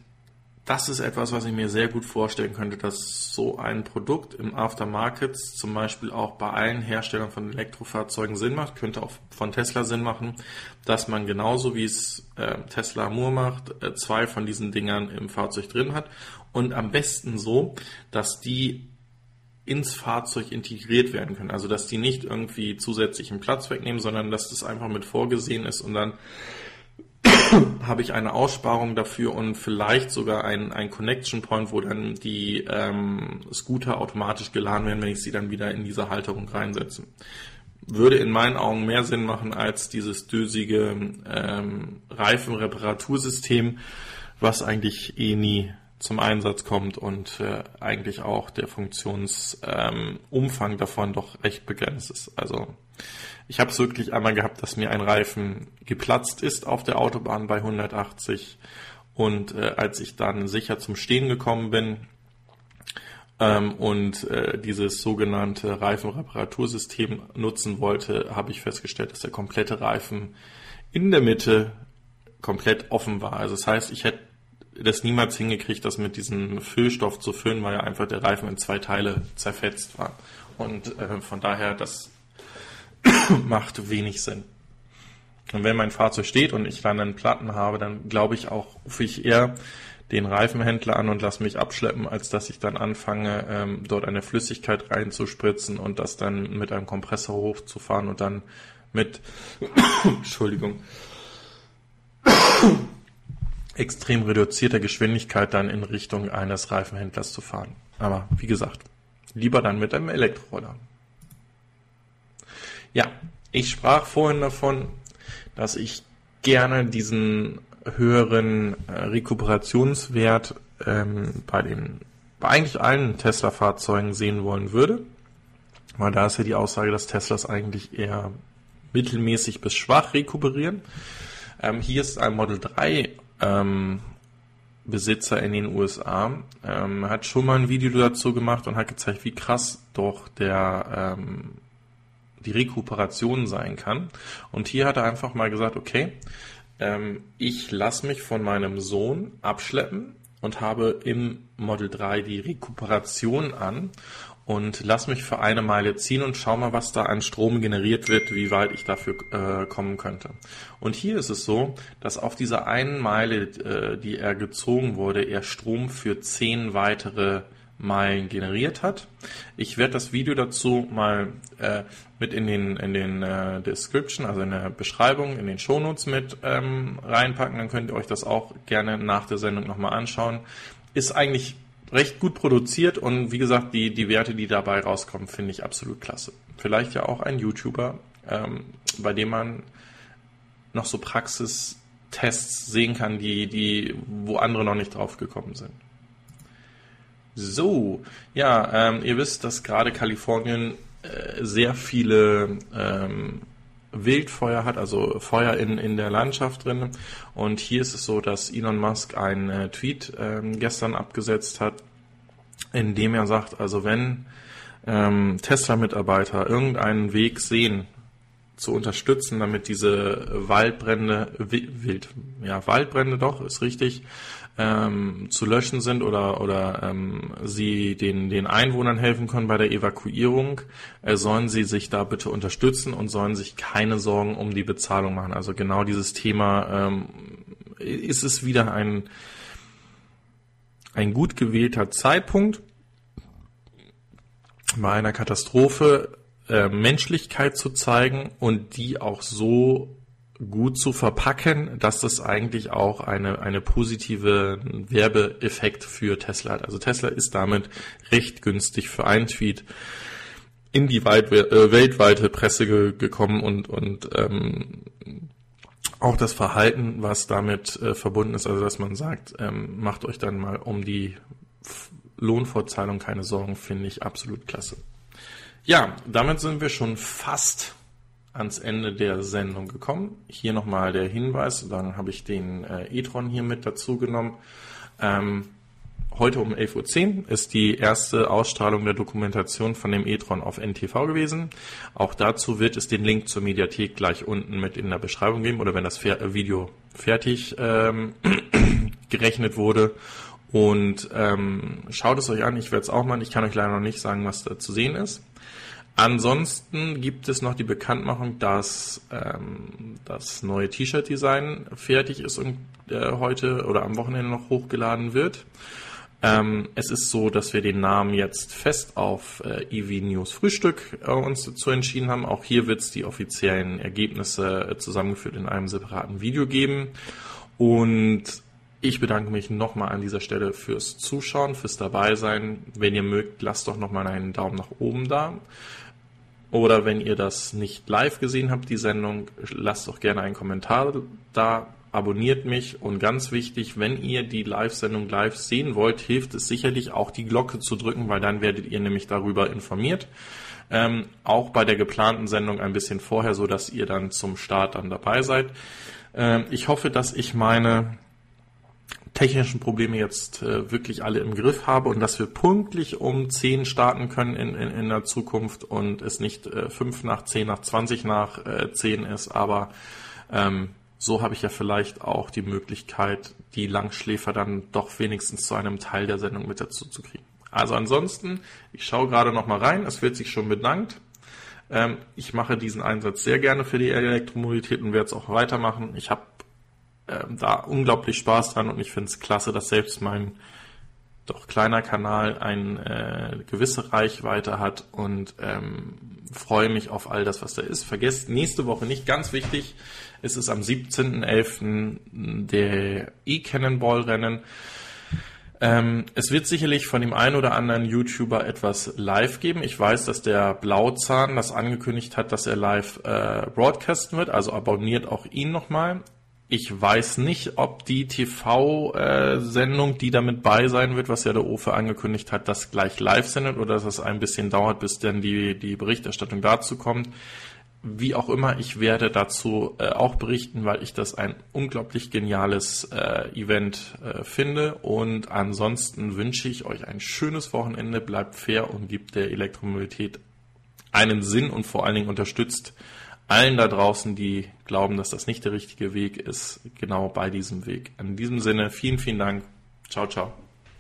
das ist etwas, was ich mir sehr gut vorstellen könnte, dass so ein Produkt im Aftermarket zum Beispiel auch bei allen Herstellern von Elektrofahrzeugen Sinn macht, könnte auch von Tesla Sinn machen, dass man genauso wie es äh, Tesla Moore macht, äh, zwei von diesen Dingern im Fahrzeug drin hat und am besten so, dass die ins Fahrzeug integriert werden können. Also dass die nicht irgendwie zusätzlichen Platz wegnehmen, sondern dass das einfach mit vorgesehen ist und dann habe ich eine Aussparung dafür und vielleicht sogar ein, ein Connection Point, wo dann die ähm, Scooter automatisch geladen werden, wenn ich sie dann wieder in diese Halterung reinsetze. Würde in meinen Augen mehr Sinn machen als dieses dösige ähm, Reifenreparatursystem, was eigentlich eh nie zum Einsatz kommt und äh, eigentlich auch der Funktionsumfang ähm, davon doch recht begrenzt ist. Also ich habe es wirklich einmal gehabt, dass mir ein Reifen geplatzt ist auf der Autobahn bei 180 und äh, als ich dann sicher zum Stehen gekommen bin ähm, und äh, dieses sogenannte Reifenreparatursystem nutzen wollte, habe ich festgestellt, dass der komplette Reifen in der Mitte komplett offen war. Also das heißt, ich hätte das niemals hingekriegt, das mit diesem Füllstoff zu füllen, weil ja einfach der Reifen in zwei Teile zerfetzt war. Und äh, von daher, das macht wenig Sinn. Und wenn mein Fahrzeug steht und ich dann einen Platten habe, dann glaube ich auch, rufe ich eher den Reifenhändler an und lasse mich abschleppen, als dass ich dann anfange, ähm, dort eine Flüssigkeit reinzuspritzen und das dann mit einem Kompressor hochzufahren und dann mit, Entschuldigung, extrem reduzierter Geschwindigkeit dann in Richtung eines Reifenhändlers zu fahren. Aber wie gesagt, lieber dann mit einem Elektroroller. Ja, ich sprach vorhin davon, dass ich gerne diesen höheren äh, Rekuperationswert ähm, bei den bei eigentlich allen Tesla-Fahrzeugen sehen wollen würde. Weil da ist ja die Aussage, dass Teslas eigentlich eher mittelmäßig bis schwach rekuperieren. Ähm, hier ist ein Model 3 ähm, Besitzer in den USA, ähm, hat schon mal ein Video dazu gemacht und hat gezeigt, wie krass doch der ähm, die Rekuperation sein kann. Und hier hat er einfach mal gesagt, okay, ähm, ich lasse mich von meinem Sohn abschleppen und habe im Model 3 die Rekuperation an und lass mich für eine Meile ziehen und schau mal, was da an Strom generiert wird, wie weit ich dafür äh, kommen könnte. Und hier ist es so, dass auf dieser einen Meile, äh, die er gezogen wurde, er Strom für zehn weitere Meilen generiert hat. Ich werde das Video dazu mal äh, mit in den in den äh, Description, also in der Beschreibung, in den Shownotes mit ähm, reinpacken. Dann könnt ihr euch das auch gerne nach der Sendung nochmal anschauen. Ist eigentlich recht gut produziert und wie gesagt, die, die Werte, die dabei rauskommen, finde ich absolut klasse. Vielleicht ja auch ein YouTuber, ähm, bei dem man noch so Praxistests sehen kann, die, die, wo andere noch nicht drauf gekommen sind. So, ja, ähm, ihr wisst, dass gerade Kalifornien äh, sehr viele ähm, Wildfeuer hat, also Feuer in, in der Landschaft drin. Und hier ist es so, dass Elon Musk einen äh, Tweet ähm, gestern abgesetzt hat, in dem er sagt, also wenn ähm, Tesla-Mitarbeiter irgendeinen Weg sehen, zu unterstützen, damit diese Waldbrände, wild, ja, Waldbrände doch, ist richtig, ähm, zu löschen sind oder, oder ähm, sie den, den Einwohnern helfen können bei der Evakuierung, äh, sollen sie sich da bitte unterstützen und sollen sich keine Sorgen um die Bezahlung machen. Also genau dieses Thema ähm, ist es wieder ein, ein gut gewählter Zeitpunkt bei einer Katastrophe äh, Menschlichkeit zu zeigen und die auch so gut zu verpacken, dass das eigentlich auch eine, eine positive Werbeeffekt für Tesla hat. Also Tesla ist damit recht günstig für einen Tweet in die weit, äh, weltweite Presse ge gekommen und, und ähm, auch das Verhalten, was damit äh, verbunden ist, also dass man sagt, ähm, macht euch dann mal um die Lohnfortzahlung keine Sorgen, finde ich absolut klasse. Ja, damit sind wir schon fast ans Ende der Sendung gekommen. Hier nochmal der Hinweis, dann habe ich den äh, e-tron hier mit dazu genommen. Ähm, heute um 11.10 Uhr ist die erste Ausstrahlung der Dokumentation von dem e-tron auf NTV gewesen. Auch dazu wird es den Link zur Mediathek gleich unten mit in der Beschreibung geben oder wenn das Fer Video fertig ähm, gerechnet wurde. Und ähm, schaut es euch an, ich werde es auch mal. Ich kann euch leider noch nicht sagen, was da zu sehen ist. Ansonsten gibt es noch die Bekanntmachung, dass ähm, das neue T-Shirt-Design fertig ist und äh, heute oder am Wochenende noch hochgeladen wird. Ähm, es ist so, dass wir den Namen jetzt fest auf äh, EV News Frühstück äh, uns dazu entschieden haben. Auch hier wird es die offiziellen Ergebnisse äh, zusammengeführt in einem separaten Video geben. Und ich bedanke mich nochmal an dieser Stelle fürs Zuschauen, fürs Dabeisein. Wenn ihr mögt, lasst doch nochmal einen Daumen nach oben da. Oder wenn ihr das nicht live gesehen habt, die Sendung, lasst doch gerne einen Kommentar da. abonniert mich und ganz wichtig, wenn ihr die Live-Sendung live sehen wollt, hilft es sicherlich auch die Glocke zu drücken, weil dann werdet ihr nämlich darüber informiert. Ähm, auch bei der geplanten Sendung ein bisschen vorher, so dass ihr dann zum Start dann dabei seid. Ähm, ich hoffe, dass ich meine technischen Probleme jetzt äh, wirklich alle im Griff habe und dass wir pünktlich um 10 starten können in, in, in der Zukunft und es nicht äh, 5 nach 10 nach 20 nach äh, 10 ist, aber ähm, so habe ich ja vielleicht auch die Möglichkeit, die Langschläfer dann doch wenigstens zu einem Teil der Sendung mit dazu zu kriegen. Also ansonsten, ich schaue gerade noch mal rein, es wird sich schon bedankt. Ähm, ich mache diesen Einsatz sehr gerne für die Elektromobilität und werde es auch weitermachen. Ich habe ähm, da unglaublich Spaß dran und ich finde es klasse, dass selbst mein doch kleiner Kanal eine äh, gewisse Reichweite hat und ähm, freue mich auf all das, was da ist. Vergesst nächste Woche nicht, ganz wichtig, ist es am 17.11. der E-Cannonball-Rennen. Ähm, es wird sicherlich von dem einen oder anderen YouTuber etwas live geben. Ich weiß, dass der Blauzahn das angekündigt hat, dass er live äh, broadcasten wird, also abonniert auch ihn nochmal. Ich weiß nicht, ob die TV-Sendung, die damit bei sein wird, was ja der Ofe angekündigt hat, das gleich live sendet oder dass es ein bisschen dauert, bis dann die, die Berichterstattung dazu kommt. Wie auch immer, ich werde dazu äh, auch berichten, weil ich das ein unglaublich geniales äh, Event äh, finde. Und ansonsten wünsche ich euch ein schönes Wochenende, bleibt fair und gibt der Elektromobilität einen Sinn und vor allen Dingen unterstützt allen da draußen, die glauben, dass das nicht der richtige Weg ist, genau bei diesem Weg. In diesem Sinne, vielen, vielen Dank. Ciao, ciao.